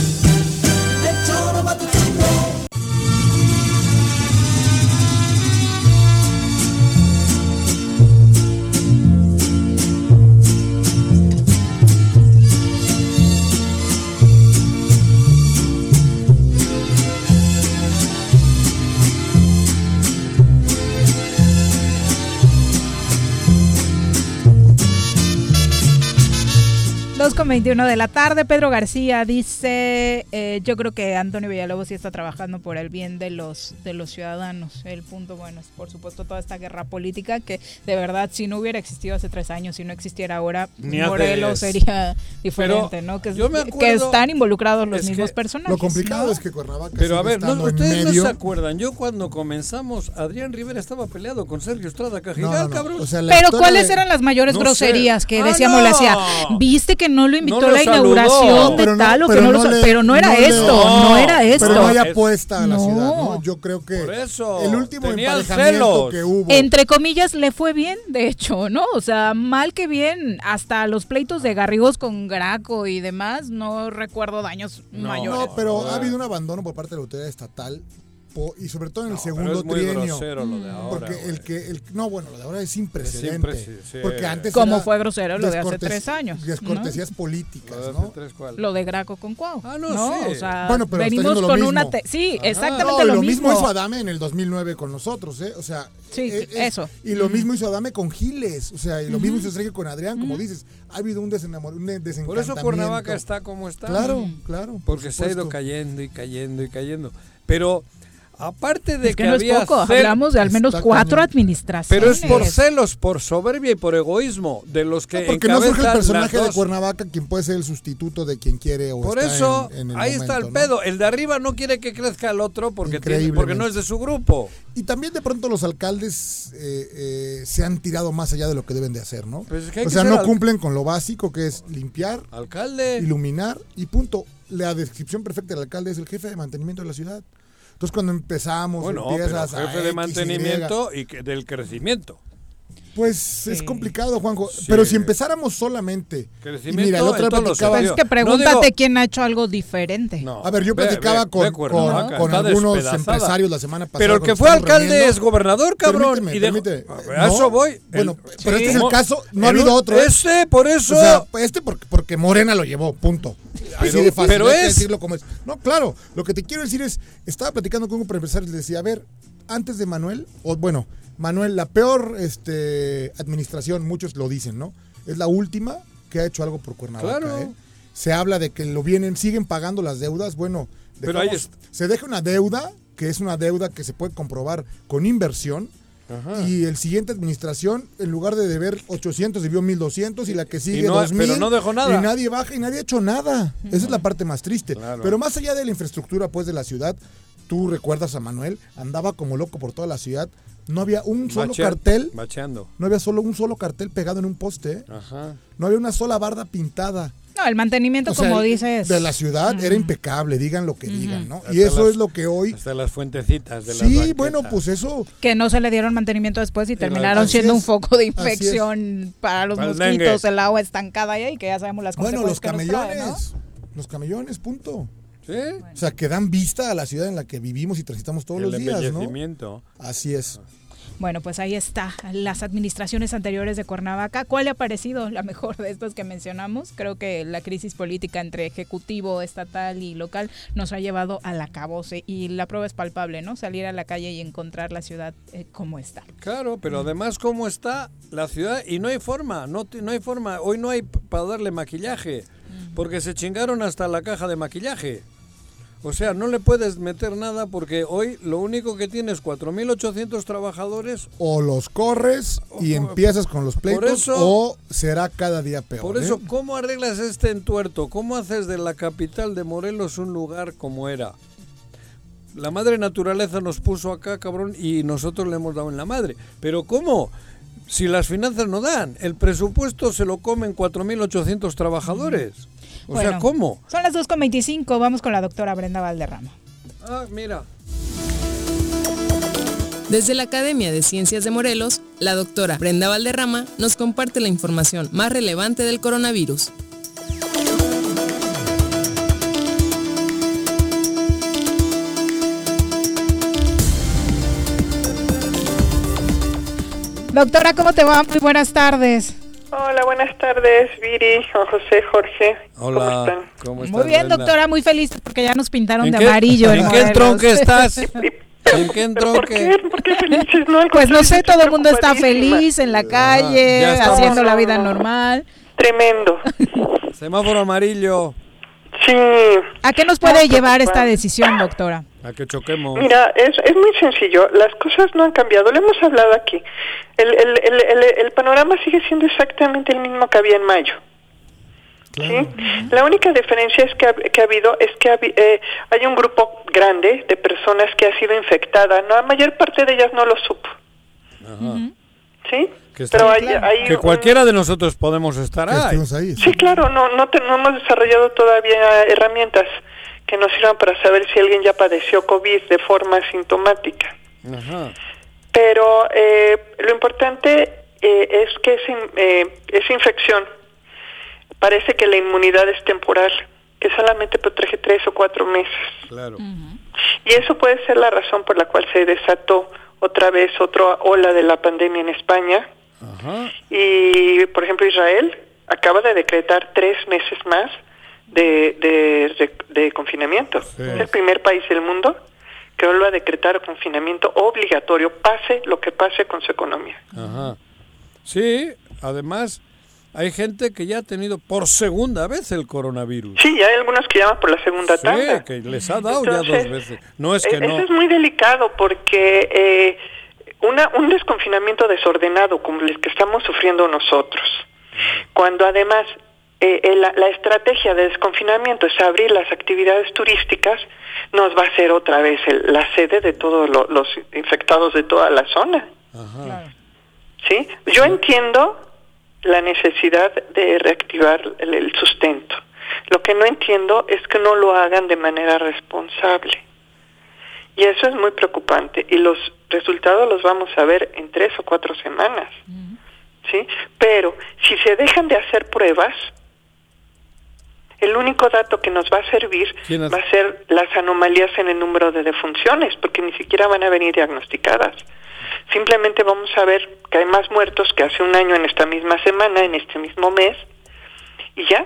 S3: Dos con 21 de la tarde, Pedro García dice, eh, yo creo que Antonio Villalobos sí está trabajando por el bien de los de los ciudadanos. El punto bueno es, por supuesto, toda esta guerra política que de verdad, si no hubiera existido hace tres años, si no existiera ahora, Morelos sería (laughs) diferente,
S4: Pero
S3: ¿no? Que,
S4: yo me
S3: que
S4: acuerdo-
S3: están involucrados los
S4: es
S3: mismos personajes.
S5: Lo complicado
S3: ¿no?
S5: es que Cuernavaca
S4: Pero a ver, no, ustedes no se acuerdan. Yo cuando comenzamos, Adrián Rivera estaba peleado con Sergio Estrada Cajigal,
S5: No, no, no.
S4: cabrón.
S5: O sea, la
S3: Pero ¿cuáles
S5: de-
S3: eran las mayores
S4: No sé.
S3: groserías que
S4: Ah,
S3: decíamos le hacía? ¿Viste que no lo invitó
S4: No
S3: a la
S4: saludó.
S3: inauguración de tal o que no lo
S5: le-
S3: Pero no era
S5: no le-
S3: esto,
S4: No,
S3: no, era esto.
S5: Pero no hay
S4: Es-
S5: apuesta a la
S3: No.
S5: ciudad, ¿no? Yo creo que
S4: Por eso,
S5: el último emparejamiento
S4: celos.
S5: que hubo.
S3: Entre comillas, le fue bien, de hecho, ¿no? O sea, mal que bien, hasta los pleitos de Garrigos con Graco y demás, no recuerdo daños mayores.
S5: No, pero ha habido un abandono por parte de la autoridad estatal y sobre todo en el
S4: No, pero
S5: segundo
S4: es muy
S5: trienio.
S4: grosero lo de ahora,
S5: Porque el que el, no, bueno, lo de ahora es sin precedente.
S4: prece- sí.
S5: Porque antes
S3: Como fue grosero lo de hace tres años,
S5: Descortesías políticas,
S4: Lo de
S5: ¿no?
S4: hace tres, ¿cuál?
S3: Lo de Graco con Cuau.
S4: Ah, no,
S3: no
S4: sí.
S3: O sea,
S5: Bueno, pero
S3: venimos con
S5: mismo.
S3: una... te- sí,
S4: Ajá.
S3: exactamente lo,
S5: lo mismo hizo
S3: mismo.
S5: Adame en el 2009 con nosotros, ¿eh? O sea,
S3: Sí,
S5: eh, es-
S3: eso.
S5: Y lo
S3: Ujú.
S5: mismo hizo Adame con Giles, o sea, y lo mismo hizo Sergio con Adrián, como dices, ha habido un, desenamor, un desencantamiento.
S4: Por eso Cuernavaca está como está.
S5: Claro, claro. por
S4: Porque se ha ido cayendo y cayendo y cayendo. Pero aparte de
S3: Es que
S4: que,
S3: no es poco,
S4: cel-
S3: hablamos de al menos
S5: Está
S3: cuatro
S5: cañón.
S3: administraciones.
S4: Pero es por celos, por soberbia y por egoísmo de los que
S5: No, porque no surge el personaje de. Cuernavaca quien puede ser el sustituto de quien quiere o
S4: Por
S5: está
S4: eso,
S5: en- en el
S4: ahí está el pedo. El de arriba no quiere que crezca el otro porque, tiene- porque no es de su grupo.
S5: Y también de pronto los alcaldes eh, eh, se han tirado más allá de lo que deben de hacer, ¿no?
S4: Pues es que hay
S5: o sea, no
S4: al-
S5: cumplen con lo básico que es limpiar,
S4: Alcalde.
S5: iluminar y punto. La descripción perfecta del alcalde es el jefe de mantenimiento de la ciudad. Entonces cuando empezamos,
S4: Bueno, pero
S5: empiezas a
S4: jefe de
S5: Y,
S4: mantenimiento y que- del crecimiento.
S5: Pues es complicado, Juanjo.
S4: Sí.
S5: Pero si empezáramos solamente. Y mira, el otro platicaba.
S3: Pues es que pregúntate quién ha hecho algo diferente.
S4: No.
S5: A ver, yo platicaba
S4: ve-
S5: con,
S4: ve Cuernavaca,
S5: con- con
S4: está
S5: algunos empresarios la semana pasada.
S4: Pero el que fue alcalde
S5: reuniendo.
S4: es gobernador, cabrón.
S5: Permíteme,
S4: y de-
S5: permíteme.
S4: A ver, a
S5: No,
S4: eso voy.
S5: Bueno,
S4: El-
S5: pero este es el caso. No ha habido otro. ¿eh?
S4: Ese, por eso.
S5: O sea, este porque, porque Morena lo llevó, punto. Así
S4: Pero-
S5: de fácil.
S4: pero es-
S5: decirlo como es. No, claro. Lo que te quiero decir es, estaba platicando con un empresario y le decía, a ver, antes de Manuel, o bueno, Manuel, la peor este, administración, muchos lo dicen, ¿no? Es la última que ha hecho algo por Cuernavaca.
S4: Claro.
S5: ¿eh? Se habla de que lo vienen, siguen pagando las deudas. Bueno,
S4: Pero ahí
S5: dejamos-
S4: es-
S5: se deja una deuda, que es una deuda que se puede comprobar con inversión.
S4: Ajá.
S5: Y el siguiente administración, en lugar de deber 800, debió 1200 y la que sigue
S4: no-
S5: 2000.
S4: pero no dejó nada.
S5: Y nadie baja y nadie ha hecho nada. Esa es la parte más triste.
S4: Claro.
S5: Pero más allá de la infraestructura pues de la ciudad, tú recuerdas a Manuel, andaba como loco por toda la ciudad. No había un solo
S4: Mache-
S5: cartel,
S4: Macheando.
S5: no había solo un solo cartel pegado en un poste. ¿eh?
S4: Ajá.
S5: No había una sola barda pintada.
S3: No, el mantenimiento,
S5: O sea,
S3: como dices.
S5: De la ciudad era impecable, digan lo que digan, ¿no? Y eso
S4: las-
S5: es lo que hoy...
S4: Hasta las fuentecitas de
S5: Sí,
S4: banquetas.
S5: bueno, pues eso...
S3: Que no se le dieron mantenimiento después y terminaron siendo
S5: es,
S3: un foco de infección para los mosquitos, el agua estancada ahí, que ya sabemos las
S5: Bueno, los
S3: consecuencias que nos trae, ¿no?
S5: camellones. Los camellones, punto.
S4: ¿Sí?
S5: O sea, que dan vista a la ciudad en la que vivimos y transitamos todos
S4: El
S5: los días, ¿no? Así es.
S3: Bueno, pues ahí está. Las administraciones anteriores de Cuernavaca. ¿Cuál le ha parecido la mejor de estas que mencionamos? Creo que la crisis política entre ejecutivo, estatal y local nos ha llevado al acabose y la prueba es palpable, ¿no? Salir a la calle y encontrar la ciudad eh, como está.
S4: Claro, pero además cómo está la ciudad y no hay forma, no, no hay forma, hoy no hay para darle maquillaje, porque se chingaron hasta la caja de maquillaje. O sea, no le puedes meter nada porque hoy lo único que tienes 4.800 trabajadores.
S5: O los corres y empiezas con los pleitos
S4: eso-
S5: o será cada día peor.
S4: Por
S5: ¿eh?
S4: eso, ¿cómo arreglas este entuerto? ¿Cómo haces de la capital de Morelos un lugar como era? La madre naturaleza nos puso acá, cabrón, y nosotros le hemos dado en la madre. Pero ¿cómo? Si las finanzas no dan, el presupuesto se lo comen 4.800 trabajadores. O sea,
S3: Bueno,
S4: ¿cómo?
S3: Son las 2.25. Vamos con la doctora Brenda Valderrama.
S4: Ah, mira.
S19: Desde la Academia de Ciencias de Morelos, la doctora Brenda Valderrama nos comparte la información más relevante del coronavirus.
S3: Doctora, ¿cómo te va? Muy buenas tardes.
S20: Hola, buenas tardes, Viri, Juan José, Jorge.
S4: Hola, ¿cómo estás?
S3: Muy bien,
S4: Brenda?
S3: doctora, muy feliz porque ya nos pintaron
S4: ¿En
S3: de
S4: qué-
S3: amarillo.
S4: ¿En qué entronque estás? ¿En qué entronque?
S3: Pues no sé, todo el mundo está feliz en la calle,
S4: ya estamos.
S3: haciendo la vida normal.
S20: Tremendo.
S4: Semáforo amarillo.
S20: Sí.
S3: ¿A qué nos puede llevar esta decisión, doctora?
S4: A que choquemos.
S20: Mira, es, es muy sencillo. Las cosas no han cambiado. Lo hemos hablado aquí. El, el, el, el, el panorama sigue siendo exactamente el mismo que había en mayo. ¿sí? La única diferencia es que ha, que ha habido es que ha habi- eh, hay un grupo grande de personas que ha sido infectada. No, la mayor parte de ellas no lo supo.
S4: Ajá.
S20: ¿Sí?
S4: Que, está-
S20: Pero hay, hay
S4: que
S20: un-
S4: cualquiera de nosotros podemos estar ahí.
S20: Sí, claro, no, no, te- no hemos desarrollado todavía herramientas que nos sirvan para saber si alguien ya padeció COVID de forma asintomática.
S4: Ajá.
S20: Pero eh, lo importante eh, es que es in- eh, esa infección parece que la inmunidad es temporal, que solamente protege tres o cuatro meses.
S4: Claro.
S20: Y eso puede ser la razón por la cual se desató otra vez otra ola de la pandemia en España.
S4: Ajá.
S20: Y, por ejemplo, Israel acaba de decretar tres meses más de, de, de- de confinamiento.
S4: Sí.
S20: Es el primer país del mundo que vuelve a decretar confinamiento obligatorio, pase lo que pase con su economía.
S4: Ajá. Sí, además hay gente que ya ha tenido por segunda vez el coronavirus.
S20: Sí, ya hay algunos que llaman por la segunda
S4: Sí,
S20: tanda.
S4: que les ha dado ya dos veces. No es que
S20: Eh,
S4: no.
S20: Eso es muy delicado porque eh, una, un desconfinamiento desordenado como el que estamos sufriendo nosotros, cuando además eh, eh, la, la estrategia de desconfinamiento es abrir las actividades turísticas, nos va a ser otra vez el- la sede de todos lo- los infectados de toda la zona. ¿sí? Yo entiendo la necesidad de reactivar el, el sustento. Lo que no entiendo es que no lo hagan de manera responsable. Y eso es muy preocupante. Y los resultados los vamos a ver en tres o cuatro semanas. ¿Sí? Pero si se dejan de hacer pruebas, el único dato que nos va a servir va a ser las anomalías en el número de defunciones, porque ni siquiera van a venir diagnosticadas. Simplemente vamos a ver que hay más muertos que hace un año en esta misma semana, en este mismo mes, y ya.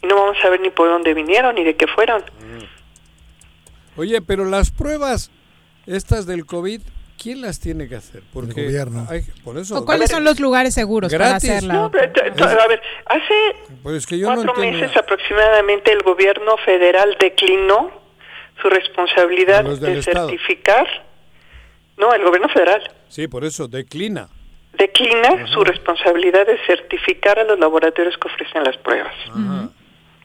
S20: Y no vamos a ver ni por dónde vinieron ni de qué fueron.
S4: Oye, pero las pruebas estas del COVID, ¿quién las tiene que hacer? Porque
S5: gobierno.
S4: hay- por eso.
S3: ¿O cuáles son los lugares seguros para
S4: Gratis.
S3: hacerla?
S20: No, pero, t- t- a ver, hace
S4: Pues es que yo
S20: cuatro meses aproximadamente el gobierno federal declinó su responsabilidad de
S4: Estado.
S20: certificar. No, el gobierno federal
S4: Sí, por eso, declina.
S20: declina su responsabilidad de certificar a los laboratorios que ofrecen las pruebas.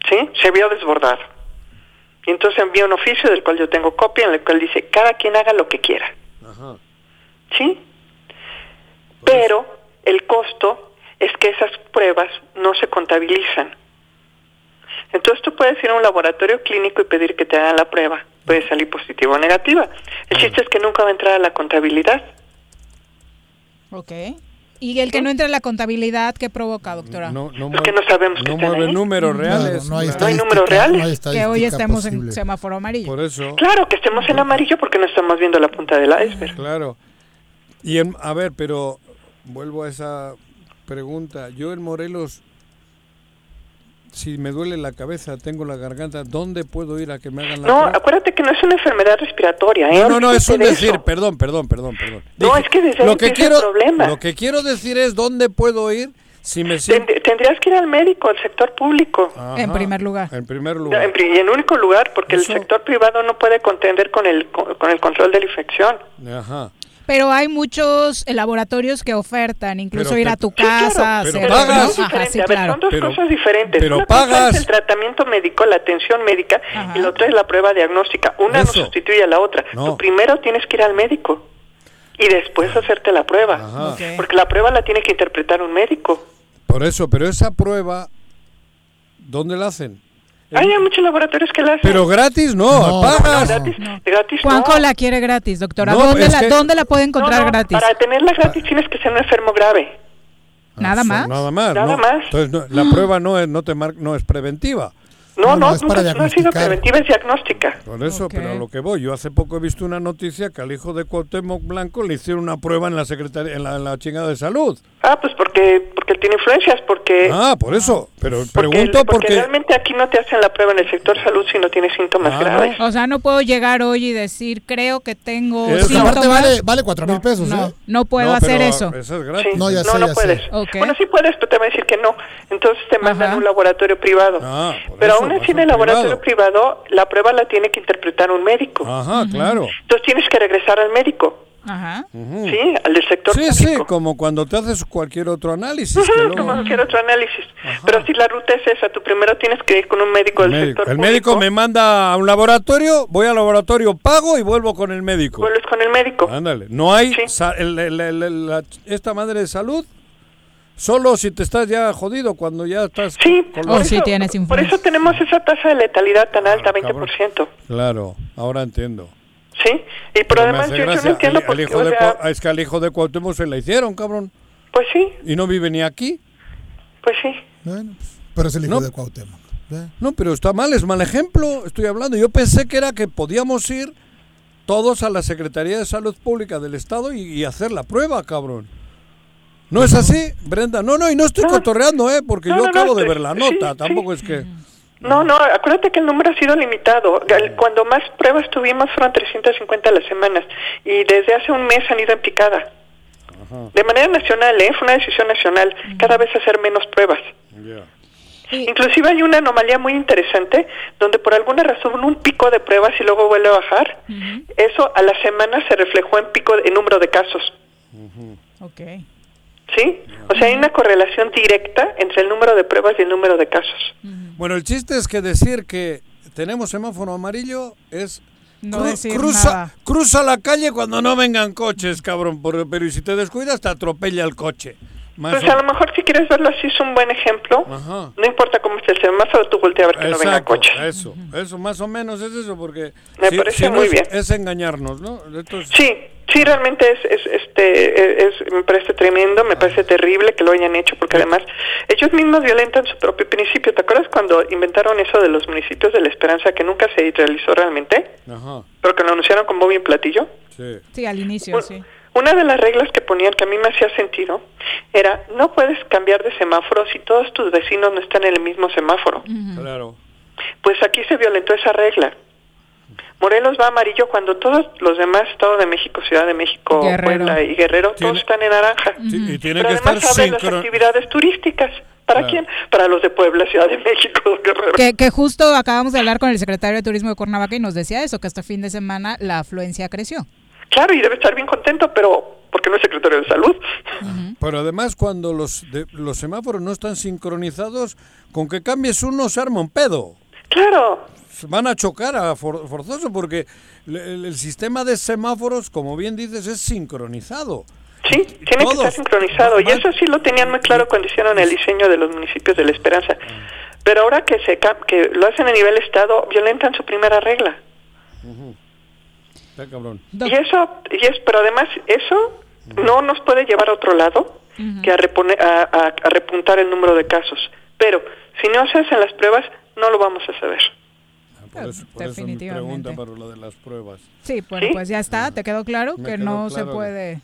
S20: ¿Sí? Se vio desbordado. Y entonces envía un oficio del cual yo tengo copia en el cual dice, cada quien haga lo que quiera.
S4: Ajá.
S20: ¿Sí? Pero el costo es que esas pruebas no se contabilizan. Entonces tú puedes ir a un laboratorio clínico y pedir que te hagan la prueba. Puede salir positiva o negativa. El chiste es que nunca va a entrar a la contabilidad.
S3: Ok. ¿Y el que no entra en la contabilidad, qué provoca, doctora?
S4: No, no
S20: Porque no sabemos
S4: no
S20: están
S4: mueve
S20: ahí.
S4: números reales.
S5: no hay
S20: No hay números reales.
S3: que hoy estemos en semáforo amarillo.
S4: Por eso.
S20: Claro que estemos en amarillo porque no estamos viendo la punta del iceberg.
S4: Claro. Y en, a ver, pero vuelvo a esa pregunta. Yo en Morelos, si me duele la cabeza, tengo la garganta, ¿dónde puedo ir a que me hagan la
S20: No,
S4: prueba?
S20: acuérdate que no es una enfermedad respiratoria, ¿eh?
S4: No, no, no, es un
S20: de
S4: decir,
S20: eso.
S4: perdón, perdón, perdón, perdón.
S20: No,
S4: Dije,
S20: es que desde
S4: lo que quiero,
S20: problema.
S4: Lo que quiero decir es dónde puedo ir si me siento...
S20: Tend- Tendrías que ir al médico, al sector público.
S3: En primer lugar.
S4: En primer lugar.
S20: En, y en único lugar, porque el sector privado no puede contender con el, con el control de la infección.
S4: Ajá.
S3: Pero hay muchos eh, laboratorios que ofertan, incluso
S4: Pero
S3: ir a tu
S4: Sí, claro,
S3: casa,
S4: pero
S3: hacer-
S4: pagas.
S3: ¿no?
S20: Es
S3: Ajá,
S20: diferente.
S3: sí,
S20: a ver,
S3: claro.
S20: son dos
S4: Pero-
S20: cosas diferentes.
S4: pero
S20: Una cosa
S4: pagas.
S20: es el tratamiento médico, la atención médica, y la otra es la prueba diagnóstica. Una
S4: Eso.
S20: no sustituye a la otra.
S4: No.
S20: Tú primero tienes que ir al médico y después hacerte la prueba. Porque la prueba la tiene que interpretar un médico.
S4: Por eso, pero esa prueba, ¿dónde la hacen?
S20: Hay muchos laboratorios que la hacen.
S4: Pero gratis no,
S20: No,
S4: pagas.
S20: gratis, gratis
S3: Juanco
S20: no.
S3: la quiere gratis, doctora.
S4: No,
S3: ¿Dónde, la,
S4: que-
S3: ¿Dónde la puede encontrar
S20: No, no,
S3: gratis?
S20: Para tenerla gratis tienes que ser un enfermo grave.
S3: ¿Nada más?
S4: Nada más.
S20: Nada
S4: ¿no?
S20: más.
S4: Entonces, no, la prueba no es, no te mar- no es preventiva.
S20: No,
S5: No,
S20: no,
S5: no, es
S20: nunca
S5: para
S20: no ha sido preventiva, es diagnóstica.
S4: Por eso,
S3: Ok.
S4: pero a lo que voy, yo hace poco he visto una noticia que al hijo de Cuauhtémoc Blanco le hicieron una prueba en la secretaría, en la, en la chingada de salud.
S20: Ah, pues porque porque él tiene influencias, porque
S4: Ah, por eso. Pero
S20: porque,
S4: pregunto
S20: porque
S4: porque...
S20: realmente aquí no te hacen la prueba en el sector salud si no tienes síntomas
S4: Ah,
S20: graves.
S3: O sea, no puedo llegar hoy y decir, creo que tengo
S4: Eso.
S3: síntomas.
S5: Aparte vale, vale cuatro mil pesos,
S3: no,
S5: ¿eh?
S3: no puedo
S4: No,
S3: hacer eso.
S4: Eso es gratis.
S20: Sí.
S5: No, ya
S20: no,
S5: sé,
S20: no
S5: ya
S20: puedes.
S5: sé.
S3: Ok.
S20: Bueno, sí puedes, pero te va a decir que no. Entonces te mandan
S3: Ajá.
S20: a un laboratorio privado.
S4: Ah, por
S20: pero
S4: eso,
S20: aún así en el
S4: un
S20: laboratorio privado. la prueba la tiene que interpretar un médico.
S4: Ajá, claro.
S20: Entonces tienes que regresar al médico,
S3: Ajá.
S20: ¿sí? Al del sector
S4: Sí,
S20: público.
S4: sí, como cuando te haces cualquier otro análisis. Luego-
S20: como cualquier otro análisis. Pero si la ruta es esa, tú primero tienes que ir con un médico del
S4: médico.
S20: sector
S4: El
S20: público.
S4: médico me manda a un laboratorio, voy al laboratorio, pago y vuelvo con el médico.
S20: Vuelves con el médico.
S4: Ándale, no hay
S20: Sí.
S4: el- el- el- el- la- esta madre de salud solo si te estás ya jodido cuando ya estás
S20: Sí,
S4: con
S3: Oh,
S4: los-
S3: sí, tienes
S20: por eso tenemos esa tasa de letalidad tan alta,
S4: Ah, cabrón.
S20: 20%.
S4: Claro, ahora entiendo.
S20: ¿Sí? Y
S4: me
S20: además yo, yo no entiendo por qué, sea,
S4: es que al hijo de Cuauhtémoc se la hicieron, cabrón.
S20: pues sí,
S4: Y no vive ni aquí.
S20: pues sí.
S5: Bueno, pues, pero es el hijo
S4: No.
S5: de Cuauhtémoc. ¿eh?
S4: No, pero está mal, es mal ejemplo. Estoy hablando. Yo pensé que era que podíamos ir todos a la Secretaría de Salud Pública del Estado y, y hacer la prueba, cabrón. ¿No es así, Brenda? No, no, y no estoy
S20: No.
S4: cotorreando, ¿eh? Porque
S20: No,
S4: yo
S20: no, no,
S4: acabo de ver la nota.
S20: sí.
S4: Tampoco es que...
S20: No, no, acuérdate que el número ha sido limitado. Cuando más pruebas tuvimos fueron 350 a las semanas y desde hace un mes han ido en picada. De manera nacional, ¿eh? Fue una decisión nacional, cada vez hacer menos pruebas. Inclusive hay una anomalía muy interesante donde por alguna razón un pico de pruebas y luego vuelve a bajar. Eso a la semana se reflejó en pico de en número de casos.
S3: Ok.
S20: ¿Sí? O sea, hay una correlación directa entre el número de pruebas y el número de casos.
S4: Bueno, el chiste es que decir que tenemos semáforo amarillo es...
S3: No
S4: cru-
S3: decir
S4: cruza,
S3: nada.
S4: cruza la calle cuando no vengan coches, cabrón. por- pero y si te descuidas, te atropella el coche. Más
S20: Pues
S4: o-
S20: a lo mejor si quieres verlo así es un buen ejemplo.
S4: Ajá.
S20: No importa cómo esté el semáforo, tú voltea a ver que no vengan
S4: Exacto,
S20: coches.
S4: eso, eso más o menos es eso, porque
S20: Me
S4: si-
S20: parece
S4: si no
S20: muy
S4: es,
S20: bien.
S4: es engañarnos, ¿no? Entonces,
S20: Sí, sí, realmente es, es, este, es, me parece tremendo, me parece terrible que lo hayan hecho, porque además ellos mismos violentan su propio principio. ¿Te acuerdas cuando inventaron eso de los municipios de la esperanza que nunca se realizó realmente,
S4: Ajá,
S20: pero que lo anunciaron con bombo y platillo?
S4: sí.
S3: Sí, al inicio, sí.
S20: Una de las reglas que ponían que a mí me hacía sentido era no puedes cambiar de semáforo si todos tus vecinos no están en el mismo semáforo.
S4: Claro.
S20: Pues aquí se violentó esa regla. Morelos va a amarillo cuando todos los demás, Estado de México, Ciudad de México,
S3: Guerrero.
S20: Puebla y Guerrero,
S4: Tiene-
S20: todos están en naranja.
S4: Sí, Y tiene
S20: Pero
S4: que estar
S20: además abren las
S4: sincro-
S20: actividades turísticas. ¿Para
S4: Claro.
S20: quién? Para los de Puebla, Ciudad de México, (laughs) Guerrero.
S3: Que, que justo acabamos de hablar con el secretario de Turismo de Cuernavaca y nos decía eso, que este fin de semana la afluencia creció.
S20: Claro, y debe estar bien contento, pero porque no es secretario de salud.
S4: Pero además cuando los de- los semáforos no están sincronizados, con que cambies uno se arma un pedo.
S20: Claro.
S4: Van a chocar a for- forzoso porque le- el, el sistema de semáforos, como bien dices, es sincronizado.
S20: Sí, tiene que estar sincronizado. Y eso sí lo tenían muy claro cuando hicieron el diseño de los municipios de la Esperanza. Pero ahora que se que lo hacen a nivel estado, violentan su primera regla.
S4: Está cabrón.
S20: Y eso, y es, pero además eso no nos puede llevar a otro lado que a, repone- a, a- a repuntar el número de casos. Pero si no se hacen las pruebas, no lo vamos a saber.
S4: Por eso, por eso mi pregunta para lo de las pruebas.
S3: Sí, bueno, pues ya está, te quedó claro
S4: Me
S3: que
S4: quedó
S3: no se
S4: claro que-
S3: puede.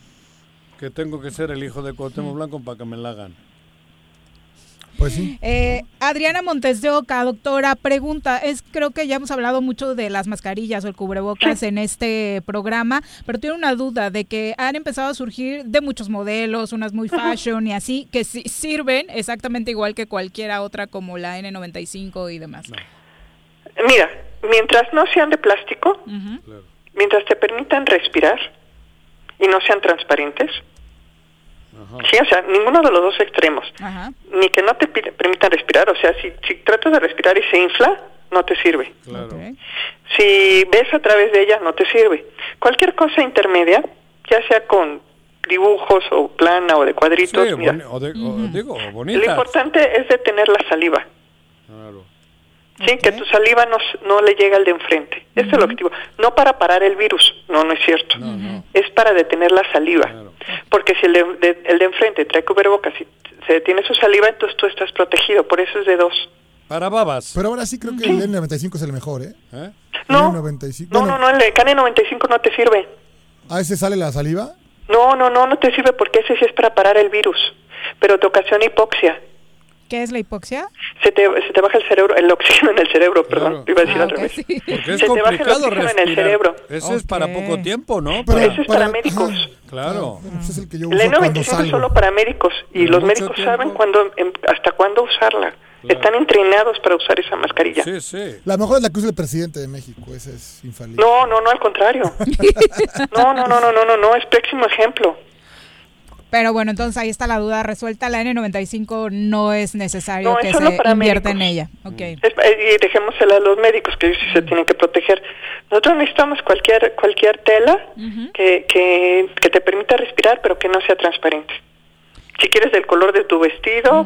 S4: Que tengo que ser el hijo de Cuauhtémoc Blanco para que me la hagan.
S5: Pues sí.
S3: Eh, Adriana Montes de Oca, doctora, pregunta, es creo que ya hemos hablado mucho de las mascarillas o el cubrebocas en este programa, pero tiene una duda de que han empezado a surgir de muchos modelos, unas muy fashion y así, que sí sirven exactamente igual que cualquiera otra como la N95 y demás.
S20: Mira, mientras no sean de plástico, mientras te permitan respirar y no sean transparentes, sí, o sea, ninguno de los dos extremos,
S3: Ajá.
S20: ni que no te permitan respirar, o sea, si, si tratas de respirar y se infla, no te sirve. Si ves a través de ella, no te sirve. Cualquier cosa intermedia, ya sea con dibujos o plana o de cuadritos,
S4: Sí,
S20: mira,
S4: boni- o de- o digo,
S20: lo importante es detener la saliva.
S4: Claro.
S20: Sí, que tu saliva no, no le llega al de enfrente. Ese es el objetivo. No para parar el virus, no, no es cierto. Es para detener la saliva. Porque si el de, de- el de enfrente trae cubrebocas y se detiene su saliva, entonces tú estás protegido. Por eso es de dos.
S4: Para babas.
S5: Pero ahora sí creo que el N95 es el mejor, ¿eh?
S20: No.
S5: El N95.
S20: No,
S5: Bueno,
S20: no, no, el de KN95 no te sirve.
S5: ¿A ese sale la saliva?
S20: No, no, no, no te sirve porque ese sí es para parar el virus. Pero te ocasiona hipoxia.
S3: ¿Qué es la hipoxia?
S20: Se te, se te baja el cerebro, el oxígeno en el cerebro, perdón. Iba a decir
S3: Ah,
S20: al
S3: ok,
S20: revés.
S3: sí.
S4: Porque es
S20: Se te baja el
S4: complicado
S20: oxígeno en el
S4: respirar.
S20: cerebro.
S4: Ese es para poco tiempo, ¿no?
S20: Pero Ese es para médicos.
S4: Claro.
S5: Pues es el que yo uso cuando
S20: N95 es solo para médicos y los médicos
S4: tiempo.
S20: saben cuándo, em, hasta cuándo usarla. Están entrenados para usar esa mascarilla.
S4: Sí, sí.
S5: La mejor es la que usa el presidente de México, ese es infalible.
S20: No, no, no, al contrario. No, (laughs) no, no, no, no, no, no, es pésimo ejemplo.
S3: Pero bueno, entonces ahí está la duda resuelta. La N95 no es necesario
S20: No, es
S3: que se invierta en ella. Ok.
S20: Es- eh, y dejémosela a los médicos que ellos sí se tienen que proteger. Nosotros necesitamos cualquier cualquier tela que, que, que te permita respirar, pero que no sea transparente. Si quieres del color de tu vestido,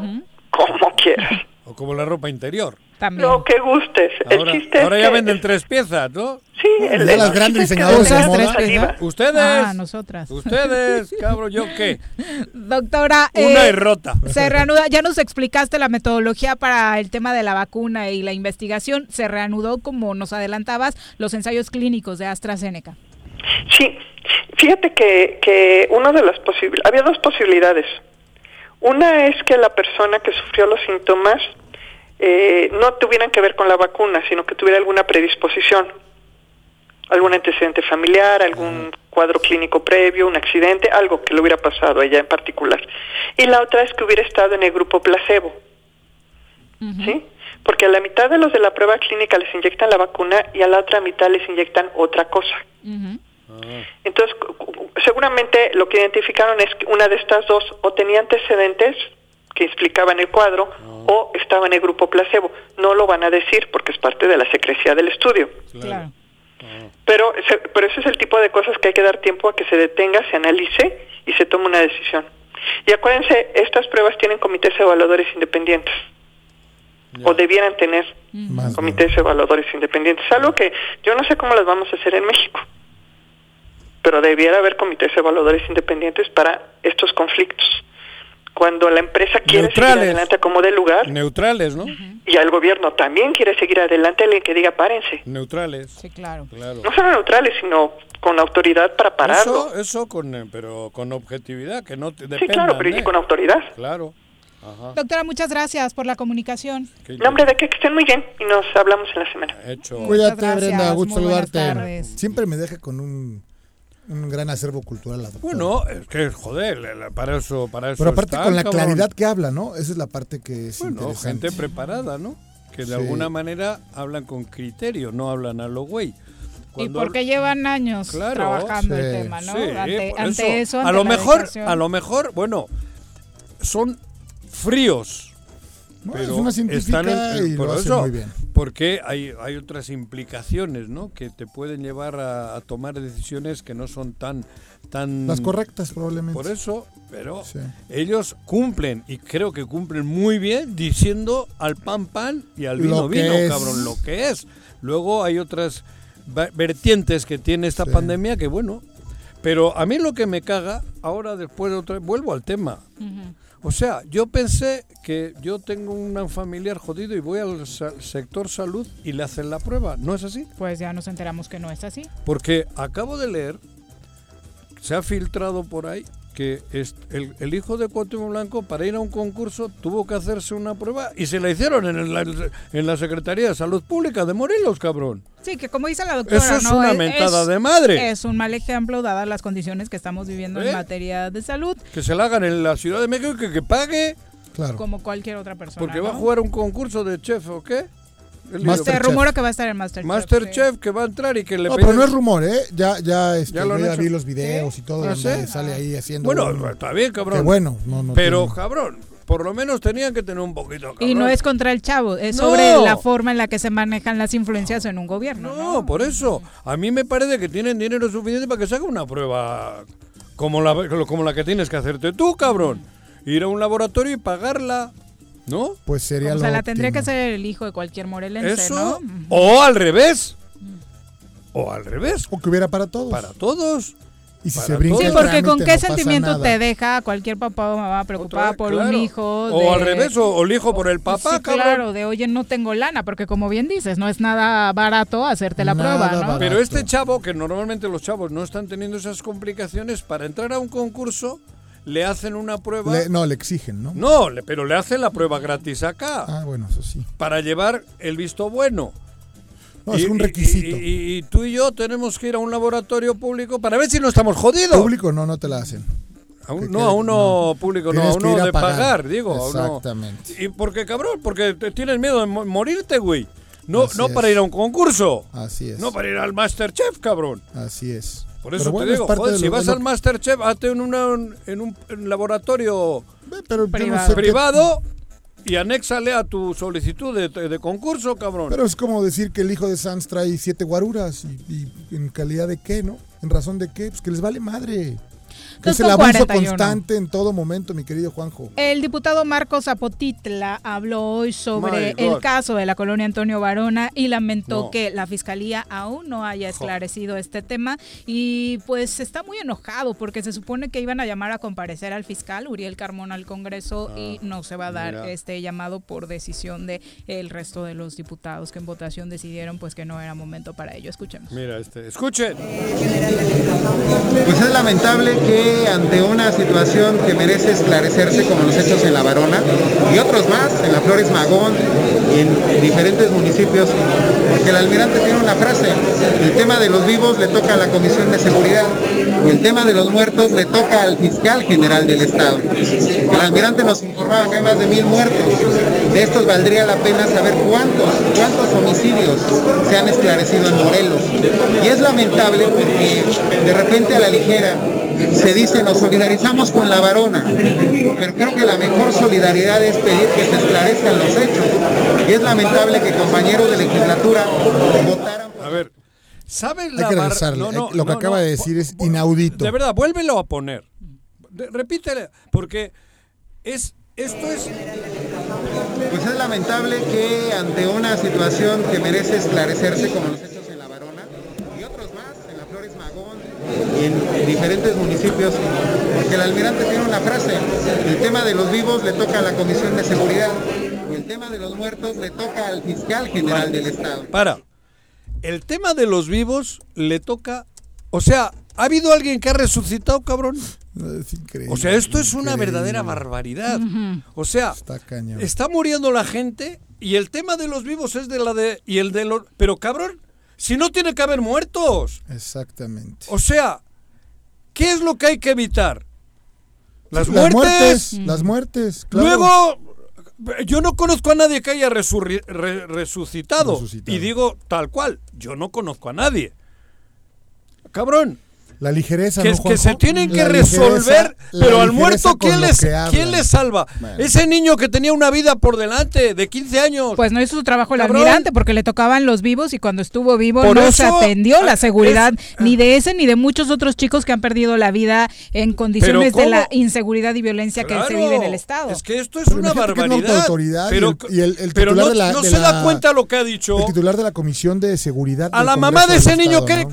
S20: como quieras. (laughs)
S4: O como la ropa interior.
S3: También.
S20: Lo que gustes.
S4: Ahora,
S20: el chiste
S4: ahora
S20: es
S4: ya
S20: que-
S4: venden tres piezas, ¿no?
S20: Sí, el, el
S5: las grandes
S20: es que
S5: diseñadoras de moda.
S4: Ustedes.
S3: Ah, nosotras.
S4: Ustedes, (laughs) cabrón, ¿yo qué?
S3: Doctora,
S4: Una
S3: eh,
S4: rota.
S3: se reanuda, ya nos explicaste la metodología para el tema de la vacuna y la investigación. Se reanudó, como nos adelantabas, los ensayos clínicos de AstraZeneca.
S20: Sí, fíjate que, que una de las posibilidades, había dos posibilidades. Una es que la persona que sufrió los síntomas eh, no tuvieran que ver con la vacuna, sino que tuviera alguna predisposición, algún antecedente familiar, algún cuadro clínico previo, un accidente, algo que le hubiera pasado a ella en particular. Y la otra es que hubiera estado en el grupo placebo. ¿Sí? Porque a la mitad de los de la prueba clínica les inyectan la vacuna y a la otra mitad les inyectan otra cosa. Entonces, cu- cu- seguramente lo que identificaron es que una de estas dos o tenía antecedentes que explicaban el cuadro o estaba en el grupo placebo. No lo van a decir porque es parte de la secrecía del estudio.
S3: Claro.
S20: Pero, ese- pero ese es el tipo de cosas que hay que dar tiempo a que se detenga, se analice y se tome una decisión. Y acuérdense, estas pruebas tienen comités evaluadores independientes. O debieran tener
S5: Más
S20: comités evaluadores independientes. Algo que yo no sé cómo las vamos a hacer en México. Pero debiera haber comités evaluadores independientes para estos conflictos. Cuando la empresa quiere seguir
S4: Neutrales.
S20: adelante como de lugar
S4: Neutrales, ¿no?
S20: y el gobierno también quiere seguir adelante, alguien que diga párense.
S4: Neutrales.
S3: Sí, claro.
S4: Claro.
S20: No solo neutrales, sino con autoridad para pararlo.
S4: Eso, eso con, eh, pero con objetividad, que no te
S20: sí,
S4: dependan,
S20: claro, pero y
S4: ¿eh?
S20: con autoridad.
S4: Claro. Ajá.
S3: Doctora, muchas gracias por la comunicación.
S20: No, hombre, de que estén muy bien y nos hablamos en la semana.
S4: Hecho.
S5: Cuídate, Brenda, gusto saludarte.
S3: tardes.
S5: Siempre me deja con un, un gran acervo cultural la.
S4: Bueno, es que, joder, para eso, para eso
S5: Pero aparte con la
S4: cabrón.
S5: claridad que habla, ¿no? Esa es la parte que es
S4: Bueno,
S5: interesante.
S4: gente preparada, ¿no? Que de
S5: Sí.
S4: alguna manera hablan con criterio, no hablan a lo güey.
S3: Y
S4: Cuando
S3: porque llevan años
S4: Claro,
S3: trabajando el tema, ¿no?
S4: Sí,
S3: ante
S4: por
S3: ante eso,
S4: a
S3: ante
S4: lo
S3: la
S4: mejor, a lo mejor, bueno, son fríos.
S5: No,
S4: pero
S5: es una científica
S4: están en-
S5: y
S4: por
S5: lo hace
S4: eso,
S5: muy bien.
S4: Porque hay, hay otras implicaciones, ¿no? Que te pueden llevar a, a tomar decisiones que no son tan tan...
S5: Las correctas, probablemente.
S4: Por eso, pero
S5: Sí.
S4: ellos cumplen, y creo que cumplen muy bien, diciendo al pan pan y al vino
S5: Lo
S4: vino,
S5: es.
S4: cabrón, lo que es. Luego hay otras vertientes que tiene esta pandemia que, bueno, pero a mí lo que me caga, ahora después de otra vuelvo al tema. O sea, yo pensé que yo tengo un familiar jodido y voy al sector salud y le hacen la prueba. ¿No es así?
S3: Pues ya nos enteramos que no es así.
S4: Porque acabo de leer, se ha filtrado por ahí que es- el, el hijo de Cuauhtémoc Blanco para ir a un concurso tuvo que hacerse una prueba y se la hicieron en la, en la Secretaría de Salud Pública de Morelos, cabrón.
S3: Sí, que como dice la doctora,
S4: Eso es
S3: ¿no?
S4: una mentada de madre.
S3: Es un mal ejemplo dadas las condiciones que estamos viviendo
S4: ¿Eh?
S3: en materia de salud,
S4: Que se la hagan en la Ciudad de México y que, que pague,
S3: como cualquier otra persona.
S4: porque va a
S3: ¿no?
S4: jugar un concurso de chef o qué. El
S3: Se rumora que va a estar en Masterchef.
S4: Masterchef que va a entrar y que le
S5: No, pero no es rumor, ¿eh? Ya, ya, este,
S4: ¿Ya lo
S5: ya vi los videos y todo,
S4: ¿Ah,
S5: donde
S4: sí?
S5: sale ahí haciendo.
S4: Bueno,
S5: un-
S4: está bien, cabrón.
S5: Qué bueno, no, no
S4: Pero,
S5: tiene-
S4: cabrón, por lo menos tenían que tener un poquito.
S3: Y no
S4: cabrón.
S3: es contra el chavo, es
S4: No.
S3: sobre la forma en la que se manejan las influencias en un gobierno.
S4: No, por eso. A mí me parece que tienen dinero suficiente para que se haga una prueba como la, como la que tienes que hacerte tú, cabrón. Ir a un laboratorio y pagarla, ¿no?
S5: Pues sería
S3: O sea,
S5: lo
S3: la tendría que
S5: óptimo.
S3: ser el hijo de cualquier morelense,
S4: Eso.
S3: ¿no?
S4: O al revés. O al revés.
S5: O que hubiera para todos.
S4: Para todos.
S5: Y si
S4: Para
S5: se brinca
S3: Sí,
S5: el
S3: porque con qué
S5: no
S3: sentimiento te deja cualquier papá o mamá preocupada por un hijo.
S4: O al revés, o, o el hijo por el papá,
S3: Sí,
S4: cabrón.
S3: claro, de oye, no tengo lana, porque como bien dices, no es nada barato hacerte la prueba, ¿no?
S4: Pero este chavo, que normalmente los chavos no están teniendo esas complicaciones, para entrar a un concurso le hacen una prueba.
S5: Le- no, le exigen, ¿no?
S4: No, le- pero le hacen la prueba gratis acá.
S5: Ah, bueno, eso sí.
S4: Para llevar el visto bueno.
S5: No, es un requisito.
S4: Y, y- y tú y yo tenemos que ir a un laboratorio público para ver si no estamos jodidos.
S5: Público no, no te la hacen.
S4: A un- no, a uno público, no, a uno
S5: a
S4: de pagar, digo. a uno-
S5: Exactamente.
S4: Y porque, cabrón, porque te tienes miedo de mo- morirte, güey. No,
S5: Así
S4: no
S5: es.
S4: para ir a un concurso.
S5: Así es.
S4: No para ir al Masterchef, cabrón.
S5: Así es.
S4: Por eso
S5: bueno,
S4: te
S5: es
S4: digo,
S5: parte
S4: joder,
S5: de
S4: si
S5: lo-
S4: vas
S5: lo
S4: al Masterchef, hazte en, una, en un en laboratorio
S5: pero yo no
S4: privado,
S5: sé
S4: privado y anéxale a tu solicitud de, de concurso, cabrón.
S5: Pero es como decir que el hijo de Sanz trae siete guaruras. Y, y en calidad de qué, ¿no? ¿En razón de qué? Pues que les vale madre. Que es el abuso
S3: 241.
S5: constante en todo momento, mi querido Juanjo.
S3: El diputado Marcos Zapotitla habló hoy sobre el caso de la colonia Antonio Varona y lamentó
S5: No.
S3: que la fiscalía aún no haya esclarecido este tema y pues está muy enojado porque se supone que iban a llamar a comparecer al fiscal Uriel Carmona al Congreso y no se va a dar
S4: Ah, mira.
S3: este llamado por decisión de el resto de los diputados que en votación decidieron pues que no era momento para ello. Escuchemos.
S4: Mira, este, escuchen.
S6: Pues es lamentable que ante una situación que merece esclarecerse como los hechos en La Varona y otros más, en la Flores Magón y en diferentes municipios, porque el almirante tiene una frase, el tema de los vivos le toca a la Comisión de Seguridad y el tema de los muertos le toca al fiscal general del Estado. El almirante nos informaba que hay más de mil muertos, de estos valdría la pena saber cuántos, cuántos homicidios se han esclarecido en Morelos. Y es lamentable porque de repente a la ligera se dice nos solidarizamos con la varona, pero creo que la mejor solidaridad es pedir que se esclarezcan los hechos. Y es lamentable que compañeros de legislatura votaran.
S4: A ver, ¿sabes
S5: Hay
S4: la
S5: que
S4: bar-
S5: regresarle.
S4: No, no,
S5: Hay- Lo que
S4: no,
S5: acaba
S4: no.
S5: de decir es inaudito.
S4: De verdad, vuélvelo a poner. Repítele, porque es esto es
S6: Pues es lamentable que ante una situación que merece esclarecerse como los hechos en La Varona y otros más, en la Flores Y en diferentes municipios, porque el almirante tiene una frase, el tema de los vivos le toca a la Comisión de Seguridad y el tema de los muertos le toca al fiscal general del Estado.
S4: Para. El tema de los vivos le toca. O sea, ¿ha habido alguien que ha resucitado, cabrón?
S5: Es increíble.
S4: O sea, esto es una verdadera barbaridad. O sea,
S5: Está cañón.
S4: está muriendo la gente y el tema de los vivos es de la de. Y el de los. Pero cabrón, si no tiene que haber muertos.
S5: Exactamente.
S4: O sea, ¿qué es lo que hay que evitar? Las
S5: Las
S4: muertes.
S5: muertes, las muertes, claro.
S4: Luego, yo no conozco a nadie que haya resurri- re- resucitado.
S5: Resucitado.
S4: Y digo tal cual, yo no conozco a nadie. Cabrón,
S5: La ligereza,
S4: que,
S5: ¿no,
S4: que se tienen que
S5: La
S4: resolver, pero al muerto, ¿quién les. ¿quién les salva? Ese niño que tenía una vida por delante de 15 años.
S3: Pues no hizo su trabajo el
S4: Cabrón.
S3: almirante porque le tocaban los vivos y cuando estuvo vivo
S4: Por
S3: no se atendió la
S4: ah,
S3: seguridad
S4: es-
S3: ni de ese ni de muchos otros chicos que han perdido la vida en condiciones de la inseguridad y violencia que se vive en el Estado.
S4: Es que esto es
S5: Pero
S4: una barbaridad.
S5: autoridad
S4: pero
S5: y el- y el- el
S4: pero
S5: titular
S4: no,
S5: de la-
S4: no
S5: de
S4: se da cuenta lo que ha dicho.
S5: El titular de la Comisión de Seguridad.
S4: A la mamá de ese niño, ¿qué,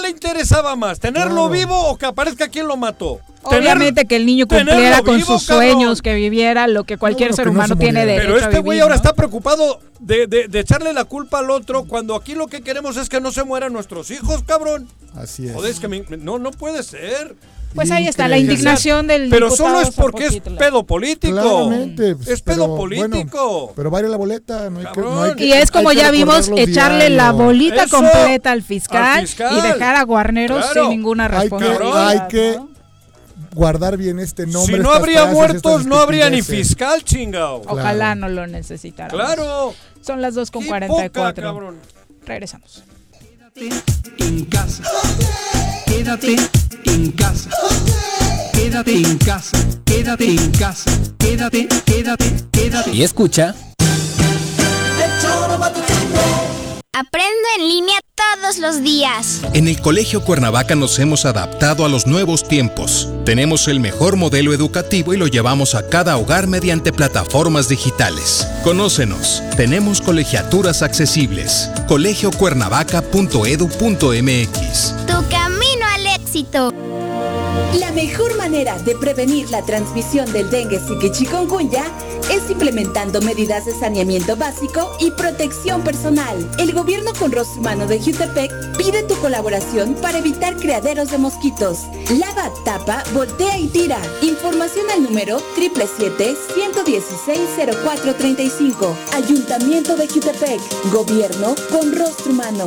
S4: le interesaba más? ¿Tenerlo
S5: Claro.
S4: vivo o que aparezca quien lo mató?
S3: Obviamente que el niño
S4: tenerlo
S3: cumpliera con
S4: vivo,
S3: sus
S4: cabrón.
S3: sueños, que viviera lo que cualquier
S5: bueno,
S3: ser
S5: que no
S3: humano
S5: se
S3: tiene derecho
S4: Pero
S3: a
S4: este
S3: vivir.
S4: güey ahora
S3: ¿no?
S4: está preocupado de, de- de echarle la culpa al otro cuando aquí lo que queremos es que no se mueran nuestros hijos, cabrón.
S5: Así es.
S4: Joder, es que me- me- no, no puede ser.
S3: Pues ahí está la indignación del
S4: Pero solo es porque es pedo político.
S5: Claramente. pues,
S4: Es
S5: pero,
S4: pedo político.
S5: bueno, pero vale la boleta. No hay que, no hay
S4: Cabrón.
S5: que-
S3: Y es como
S5: hay
S3: ya vimos, echarle la bolita
S4: Eso,
S3: completa al fiscal,
S4: al fiscal.
S3: y dejar a Guarneros
S4: Claro.
S3: sin ninguna
S5: Hay que,
S3: responsabilidad.
S5: hay que
S3: ¿no?
S5: guardar bien este nombre.
S4: si no habría
S5: frases,
S4: muertos, no habría ni fiscal, chingao.
S3: Ojalá no lo necesitara.
S4: Claro.
S3: Son las 2 con
S4: Qué
S3: 44.
S4: poca, cabrón.
S3: Regresamos.
S17: en casa. Quédate en casa. Quédate en casa. Quédate en casa. Quédate, quédate, quédate.
S21: Y escucha.
S13: Aprendo en línea todos los días.
S14: En el Colegio Cuernavaca nos hemos adaptado a los nuevos tiempos. Tenemos el mejor modelo educativo y lo llevamos a cada hogar mediante plataformas digitales. Conócenos. Tenemos colegiaturas accesibles. colegiocuernavaca.edu.mx.
S13: Tu
S22: La mejor manera de prevenir la transmisión del dengue y chikungunya es implementando medidas de saneamiento básico y protección personal. El gobierno con rostro humano de Jutepec pide tu colaboración para evitar criaderos de mosquitos. Lava, tapa, voltea y tira. Información al número 777-116-0435. Ayuntamiento de Jutepec. Gobierno con rostro humano.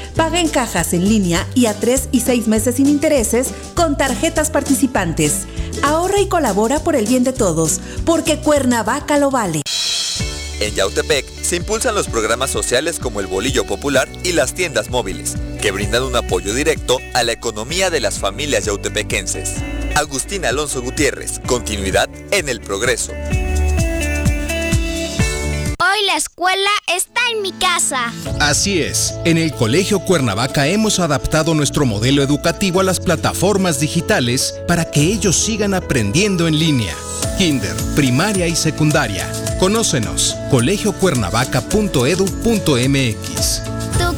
S15: Paga en cajas en línea y a 3 y 6 meses sin intereses con tarjetas participantes. Ahorra y colabora por el bien de todos, porque Cuernavaca lo vale.
S23: En Yautepec se impulsan los programas sociales como el Bolillo Popular y las tiendas móviles, que brindan un apoyo directo a la economía de las familias yautepequenses. Agustín Alonso Gutiérrez, continuidad en el progreso.
S13: Hoy la escuela está en mi casa.
S14: Así es, en el Colegio Cuernavaca hemos adaptado nuestro modelo educativo a las plataformas digitales para que ellos sigan aprendiendo en línea. Kinder, primaria y secundaria. Conócenos, colegiocuernavaca.edu.mx.
S13: Tu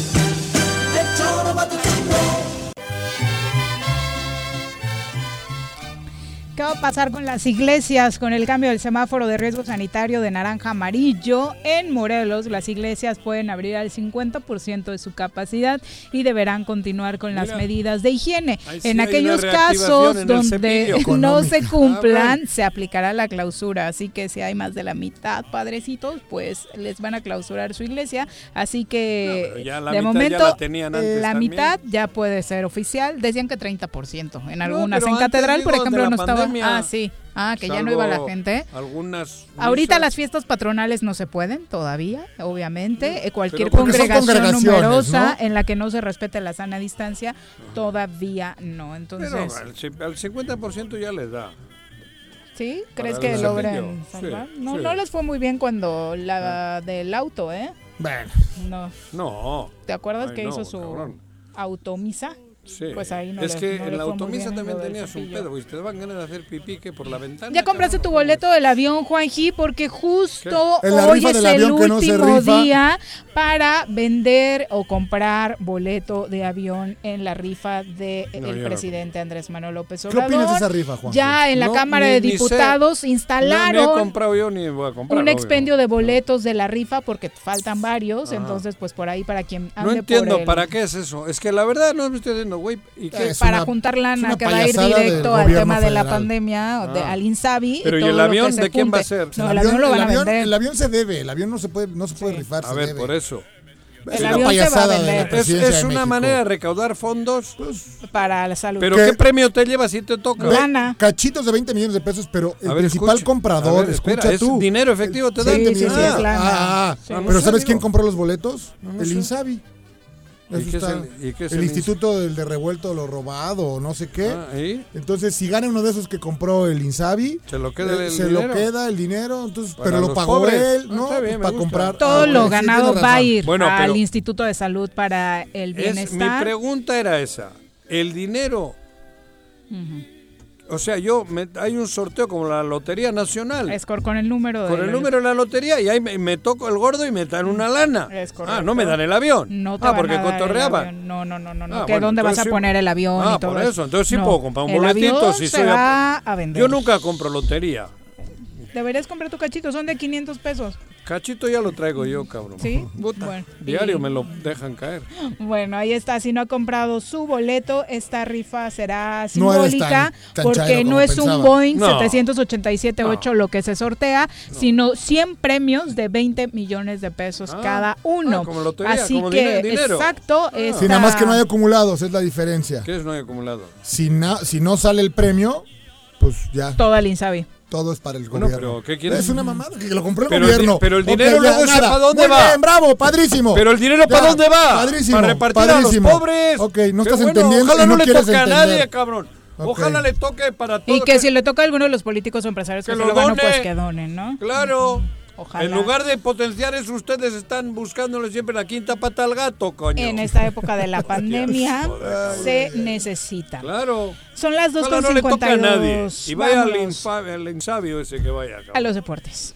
S3: ¿Qué va a pasar con las iglesias con el cambio del semáforo de riesgo sanitario de naranja a amarillo? En Morelos, las iglesias pueden abrir al 50% de su capacidad y deberán continuar con las medidas de higiene.
S4: Sí
S3: en aquellos casos donde (laughs) no se cumplan,
S4: Ah, bueno.
S3: se aplicará la clausura. Así que si hay más de la mitad, padrecitos, pues les van a clausurar su iglesia. Así que
S4: la
S3: de momento
S4: la tenían antes
S3: la mitad ya puede ser oficial. Decían que 30% en algunas. en catedral, por
S4: digo,
S3: ejemplo, no estaba.
S4: Pandemia.
S3: Ah, sí. Ah, que ya no iba la gente.
S4: Algunas.
S3: Ahorita
S4: misas.
S3: las fiestas patronales no se pueden todavía, obviamente. Eh, Cualquier congregación numerosa
S5: ¿no?
S3: en la que no se respete la sana distancia, todavía no. Entonces,
S4: Pero al ci- al 50% ya les da.
S3: ¿sí? ¿Crees que logren salvar?
S4: Sí,
S3: no,
S4: sí.
S3: no les fue muy bien cuando la del auto, ¿eh?
S5: Bueno.
S3: No.
S4: No.
S3: ¿Te acuerdas
S4: Ay,
S3: que
S4: no,
S3: hizo su
S4: cabrón.
S3: automisa?
S4: Sí.
S3: Pues ahí no
S4: es
S3: le-
S4: que
S3: no
S4: en la automisa también tenías un pedo, y te daban ganas de hacer pipí que por la ventana.
S3: Ya compraste tu boleto del avión, Juanji, porque justo
S5: ¿Qué?
S3: Hoy es el
S5: no
S3: último
S5: rifa.
S3: día para vender o comprar boleto de avión en la rifa del
S4: No, no.
S3: presidente Andrés Manuel López
S5: ¿Qué
S3: Obrador.
S5: opinas de esa rifa, Juan?
S3: Ya en la
S4: No,
S3: Cámara
S4: ni-
S3: de. Diputados
S4: No, ni he
S3: instalaron
S4: comprado yo ni voy a comprar.
S3: un
S4: obvio.
S3: expendio de boletos de la rifa porque faltan varios,
S4: Ajá.
S3: entonces pues por ahí para quien
S4: No
S3: ande
S4: entiendo
S3: por el-
S4: para qué es eso. Es que la verdad no me estoy diciendo, güey. ¿y?
S5: Es
S3: para
S5: una-
S3: juntar
S5: es
S3: lana
S5: una
S3: que va a ir directo al tema de la
S5: federal.
S3: pandemia, o de-
S4: Ah.
S3: al Insabi.
S4: Pero ¿y
S3: todo
S4: el
S3: lo que
S4: avión
S3: se
S4: de quién va a ser?
S3: No, el avión lo van a
S5: avión-
S3: vender.
S5: el avión se debe, el avión no se puede, no se puede rifar,
S4: A
S5: se
S4: ver,
S5: debe.
S4: por eso.
S5: Es
S3: El
S5: una
S3: avión se va a
S5: de
S3: vender.
S4: Es, es
S5: de
S4: una
S5: México.
S4: manera de recaudar fondos.
S3: para la salud.
S4: Pero
S5: ¿Qué?
S4: ¿qué, premio te llevas si te toca?
S5: Ve,
S3: Lana.
S5: Cachitos de 20 millones de pesos, pero el
S4: ver,
S5: principal
S4: escucha.
S5: comprador,
S4: ver, espera,
S5: escucha
S4: ¿es
S5: tú.
S4: dinero efectivo te dan?
S3: Sí, sí, sí,
S4: Ah,
S3: es.
S5: Ah, ah,
S3: Sí.
S5: pero ¿sabes quién compró los boletos?
S4: No, no
S5: el
S4: sé.
S5: Insabi.
S4: ¿Y
S5: Eso
S4: qué es
S5: está-
S4: el- y qué es
S5: el
S4: el
S5: Instituto del de Revuelto lo Robado o no sé qué.
S4: Ah, ¿y?
S5: Entonces, si gana uno de esos que compró el Insabi,
S4: Se lo queda
S5: eh,
S4: el
S5: se
S4: dinero.
S5: lo queda el dinero, entonces,
S4: Para
S5: pero lo pagó
S4: pobres.
S5: él,
S4: Ah,
S5: ¿no?
S4: bien, me
S5: para comprar.
S3: Todo
S5: Ah,
S3: lo ganado va a ir
S4: Bueno,
S3: al Instituto de Salud para el
S4: Es, mi
S3: bienestar.
S4: pregunta era esa. El dinero, o sea, yo me- hay un sorteo como la Lotería Nacional.
S3: Es cor- con el número
S4: con
S3: del-
S4: el número de la lotería y ahí me, me toco el gordo y me dan una lana.
S3: Es
S4: ah, no me dan el avión.
S3: No te
S4: ah,
S3: van
S4: porque
S3: a dar el
S4: cotorreaban.
S3: avión. No, no, no, no, no.
S4: Ah,
S3: que
S4: bueno,
S3: dónde vas a
S4: entonces sí-
S3: poner el avión
S4: Ah,
S3: y todo
S4: por eso. Entonces sí
S3: No,
S4: puedo comprar un
S3: el
S4: boletito.
S3: avión
S4: si
S3: se
S4: soy
S3: va a vender.
S4: Yo nunca compro lotería.
S3: Deberías comprar tu cachito, son de 500 pesos.
S4: Cachito ya lo traigo yo, cabrón.
S3: ¿Sí?
S4: Puta,
S3: Bueno.
S4: Diario
S3: Y-
S4: me lo dejan caer.
S3: Bueno, ahí está. Si no ha comprado su boleto, esta rifa será
S5: No
S3: simbólica
S5: tan- tan
S3: porque no es un. Boeing
S4: No.
S3: 787-8 lo que se sortea, sino 100 premios de 20 millones de pesos
S4: Ah,
S3: cada uno.
S4: ah, como lotería,
S3: Así
S4: como
S3: que,
S4: dine- dinero.
S3: exacto.
S4: Ah.
S3: esta-
S5: Si nada más que no hay acumulados, es la diferencia.
S4: ¿Qué es no hay acumulado?
S5: Si, na- si no sale el premio, pues ya,
S3: Todo el Insabi.
S5: Todo es para el
S4: Bueno,
S5: gobierno.
S4: pero ¿qué quieres?
S5: Es una mamada que lo compró el
S4: Pero
S5: gobierno.
S4: pero el dinero
S5: ya,
S4: luego sé
S5: nada.
S4: pa' dónde
S5: Muy
S4: va.
S5: bien, bravo, padrísimo.
S4: Pero el dinero ¿para dónde va?
S5: Padrísimo.
S4: Para repartir a los pobres.
S5: Ok, no
S4: Qué
S5: estás
S4: bueno,
S5: entendiendo
S4: Ojalá no,
S5: no
S4: le toque a nadie, cabrón. Ojalá le toque para todos.
S3: Y que si le toca a alguno de los políticos o empresarios que,
S4: Que
S3: se
S4: lo
S3: lo ganó,
S4: done.
S3: pues que donen, ¿no?
S4: Claro.
S3: Ojalá.
S4: En lugar de potenciar eso, ustedes están buscándole siempre la quinta pata al gato, coño.
S3: En esta época de la (laughs) pandemia se necesita.
S4: Claro.
S3: Son las
S4: Ojalá no le toque a nadie.
S3: 2.52.
S4: Y vaya al insabio ese que vaya. cabrón.
S3: a los deportes.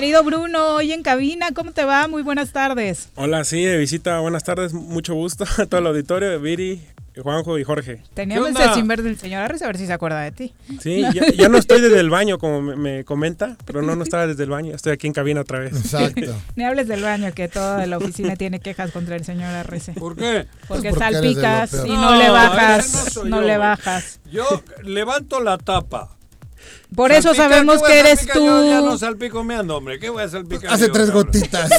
S3: Querido Bruno, hoy en cabina, ¿cómo te va? Muy buenas tardes.
S24: Hola, sí, de visita, buenas tardes, mucho gusto (laughs) a todo el auditorio, Viri,
S25: Juanjo y Jorge.
S3: Teníamos el sin ver del señor Arres, a ver si se acuerda de ti.
S25: Sí, ya, ya no estoy desde el baño, como me, me comenta, pero no, no estaba desde el baño. Estoy aquí en cabina otra vez.
S5: Exacto. (laughs)
S3: Ni hables del baño, que toda la oficina tiene quejas contra el señor Arrece.
S4: ¿Por qué?
S3: Porque
S5: Pues porque
S3: salpicas y no, le
S4: No,
S3: bajas,
S4: no
S3: no
S4: yo,
S3: le bajas.
S4: Yo levanto la tapa.
S3: Por eso
S4: Salpicar,
S3: sabemos
S4: ¿qué voy
S3: que eres tú.
S4: Yo ya no salpico meando, hombre. ¿Qué voy a salpicar?
S5: Hace
S4: yo,
S5: tres
S4: cabrón? (laughs)
S5: gotitas.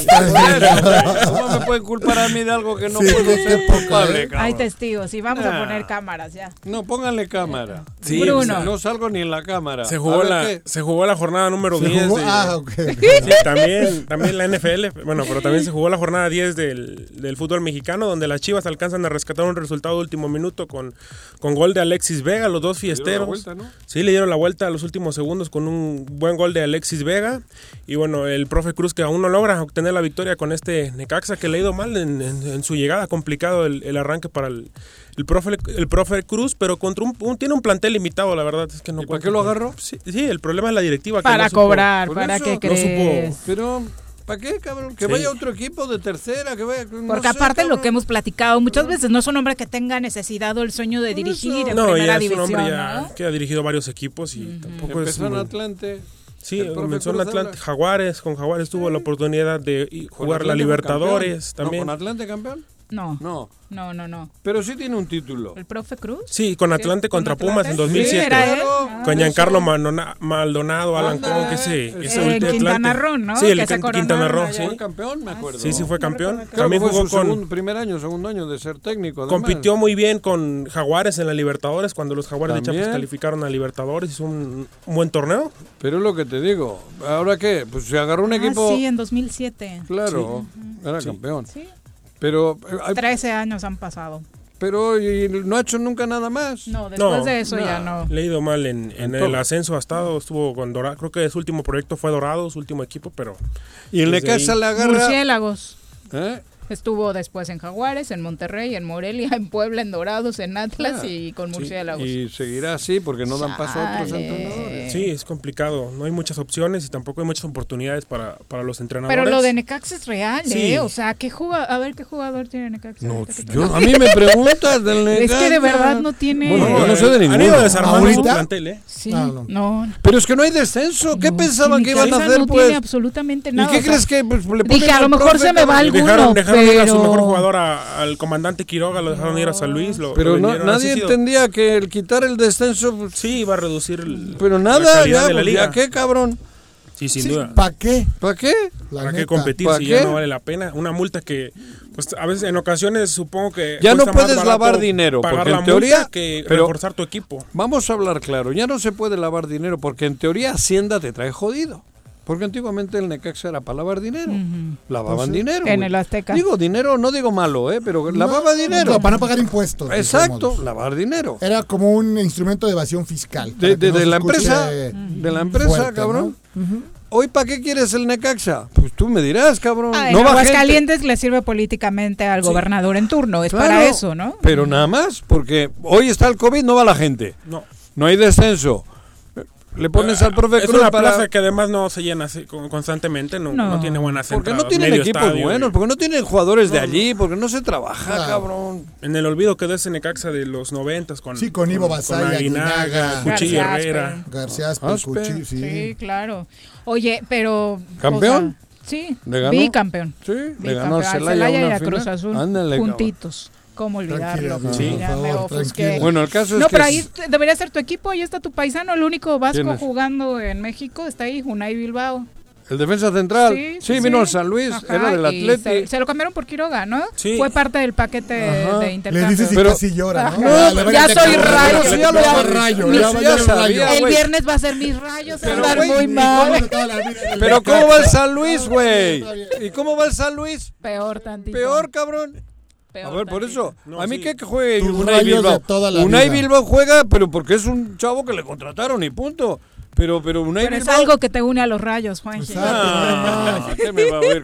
S4: ¿Cómo me pueden culpar a mí de algo que no
S5: Sí,
S4: puedo ser
S5: poca,
S4: culpable,
S5: ¿eh?
S4: cabrón?
S3: Hay testigos y vamos a
S4: Ah.
S3: poner cámaras ya.
S4: No, pónganle cámara.
S25: Sí,
S3: Bruno.
S4: No salgo ni en la cámara.
S25: Se jugó, la,
S4: qué.
S25: se jugó la jornada número
S5: Se
S25: 10.
S5: jugó-
S25: de-
S5: ah, ok, (laughs) ok.
S25: Sí, también, también la NFL, bueno, pero también se jugó la jornada 10 del, del fútbol mexicano, donde las Chivas alcanzan a rescatar un resultado de último minuto con, con gol de Alexis Vega, los dos
S4: dieron la
S25: fiesteros.
S4: vuelta, ¿no?
S25: Sí, le dieron la vuelta a los últimos segundos con un buen gol de Alexis Vega. Y bueno, el profe Cruz que aún no logra obtener la victoria con este Necaxa, que le ha ido mal en, en- en su llegada, complicado el, el arranque para el, el, profe, el profe Cruz, pero contra un, un- tiene un plantel limitado, la verdad. Es que no
S4: ¿Y para qué lo agarró?
S25: Sí, sí, el problema es la directiva. que
S3: Para
S25: no supo-
S3: cobrar,
S4: Por
S3: ¿para
S4: eso,
S3: qué
S4: no
S3: crees?
S4: Pero, ¿para qué, cabrón? Que
S25: Sí.
S4: vaya otro equipo de tercera, que vaya... no
S3: Porque
S4: sé,
S3: aparte lo que hemos platicado muchas veces no es un hombre que tenga necesidad o el sueño de dirigir en
S25: No,
S3: primera
S25: ya es un hombre ya
S3: ¿no?
S25: que ha dirigido varios equipos y tampoco es
S4: Empezó en
S25: muy-
S4: Atlante.
S25: Sí, comenzó en Atlante. Jaguares, con Jaguares tuvo la oportunidad de i-
S4: ¿Con
S25: jugar la Libertadores
S4: campeón?
S25: también.
S4: ¿No, ¿Con Atlante campeón?
S3: No,
S4: No.
S3: no, no, no.
S4: Pero sí tiene un título.
S3: ¿El profe Cruz?
S25: Sí, con Atlante
S3: ¿Con
S25: contra
S3: Atlante?
S25: Pumas en
S3: Sí,
S25: 2007.
S3: era él.
S4: Claro.
S25: Con Giancarlo Maldona- Maldonado, Alan que
S4: En
S25: ese
S3: En
S25: ulti- Atlante.
S3: Quintana Roo, ¿no?
S25: Sí, el
S3: Que se
S25: Can- Quintana Roo, sí.
S4: Fue campeón, me acuerdo.
S25: Sí, sí fue campeón. También jugó
S4: su
S25: con
S4: segundo- primer año, segundo año de ser técnico. además.
S25: compitió muy bien con Jaguares en la Libertadores cuando los Jaguares de. Chiapas calificaron a Libertadores, hizo un, un buen torneo.
S4: Pero es lo que te digo. ¿Ahora qué? Pues se agarró un
S3: Ah,
S4: equipo...
S3: sí, en 2007.
S4: Claro, era campeón.
S3: Sí.
S4: Pero, eh, ay,
S3: 13 años han pasado.
S4: pero y no ha hecho nunca nada más.
S3: No, después de eso ya
S4: no.
S3: no.
S25: Le ha ido mal en, en
S4: En
S25: el ascenso, ha estado, estuvo con Dorado, creo que su último proyecto fue Dorado, su último equipo, pero...
S4: Y el
S25: desde
S4: Necaxa
S25: ahí-
S4: le agarra...
S3: Murciélagos.
S4: ¿Eh?
S3: Estuvo después en Jaguares, en Monterrey, en Morelia, (laughs) en Puebla, en Dorados, en Atlas
S4: Ah,
S3: y con
S4: sí,
S3: Murciélagos.
S4: Y seguirá así porque no dan paso a otros entrenadores.
S25: Sí, es complicado. No hay muchas opciones y tampoco hay muchas oportunidades para, para los entrenadores.
S3: Pero lo de Necaxa es real,
S25: Sí.
S3: ¿eh? O sea, ¿qué jugador, a ver qué jugador tiene Necaxa.
S4: No, yo- a mí me preguntas del
S3: Es
S4: Necaxa.
S3: que de verdad no tiene.
S4: Bueno, yo no sé de
S25: Han
S4: ninguno.
S25: ido desarmando su
S5: ¿Ahorita?
S25: plantel, ¿eh?
S3: Sí,
S5: Ah,
S3: no.
S5: no.
S4: Pero es que no hay descenso. ¿Qué
S3: No,
S4: pensaban
S3: sí,
S4: que iban a hacer,
S3: no
S4: pues?
S3: tiene absolutamente nada.
S4: ¿Y qué
S3: o sea,
S4: crees que pues, le
S3: Dije, a lo mejor se me va alguno,
S25: Dejaron, dejaron ir a su
S3: pero-
S25: mejor jugador, a- al comandante Quiroga, lo dejaron ir a San Luis. Lo,
S4: Pero
S25: lo
S4: no- nadie entendía que el quitar el descenso... pues,
S25: Sí, iba a reducir el-
S4: Pero
S25: la
S4: nada,
S25: calidad
S4: ya,
S25: de la
S4: pues,
S25: liga.
S4: ¿ya qué, cabrón?
S25: Sí, sin duda.
S5: ¿Para qué?
S4: ¿Para qué?
S5: La
S25: ¿Para qué competir
S4: ¿Para
S25: si
S4: qué?
S25: ya no vale la pena? Una multa que, pues a veces en ocasiones supongo que.
S4: Ya no puedes lavar dinero,
S25: Pagar
S4: porque
S25: la
S4: en teoría-
S25: multa que
S4: pero-
S25: reforzar tu equipo.
S4: Vamos a hablar claro. Ya no se puede lavar dinero porque en teoría Hacienda te trae jodido. Porque antiguamente el Necaxa era para lavar dinero. Lavaban
S5: Pues
S4: dinero.
S3: En el Azteca.
S4: Digo dinero, no digo malo, ¿eh? pero lavaba dinero.
S5: No, para no pagar impuestos.
S4: Exacto, lavar dinero.
S5: Era como un instrumento de evasión fiscal.
S4: De,
S5: no
S4: la empresa, de la empresa,
S5: fuerte, ¿no?
S4: cabrón. Hoy, ¿para qué quieres el Necaxa? Pues tú me dirás, cabrón.
S3: En
S4: no va gente.
S3: Aguascalientes le sirve políticamente al gobernador en turno. Es
S4: Claro,
S3: para eso, ¿no?
S4: Pero nada más, porque hoy está el COVID, no va la gente.
S25: No.
S4: No hay descenso. Le pones al profe
S25: Es
S4: Cruz
S25: una
S4: para...
S25: plaza que además no se llena así con- constantemente, no,
S3: No.
S25: no tiene buenas
S4: Porque no
S25: entradas,
S4: tienen equipos
S25: estadio,
S4: buenos,
S25: y-
S4: porque no tienen jugadores de allí, porque no se trabaja,
S5: Claro.
S4: cabrón.
S25: En el olvido quedó ese Necaxa de los noventas con,
S5: Sí, con Ivo Basaya,
S25: Aguinaga,
S5: Aguinaga.
S25: Cuchillo
S3: García
S25: Herrera.
S5: García Aspe,
S4: Aspe.
S5: Cuchi- sí.
S3: Sí, claro. Oye, pero. o
S4: ¿Campeón?
S3: sea, sí,
S4: ¿Le ganó?
S3: bicampeón.
S4: Sí, le ganó Al Celaya,
S3: Celaya y a Cruz. Azul
S4: Ándale, cabrón.
S3: ¿Cómo olvidarlo?
S4: Sí.
S3: Ya me ofusqué.
S4: Bueno, el caso es
S3: No,
S4: que...
S3: pero ahí debería ser tu equipo. Ahí está tu paisano, el único
S4: ¿Quién
S3: vasco jugando en México. Está ahí, Unai Bilbao.
S4: El defensa central. Sí, vino al San Luis,
S3: Ajá,
S4: era del
S3: y
S4: Atleti.
S3: Se, se lo cambiaron por Quiroga, ¿no?
S25: Sí.
S3: Fue parte del paquete
S4: Ajá.
S3: de
S5: Le
S3: intercambio.
S5: dices y
S4: Pero-
S5: casi llora, ¿no?
S3: No,
S5: Ya, le
S3: soy rayo,
S5: ya
S4: ya
S5: rayo, ya ya el
S4: sabía,
S3: viernes va a ser mis rayos.
S4: Pero,
S3: andar
S4: güey,
S3: muy
S4: ¿y
S3: mal.
S4: Pero ¿cómo va el San Luis, güey? ¿Y cómo va el San Luis?
S3: Peor tantito.
S4: Peor, cabrón.
S3: Peor
S4: A ver, por eso,
S25: No,
S4: a mí
S25: sí.
S4: que que juegue
S5: Tus
S4: Unai Bilbao.
S5: de toda la
S4: Unai
S5: vida.
S4: Bilbao juega, pero porque es un chavo que le contrataron y punto. Pero, pero Unai
S3: Pero es
S4: Bilbao...
S3: algo que te une a los rayos, Juanji.
S4: Ah, ¿qué me va a cabrón?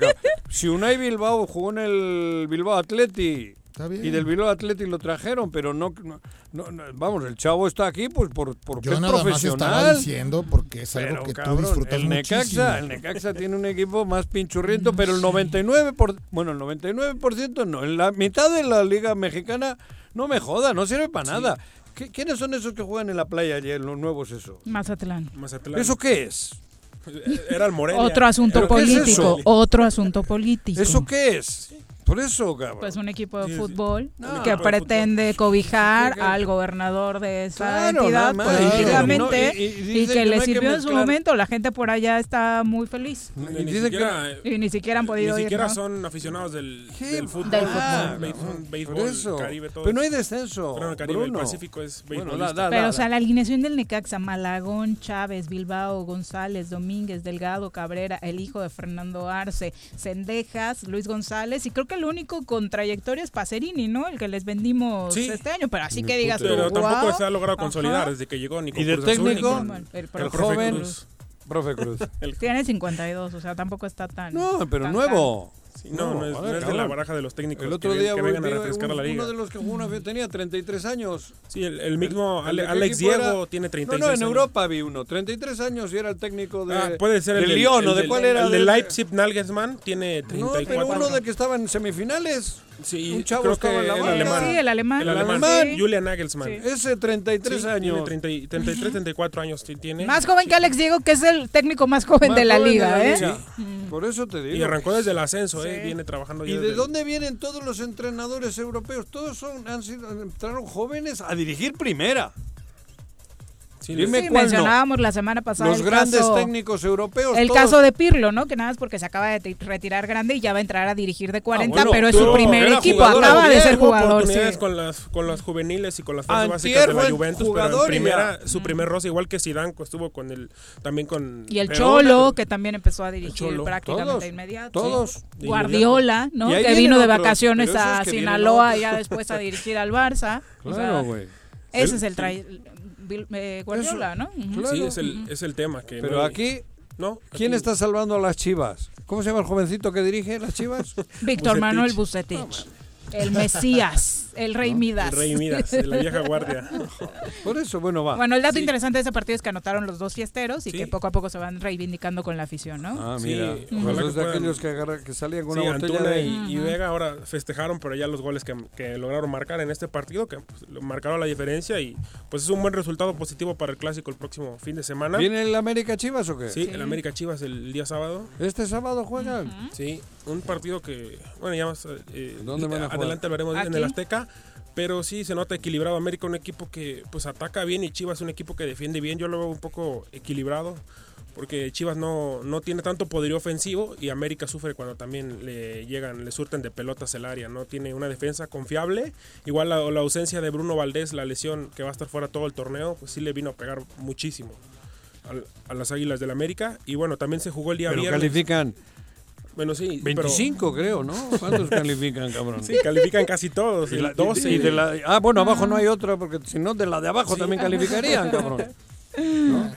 S4: Si Unai Bilbao jugó en el Bilbao Atleti
S5: Está bien.
S4: Y del Bilbao Athletic lo trajeron, pero no, no, no- no- vamos, el chavo está aquí pues por porque
S5: Yo
S4: es
S5: nada más estaba
S4: profesional.
S5: diciendo porque es algo
S4: Pero,
S5: que tú disfrutas
S4: el
S5: muchísimo.
S4: Necaxa, el Necaxa tiene un equipo más pinchurriento, pero el 99 por, bueno, el 99% no, en la mitad de la liga mexicana no me joda, no sirve para nada. ¿Qué- ¿Quiénes son esos que juegan en la playa ayer, los nuevos eso?
S3: Mazatlán.
S25: Mazatlán.
S4: ¿Eso qué es?
S25: Era el Morelia.
S3: Otro asunto
S4: ¿Pero qué es
S3: político. Otro asunto político.
S4: ¿Eso qué es? Por eso, cabrón.
S3: Pues un equipo de
S4: Sí, sí.
S3: fútbol
S4: No,
S3: que pretende cobijar
S4: Sí,
S3: al gobernador de esa
S4: Claro,
S3: entidad
S4: más.
S3: políticamente
S4: Y- y- y
S3: y,
S4: dicen
S3: que
S4: que
S3: le
S4: no hay que
S3: sirvió en su
S4: mezclar.
S3: momento. La gente por allá está muy feliz.
S25: Ni,
S4: Y
S25: ni
S4: dicen que-
S25: siquiera,
S3: Y ni siquiera han podido
S25: ni
S3: ir.
S25: siquiera
S3: ¿no?
S25: son aficionados del, del fútbol.
S3: Del
S25: Ah,
S3: fútbol.
S25: béisbol,
S4: eso.
S25: Caribe, todo
S4: Pero no hay
S25: es-
S4: descenso.
S25: Pero en el Caribe,
S4: Bruno.
S25: el Pacífico es
S4: Bueno,
S25: beisbolista.
S4: da- da-
S3: Pero,
S4: da-
S3: o sea, la alineación del Necaxa, Malagón, Chávez, Bilbao, González, Domínguez, Delgado, Cabrera, el hijo de Fernando Arce, Cendejas, Luis González, y creo que el único con trayectoria es Pacerini, ¿no? El que les vendimos
S25: Sí.
S3: este año, pero así que digas tú,
S25: Pero tampoco se ha logrado consolidar
S3: Ajá.
S25: desde que llegó ni con
S4: Y de
S25: Azul,
S4: técnico,
S25: con
S3: el
S25: el
S3: profe
S4: joven,
S25: Cruz.
S4: profe Cruz.
S25: El-
S3: Tiene 52, o sea, tampoco está tan...
S4: No, pero
S3: tan,
S4: nuevo.
S25: Sí, no, no es,
S4: a
S25: no es de la baraja de los técnicos
S4: El otro
S25: que,
S4: día
S25: que vengan a refrescar a la
S4: uno
S25: liga.
S4: de los que jugó una vez tenía 33 años.
S25: Sí, el, el mismo
S4: El-
S25: Ale-
S4: de
S25: Alex Diego
S4: era?
S25: tiene 36
S4: No, no, en
S25: años.
S4: Europa vi uno, 33 años y era el técnico de
S25: Ah, puede ser el
S4: Lyon,
S25: el
S4: ¿o de cuál era?
S25: El de Leipzig, Nagelsmann, tiene 34.
S4: No, pero uno de que estaba en semifinales.
S25: Sí,
S4: un chavo
S25: creo
S4: estaba
S25: que
S4: en la
S25: el alemán.
S3: Sí, el alemán.
S25: El alemán,
S4: alemán.
S25: Julian Nagelsmann.
S3: Sí.
S4: Ese 33
S25: Sí,
S4: años.
S25: Tiene 30 y- 33, 34 años tiene.
S3: Más joven que Alex Diego, que es el técnico más joven
S4: Más
S3: de la
S4: joven
S3: liga, ¿eh?
S4: liga. Por eso te digo.
S25: Y arrancó desde el ascenso, ¿eh?
S3: Sí.
S25: Viene trabajando ya
S4: ¿Y de
S25: desde-
S4: dónde vienen todos los entrenadores europeos? Todos son, han sido, entraron jóvenes a dirigir primera.
S25: Sí,
S4: Dime
S3: Sí,
S4: cuál no.
S3: mencionábamos la semana pasada
S4: Los
S3: el
S4: grandes
S3: caso-
S4: técnicos europeos.
S3: El
S4: todos-
S3: caso de Pirlo, ¿no? Que nada más porque se acaba de ti- retirar grande y ya va a entrar a dirigir de 40,
S4: bueno,
S3: pero es su primer equipo, acaba de ser jugador.
S25: oportunidades
S3: sí.
S25: con las con las juveniles y con las fases
S4: Antier
S25: básicas de la Juventus, pero en primera, su primer roce, igual que Zidane, estuvo con el, también con...
S3: Y el
S25: pero-
S3: Cholo, que también empezó a dirigir
S25: Cholo.
S3: prácticamente
S4: Todos,
S3: de inmediato.
S4: todos.
S3: Guardiola, ¿no? Que vino de vacaciones a Sinaloa y ya después a dirigir al Barça. (laughs)
S4: Claro, güey.
S3: ese es el eh, Guardiola, ¿no?
S4: Claro.
S25: Sí, es el, es el tema. Que
S4: Pero
S25: no-
S4: aquí,
S25: ¿no?
S4: ¿quién
S25: Aquí-
S4: está salvando a las chivas? ¿Cómo se llama el jovencito que dirige las chivas? (laughs)
S3: Víctor
S25: Bucetich.
S3: Manuel Bucetich. El Mesías, el Rey Midas.
S25: El Rey Midas, de la vieja guardia. (laughs)
S4: Por eso, bueno, va.
S3: Bueno, el dato
S25: Sí.
S3: interesante de ese partido es que anotaron los dos fiesteros y
S25: Sí.
S3: que poco a poco se van reivindicando con la afición, ¿no?
S4: Ah,
S25: Sí,
S4: mira.
S25: que
S4: es de aquellos que, agarra- que salían con
S25: Sí,
S4: una botella
S25: Antuna
S4: de...
S25: y, y Vega ahora festejaron, pero ya los goles que, que lograron marcar en este partido, que pues, lo marcaron la diferencia y pues es un buen resultado positivo para el clásico el próximo fin de semana.
S4: ¿Viene el América Chivas o qué?
S25: Sí, el América Chivas el día sábado.
S4: ¿Este sábado juegan?
S25: Sí, un partido que, bueno, ya más eh,
S4: ¿Dónde van a jugar?
S25: adelante hablaremos en
S3: ¿Aquí?
S25: el Azteca, pero sí se nota equilibrado. América un equipo que pues ataca bien y Chivas un equipo que defiende bien. Yo lo veo un poco equilibrado porque Chivas no, no tiene tanto poderío ofensivo y América sufre cuando también le llegan, le surten de pelotas el área. No tiene una defensa confiable. Igual la, la ausencia de Bruno Valdés, la lesión que va a estar fuera todo el torneo, pues sí le vino a pegar muchísimo a las Águilas del América. Y bueno, también se jugó el día
S4: Pero
S25: viernes.
S4: califican
S25: Bueno, sí. pero-
S4: 25, creo, ¿no? ¿Cuántos califican, cabrón?
S25: Sí, califican casi todos.
S4: Y
S25: el
S4: la-
S25: 12.
S4: y de la- ah, bueno, abajo no hay otra, porque si no, de la de abajo
S25: Sí.
S4: también calificarían, (laughs) cabrón. ¿No?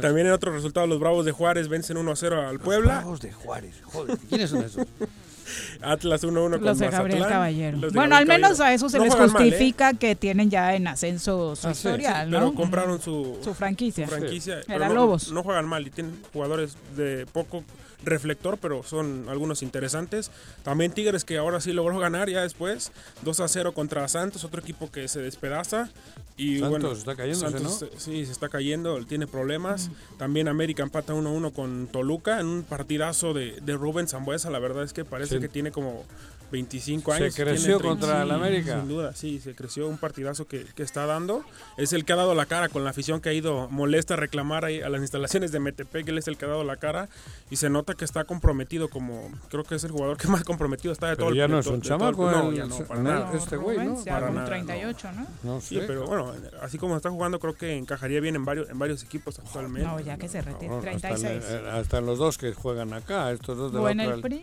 S25: También en otro resultado, los Bravos de Juárez vencen 1-0 al Puebla.
S4: Bravos de Juárez, joder. ¿Quiénes son esos? (laughs)
S25: Atlas 1-1 con
S3: Los de Gabriel
S25: Mazatlán.
S3: Caballero.
S25: Los de
S3: Bueno, al menos
S25: Caballero.
S3: a eso se
S25: No
S3: les
S25: mal, ¿eh?
S3: justifica que tienen ya en ascenso su
S4: Ah, sí,
S3: historial,
S25: Pero
S3: ¿no?
S25: compraron su,
S3: Su franquicia.
S25: franquicia.
S3: Era
S25: no,
S3: Lobos.
S25: No juegan mal y tienen jugadores de poco reflector, pero son algunos interesantes. También Tigres que ahora sí logró ganar ya después. 2 a 0 contra Santos, otro equipo que se despedaza. Y
S4: Santos
S25: bueno,
S4: está
S25: Santos,
S4: ¿no?
S25: eh, Sí, se está cayendo, tiene problemas. También América empata 1-1 con Toluca en un partidazo de, de Rubén Zambuesa. La verdad es que parece
S4: Sí.
S25: que tiene como 25
S4: Se
S25: años.
S4: creció
S25: tiene
S4: contra el América.
S25: Sin duda, sí, se creció un partidazo que, que está dando. Es el que ha dado la cara con la afición que ha ido molesta a reclamar ahí a las instalaciones de Metepec. Él es el que ha dado la cara y se nota que está comprometido como, creo que es el jugador que más comprometido está de
S4: Pero
S25: todo el
S4: ya no es un
S25: el-
S4: chamaco,
S25: No,
S4: el-
S25: ya no, para nada.
S4: este güey, ¿no?
S3: Ya
S25: Para nada,
S3: 38, ¿no?
S4: No
S25: Sí,
S4: sé.
S25: pero bueno, así como está jugando, creo que encajaría bien en varios, en varios equipos actualmente.
S3: No, ya que se retire.
S4: Cabrón, hasta,
S3: 36.
S4: en- hasta los dos que juegan acá, estos dos de
S3: O
S4: la (laughs)
S3: en el PRI.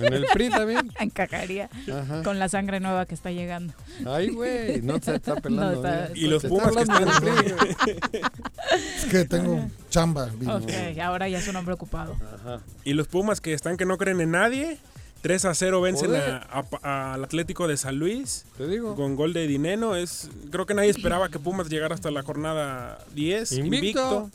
S4: En el PRI bien. (laughs)
S3: Encajaría con la sangre nueva que está llegando.
S4: Ay, güey, no se está (laughs) pelando.
S25: Y los pumas que están
S5: Es que tengo chamba.
S3: Ok, ahora ya es un hombre ocupado.
S25: Y los pumas que están que no creen en nadie. 3 a 0 vencen al Atlético de San Luis. Con gol de Dineno. Es, creo que nadie esperaba que Pumas llegara hasta la jornada 10.
S4: Invicto.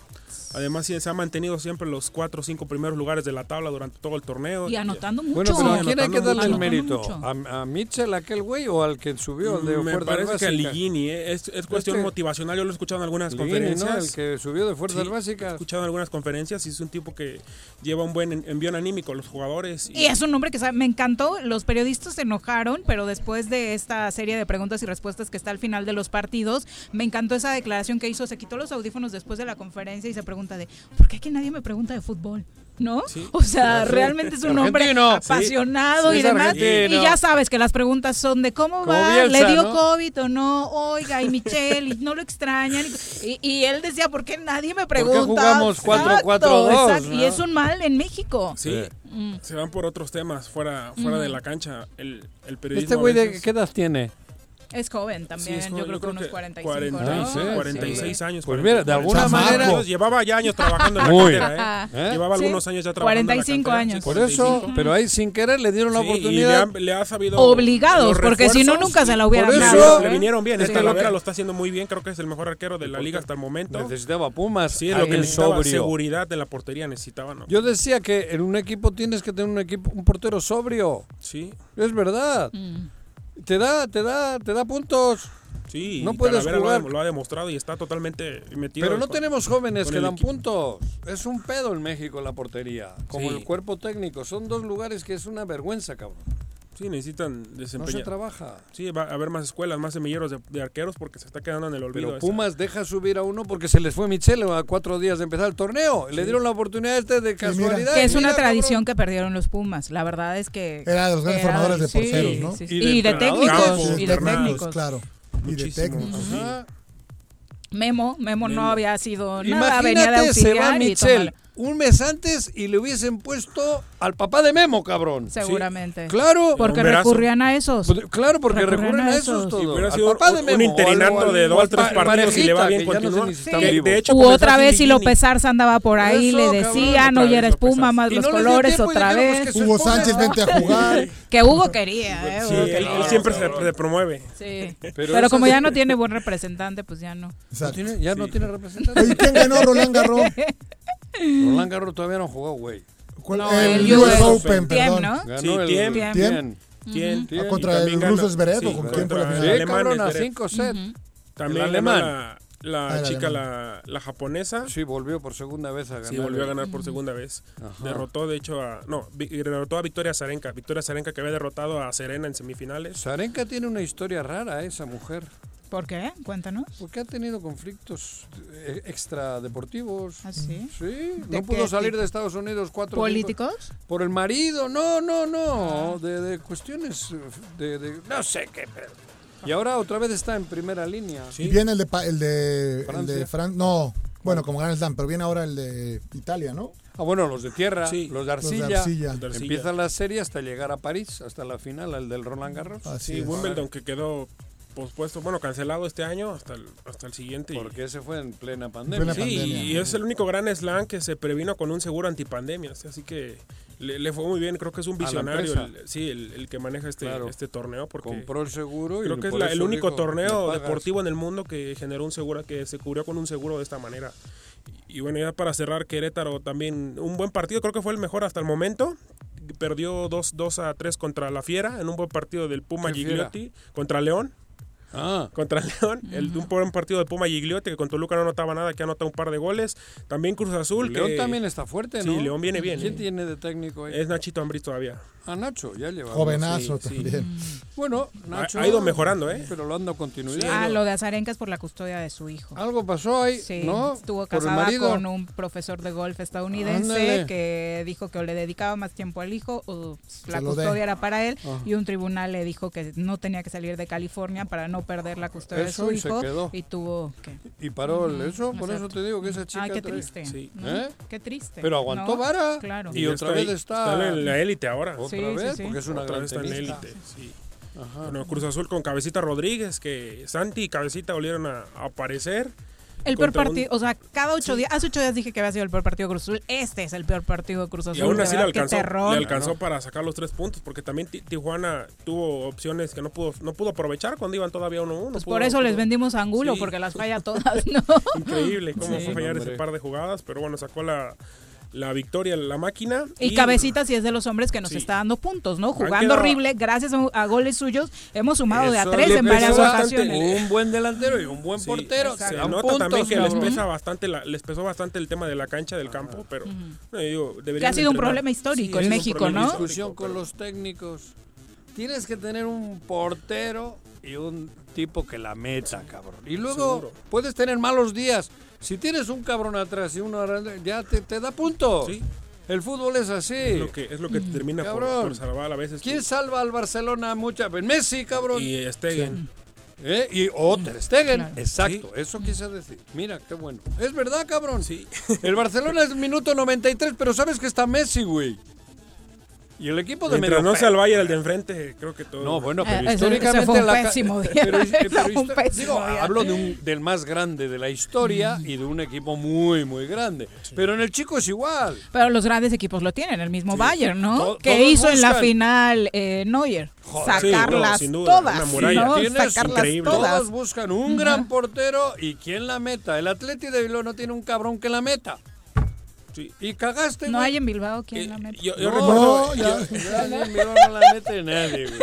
S25: Además, se ha mantenido siempre los cuatro o cinco primeros lugares de la tabla durante todo el torneo.
S3: Y anotando mucho.
S4: Bueno, pero ¿a hay que darle el mérito? ¿A, Mitchell, aquel güey, o al que subió? De
S25: Me parece básica? que a Ligini. Eh, es, cuestión motivacional. Yo lo he escuchado en algunas conferencias.
S4: El que subió de Fuerzas
S25: sí,
S4: Básicas.
S25: He escuchado en algunas conferencias y es un tipo que lleva un buen envío anímico a los jugadores.
S3: Y... es un hombre que sabe, me encantó. Los periodistas se enojaron, pero después de esta serie de preguntas y respuestas que está al final de los partidos, me encantó esa declaración que hizo. Se quitó los audífonos después de la conferencia y se pregunta de, ¿por qué aquí nadie me pregunta de fútbol? ¿no? O sea, realmente es un hombre apasionado y demás. Y ya sabes que las preguntas son de cómo va, le dio. COVID o no, oiga, y Michelle, y no lo extrañan. Y, él decía, ¿por qué nadie me pregunta?
S4: ¿Por qué
S3: jugamos 4-4-2? Y es un mal en México.
S25: Sí.
S3: Mm.
S25: Se van por otros temas fuera, fuera de la cancha. El, el periodismo.
S4: ¿Este güey de qué edad tiene?
S3: Es joven también,
S25: sí, es joven.
S3: yo creo yo que creo unos 45,
S25: 46,
S3: ¿no?
S25: 46 sí. años.
S4: Pues mira, de alguna manera. (laughs)
S25: Llevaba ya años (laughs) trabajando en la cartera, ¿eh?
S4: ¿Eh?
S25: Llevaba algunos años ya trabajando. 45 en la
S3: años.
S4: Por eso, pero ahí sin querer le dieron la
S25: oportunidad. Y le, ha, le ha sabido.
S3: Obligados, porque si no, nunca se la hubieran
S4: dado.
S25: Eso. Le ¿eh? vinieron bien.
S4: Esta
S25: Talavera lo está haciendo muy bien. Creo que es el mejor arquero de la liga hasta el momento.
S4: Necesitaba Pumas.
S25: Sí, es lo que necesitaba. Seguridad de la portería necesitaba. no
S4: Yo decía que en un equipo tienes que tener un equipo un portero sobrio.
S25: Sí.
S4: Es verdad.
S3: Mm.
S4: Te da, te da, te da puntos.
S25: Sí,
S4: no puedes jugar.
S25: Lo ha, demostrado y está totalmente metido.
S4: Pero no tenemos jóvenes que dan puntos. Es un pedo en México la portería, como el cuerpo técnico. Son dos lugares que es una vergüenza, cabrón.
S25: Sí, necesitan desempeñar.
S4: No se trabaja.
S25: Sí, va a haber más escuelas, más semilleros de, arqueros porque se está quedando en el olvido.
S4: Pero Pumas esa. deja subir a uno porque se les fue Michel a cuatro días de empezar el torneo. Le dieron la oportunidad este de casualidad.
S3: Que es una tradición que perdieron los Pumas. La verdad es que.
S5: Era de los grandes formadores de porteros, ¿no?
S4: Y, de,
S3: técnicos. Y de técnicos.
S5: Claro. Y de técnicos.
S3: Memo, Memo, no había sido nada, Imagínate, venía de
S4: se va un mes antes y le hubiesen puesto al papá de Memo, cabrón.
S3: Seguramente.
S4: Pues, claro.
S3: Porque recurrían a esos.
S4: Claro, porque
S3: recurren, a
S4: esos.
S25: Si
S4: al papá de Memo,
S25: un interinato de dos
S4: o
S25: tres partidos si le va bien
S4: continuar. No sé
S3: otra vez
S25: si
S3: lo Pesarza andaba por ahí, le decían,
S25: no
S3: era
S25: espuma,
S3: más los colores otra
S4: pues,
S3: vez.
S5: Hugo Sánchez, vente a jugar. (laughs)
S3: que Hugo quería.
S25: Sí,
S3: eh,
S25: él, siempre se, promueve.
S3: Sí.
S4: Pero,
S3: como ya no tiene buen representante, pues ya no.
S4: Ya no tiene representante.
S5: ¿Y quién ganó Roland Garros? (laughs)
S4: Roland Garros todavía no jugó, güey.
S3: No,
S5: el,
S3: el
S5: US Open,
S3: Open
S5: perdón.
S3: ¿no?
S4: Ganó
S25: sí,
S4: el,
S25: Tiem.
S4: Tiem.
S25: Ah,
S4: Tiem.
S5: Contra el ruso Esberedo,
S25: sí,
S5: ¿con quién fue la final?
S4: Sí, cabrón, a 5 sets.
S25: También
S4: el alemán.
S25: La,
S5: ah,
S25: chica, la, la, japonesa.
S4: Sí, volvió por segunda vez a ganar.
S25: Sí, volvió a ganar por segunda vez.
S4: Ajá.
S25: Derrotó, de hecho, a. No, derrotó a Victoria Zarenka. Victoria Zarenka que había derrotado a Serena en semifinales.
S4: Zarenka tiene una historia rara, esa mujer.
S3: ¿Por qué? Cuéntanos.
S4: Porque ha tenido conflictos eh, extradeportivos.
S3: ¿Ah, sí?
S4: Sí. No pudo salir de Estados Unidos cuatro
S3: ¿Políticos?
S4: Por el marido, no, no, no. Ah. De, cuestiones de, No sé qué. pero. Y ahora otra vez está en primera línea. ¿sí?
S5: Y viene el de, el de,
S4: Francia.
S5: No, bueno, como Grand Slam, pero viene ahora el de Italia, ¿no?
S4: Ah, bueno, los de tierra,
S25: sí.
S4: los, de arcilla,
S25: los, de arcilla.
S4: Empieza la serie hasta llegar a París, hasta la final, el del Roland Garros.
S5: Así.
S25: Wimbledon que quedó pospuesto, bueno, cancelado este año hasta el, hasta el siguiente.
S4: Porque ese fue en plena pandemia.
S25: sí, y es el único gran slam que se previno con un seguro antipandemia, así que le, fue muy bien, creo que es un visionario, el, sí, el, que maneja este, este torneo. Porque
S4: Compró el seguro y
S25: Creo que es la, el único torneo deportivo en el mundo que generó un seguro, que se cubrió con un seguro de esta manera. Y, bueno, ya para cerrar, Querétaro también, un buen partido, creo que fue el mejor hasta el momento perdió 2, 2 a 3 contra la Fiera en un buen partido del Puma Gigliotti contra León
S4: ah.
S25: contra León. El, un, partido de Puma Gigliotti que con Toluca no anotaba nada, que anota un par de goles. También Cruz Azul.
S4: León también está fuerte, ¿no?
S25: Sí, León viene bien.
S4: ¿Quién tiene de técnico ahí?
S25: Es Nachito Ambris todavía.
S4: A Nacho, ya llevamos.
S5: Jovenazo también.
S4: Bueno, Nacho.
S25: Ha, ido mejorando, ¿eh?
S4: Pero lo anda continuidad.
S3: Ah, lo de Azarenkas por la custodia de su hijo.
S4: Algo pasó ahí, ¿no?
S3: Estuvo casada con un profesor de golf estadounidense que dijo que le dedicaba más tiempo al hijo o la custodia era para él. Y un tribunal le dijo que no tenía que salir de California para no perder la custodia de su hijo. Y, tuvo que.
S4: Y paró eso, por eso te digo que esa chica.
S3: Ay, qué triste.
S4: ¿Eh?
S3: Qué triste.
S4: Pero aguantó vara.
S3: Claro.
S4: Y, otra vez
S25: está.
S4: Está
S25: en la élite ahora.
S4: Otra vez, porque es una
S25: otra
S4: gran
S25: vez élite. Ajá. Bueno, Cruz Azul con Cabecita Rodríguez, que Santi y Cabecita volvieron a, aparecer.
S3: El peor partido, o sea, cada ocho días, hace ocho días dije que había sido el peor partido de Cruz Azul, este es el peor partido de Cruz Azul.
S25: Y aún así le alcanzó, le alcanzó para sacar los tres puntos, porque también Tijuana tuvo opciones que no pudo, no pudo aprovechar cuando iban todavía 1-1.
S3: Uno,
S25: pues
S3: por eso les vendimos Angulo, porque las falla (laughs) todas, ¿no?
S25: Increíble cómo fue fallar ese par de jugadas, pero bueno, sacó la la victoria la máquina.
S3: Y, y cabecita si es de los hombres que nos está dando puntos, ¿no? Jugando horrible, gracias a, goles suyos, hemos sumado de a tres en varias ocasiones.
S4: Un buen delantero y un buen portero.
S25: Se nota también que les pesa bastante, les pesó bastante el tema de la cancha del campo, pero no, eh, digo,
S3: ha sido un problema histórico en México, ¿no?
S4: Discusión con los técnicos. Tienes que tener un portero y un tipo que la meta, cabrón. Y luego puedes tener malos días, si tienes un cabrón atrás y uno ya te, da punto.
S25: Sí.
S4: El fútbol es así.
S25: Es lo que, te termina por, por, salvar a veces.
S4: ¿Quién salva al Barcelona muchas veces? Messi, cabrón.
S25: Y Stegen.
S4: ¿Eh? Y oh, Ter Stegen. Exacto, eso quise decir. Mira, qué bueno. Es verdad, cabrón.
S25: Sí.
S4: El Barcelona es minuto 93, pero sabes que está Messi, güey. Y el equipo de
S25: Mientras no sea el Bayern el de enfrente, creo que todo.
S4: No, bueno,
S3: eh,
S4: pero
S3: eh,
S4: históricamente
S3: fue un
S4: la
S3: pésimo (laughs) día.
S4: Pero, pero
S3: un pésimo
S4: digo,
S3: día.
S4: hablo de un, del más grande de la historia y de un equipo muy muy grande, sí. pero en el chico es igual.
S3: Pero los grandes equipos lo tienen, el mismo sí. Bayern, ¿no? Que hizo buscan. en la final eh, Neuer.
S4: Joder, sacarlas
S25: sí, no, duda,
S3: todas, ¿no? Sacarlas todas.
S4: Todos buscan un uh -huh. gran portero y quien la meta. El Atleti de Bilbao no tiene un cabrón que la meta. Y cagaste,
S3: No hay en Bilbao quien la meta.
S25: Yo,
S4: no,
S25: recuerdo.
S4: Ya.
S25: Yo, (laughs)
S4: en Bilbao no la mete nadie, güey.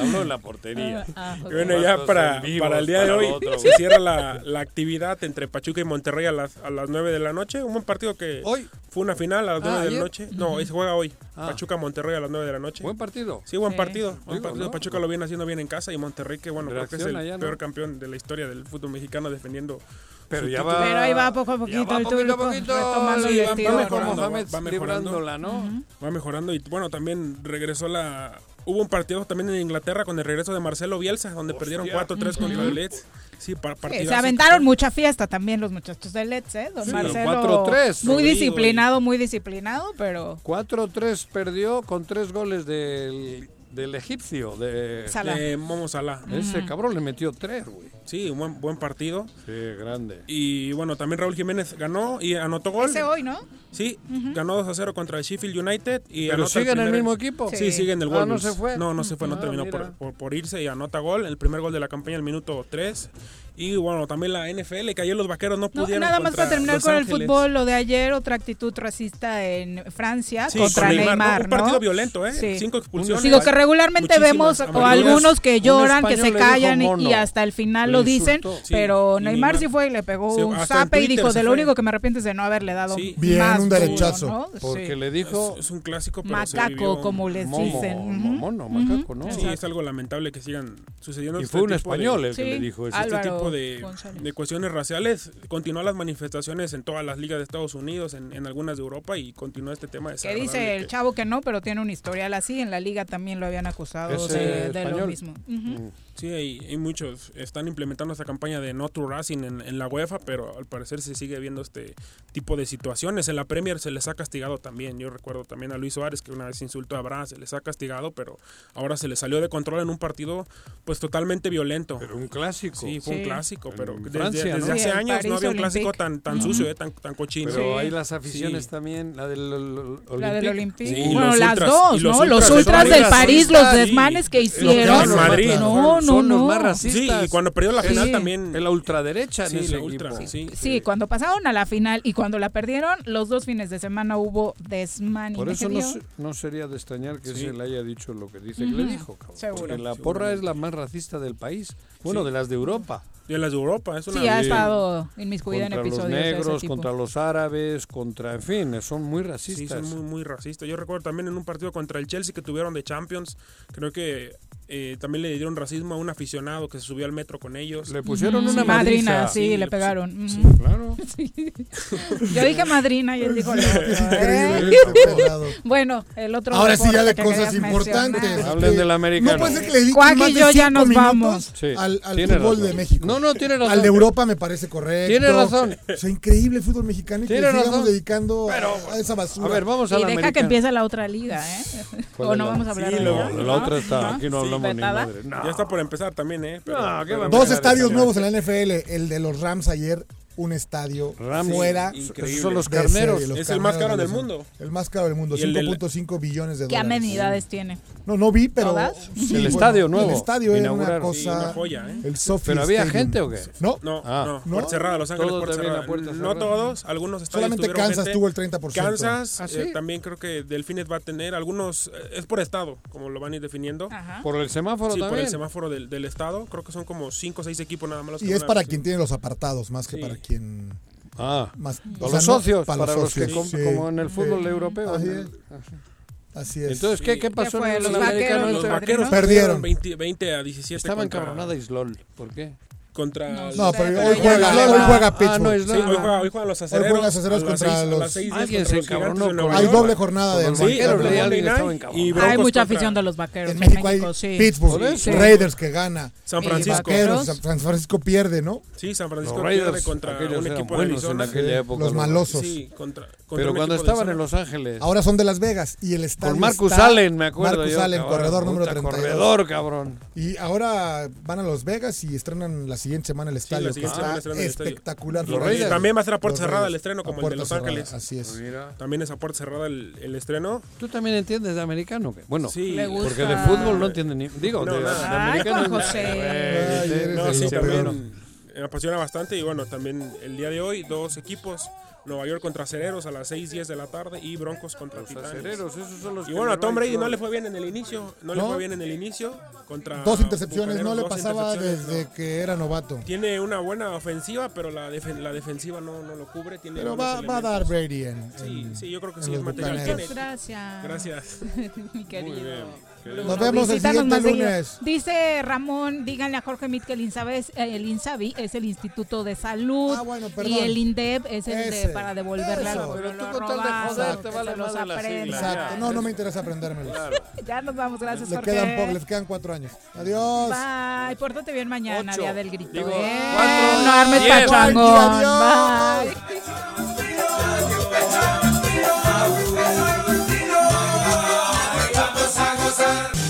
S4: Hablo de la portería.
S3: Ah, ah,
S25: bueno, ya para, para, el día de hoy se cierra la, la, actividad entre Pachuca y Monterrey a las, a las 9 de la noche. Un buen partido que
S4: hoy
S25: fue una final a las
S4: ah, 9
S25: de la noche. No, se juega hoy. Pachuca-Monterrey a las 9 de la noche.
S4: Buen partido.
S25: Sí, buen partido. Buen partido. Pachuca lo viene haciendo bien en casa y Monterrey, que bueno, creo que es el peor campeón de la historia del fútbol mexicano defendiendo
S4: pero ya va.
S3: Pero ahí va poco a poquito
S4: va
S3: el
S4: poquito. Poquito, sí, va,
S3: va,
S4: mejorando,
S25: va, mejorando.
S4: ¿no?
S25: Va mejorando. Y bueno, también regresó la. Hubo un partido también en Inglaterra con el regreso de Marcelo Bielsa, donde perdieron 4-3 uh -huh. contra el Leeds. Sí, para
S3: sí, se aventaron mucha fiesta también los muchachos del Leeds, ¿eh? Don
S4: sí,
S3: Marcelo.
S4: 4-3.
S3: Muy disciplinado, muy disciplinado, pero.
S4: 4-3 perdió con tres goles del del egipcio, de,
S3: Salah.
S25: de Momo Salah.
S4: Ese cabrón le metió tres, güey.
S25: Sí, un buen, buen partido.
S4: Sí, grande.
S25: Y bueno, también Raúl Jiménez ganó y anotó gol.
S3: Ese hoy, ¿no?
S25: Sí, ganó 2 a 0 contra el Sheffield United. Y
S4: ¿Pero siguen el, mismo equipo?
S25: Sí,
S3: sí.
S25: siguen en el Wolves.
S4: Ah, no se fue.
S25: No, no se fue, no,
S4: ah,
S25: terminó por, por, por, irse y anota gol. El primer gol de la campaña, el minuto 3. Y bueno, también la NFL, que ayer los vaqueros no,
S3: no
S25: pudieron.
S3: nada más para terminar
S25: los
S3: con
S25: Ángeles.
S3: el fútbol, lo de ayer, otra actitud racista en Francia
S25: sí,
S3: contra
S25: con
S3: Neymar. Neymar ¿no?
S25: Un partido violento, ¿eh?
S3: Sí.
S25: Cinco expulsiones.
S3: Digo que regularmente vemos o algunos que lloran, que se callan y hasta el final lo dicen,
S25: sí,
S3: pero Neymar, sí fue y le pegó
S25: se,
S3: un zape y dijo: de lo único que me arrepiento es de no haberle dado
S5: bien
S3: más
S5: un derechazo.
S3: ¿no?
S4: Porque le dijo.
S25: Es, es, un clásico, pero
S3: Macaco, como les dicen.
S4: Mono, macaco, ¿no?
S25: Sí, es algo lamentable que sigan sucediendo.
S4: Y
S25: este
S4: fue un español el que le dijo
S3: ese
S25: este tipo de, cuestiones raciales. Continúan las manifestaciones en todas las ligas de Estados Unidos, en, en algunas de Europa y continúa este tema de
S3: Que dice el chavo que no, pero tiene un historial así. En la liga también lo habían acusado
S4: eh,
S3: de, lo mismo. Mm.
S25: Sí, y, muchos están implementando esta campaña de No to Racing en, en, la UEFA, pero al parecer se sigue viendo este tipo de situaciones. En la Premier se les ha castigado también. Yo recuerdo también a Luis Suárez que una vez insultó a Bra, se les ha castigado, pero ahora se les salió de control en un partido pues totalmente violento.
S4: Pero un clásico.
S25: Sí, fue un clásico clásico,
S4: pero
S25: desde,
S4: ¿no?
S25: desde hace
S3: sí,
S25: años no había un clásico tan, tan sucio, eh, tan, tan cochino.
S4: Pero hay las aficiones
S25: sí.
S4: también, la del Olympique.
S3: La del
S4: Olympique.
S25: Sí,
S3: bueno,
S25: ultras,
S3: las dos,
S25: los
S3: ¿no?
S25: Ultras,
S3: los
S25: ultras
S3: del París, los desmanes que hicieron.
S25: En Madrid.
S3: No, no,
S4: Son los
S3: no.
S4: más racistas.
S25: Sí, y cuando perdieron la final también.
S4: En la ultraderecha,
S25: sí,
S4: en ese
S25: ultra, sí,
S3: cuando pasaron a la final y cuando la perdieron, los dos fines de semana hubo desmán.
S4: Por eso no sería de extrañar que se le haya dicho lo que dice que le dijo.
S3: Seguro.
S4: Porque la porra es la más racista del país. Bueno, de las de Europa.
S25: De las de Europa, eso
S3: Sí, ha estado inmiscuida en episodios. Contra los
S4: negros, contra los árabes, contra. En fin, son muy racistas.
S25: Sí, son muy, muy racistas. Yo recuerdo también en un partido contra el Chelsea que tuvieron de Champions, creo que eh, también le dieron racismo a un aficionado que se subió al metro con ellos.
S4: Le pusieron
S3: mm,
S4: una
S3: sí, madrina. Sí, le, pegaron.
S4: Claro. (laughs)
S3: Yo dije madrina y él dijo. bueno, el otro.
S5: Ahora sí, ya de cosas importantes.
S4: Hablen
S5: este,
S4: del americano.
S5: No puede ser que le
S3: y yo ya nos vamos.
S5: Al, al fútbol de México.
S4: No, no, tiene razón.
S5: Al de Europa me parece correcto.
S4: Tiene razón.
S5: Es increíble el fútbol mexicano y que le sigamos dedicando
S4: Pero,
S5: a esa basura.
S4: A ver, vamos a la Y
S3: deja que empiece la otra liga, ¿eh? O no vamos a hablar de
S4: la
S3: otra.
S4: La otra está. Aquí no
S25: hablamos
S4: vamos ni madre. No.
S25: Ya está por empezar también, ¿eh? Pero-
S4: No, ¿qué
S25: pero-
S4: va a
S5: Dos estadios nuevos en la NFL. El de los Rams ayer, un estadio
S4: Rams,
S5: fuera.
S4: increíble. Esos son los carneros.
S5: serie, los
S25: Es el más
S5: carneros
S25: caro
S5: de
S25: del mundo.
S5: El más caro del mundo,
S25: Y el del-
S5: 5.5 billones de
S3: ¿Qué
S5: dólares.
S3: amenidades tiene?
S5: No, no vi, pero. Sí,
S4: El
S5: bueno,
S4: estadio nuevo,
S5: El estadio era una cosa.
S25: Sí, una joya, ¿eh?
S5: El Sophie
S4: ¿Pero había
S5: Stadium.
S4: gente o qué?
S5: No,
S25: No,
S4: Ah.
S25: no,
S5: ¿No?
S25: puerta cerrada, Los Ángeles, puerta
S4: también
S25: cerrada.
S4: puerta
S25: No
S4: cerrada.
S25: todos, algunos estadios
S5: Solamente Kansas
S25: gente.
S5: tuvo el 30%.
S25: Kansas,
S4: ¿Ah, sí?
S25: eh, también creo que Delfines va a tener algunos, eh, es por estado, como lo van a ir definiendo.
S3: Ajá.
S4: Por el semáforo
S25: Sí, por
S4: también.
S25: el semáforo del, del estado, creo que son como 5 o 6 equipos nada más los que
S5: Y es para quien tiene los apartados, más que para quien.
S4: Ah,
S5: Más,
S4: para
S5: o sea,
S4: los socios, para, los que
S5: sí.
S4: como en el fútbol europeo.
S5: Así es. Así es.
S4: Entonces, ¿qué, qué pasó en el
S3: ¿Los
S4: americano?
S3: vaqueros?
S25: Los vaqueros
S5: Perdieron.
S25: 20, 20 a 17
S4: Estaba encabronada Islol. ¿por qué?
S25: Contra
S5: No, pero
S3: pero
S5: hoy
S3: ya
S5: juega,
S3: le
S5: hoy juega
S4: Ah, no,
S5: Pittsburgh.
S25: Sí, hoy, juega- hoy juegan los acereros.
S5: juegan los acereros contra
S25: seis-
S5: los-
S25: seis
S4: Alguien
S25: contra
S4: se encabronó
S5: Hay doble jornada de
S4: los
S5: vaqueros.
S3: Hay mucha afición de los vaqueros.
S5: En México hay
S3: sí.
S5: Pittsburgh. Raiders que gana.
S25: San Francisco.
S5: Vaqueros, San Francisco pierde, ¿no?
S25: Sí, San Francisco pierde contra un equipo de Arizona.
S5: Los malosos.
S25: Sí, contra
S4: Pero cuando estaban en. Los Ángeles.
S5: Ahora son de Las Vegas y el estadio
S4: Con Marcus
S5: está-
S4: Allen, me acuerdo
S5: Marcus
S4: yo,
S5: Allen,
S4: cabrón.
S5: corredor número
S4: Puta,
S5: 32.
S4: Corredor, cabrón.
S5: Y ahora van a Las Vegas y estrenan la siguiente semana el estadio,
S25: la
S5: que
S25: siguiente semana
S5: está
S25: estrenan el estadio.
S5: espectacular.
S4: Los Raiders.
S25: También va a ser a puerta
S5: Los
S25: cerrada el estreno como el de Los
S5: cerrada,
S25: Ángeles.
S5: Así es.
S4: Mira.
S25: También es a puerta cerrada el, el estreno.
S4: ¿Tú también entiendes de americano? Bueno,
S25: Sí.
S3: Le gusta.
S4: porque de fútbol no entiende ni... Digo,
S25: No,
S4: de, de americano...
S3: José.
S25: No, sí, también me apasiona bastante. Y bueno, también el día de hoy, dos equipos. Nueva York contra Acereros a las 6, 10 de la tarde y Broncos contra
S4: Los
S25: Titanes.
S4: acereros, esos son los
S25: Y bueno, a Tom Brady no le fue bien en el inicio. No, le
S5: ¿No?
S25: fue bien en el inicio. Contra
S5: Dos intercepciones, no le pasaba desde
S25: no.
S5: que era novato.
S25: Tiene una buena ofensiva, pero la, defen- la defensiva no, no lo cubre. Tiene
S5: Pero va, va a dar. Brady en,
S25: Sí,
S5: en-
S25: sí, yo creo que sí es material.
S3: Gracias.
S25: Gracias. (laughs)
S3: Mi querido.
S25: Muy bien.
S3: Bruno.
S5: Nos vemos el
S3: Visítanos
S5: siguiente
S3: más seguido.
S5: lunes.
S3: Dice Ramón, díganle a Jorge Mit que el INSABI es, eh, el, INSABI es el Instituto de Salud
S5: Ah, bueno, perdón.
S3: y el INDEP es el de,
S5: Ese.
S3: para devolverle
S5: Eso.
S3: algo.
S4: Pero tú con tal de
S3: robado,
S4: joder,
S3: que
S4: te
S3: se
S4: vale
S3: los
S4: madre la
S3: aprenda.
S4: sigla.
S5: Exacto.
S4: Ya.
S5: No, no me interesa aprendérmelo. (laughs)
S3: Ya nos vamos, gracias
S5: Le
S3: Jorge.
S5: quedan les quedan cuatro años. Adiós.
S3: Bye, pórtate bien mañana,
S4: Ocho.
S3: día del grito.
S4: Digo,
S3: ¿eh?
S4: cuatro,
S3: no armes
S4: diez.
S3: pachangón.
S5: Adiós.
S3: Bye. pasar.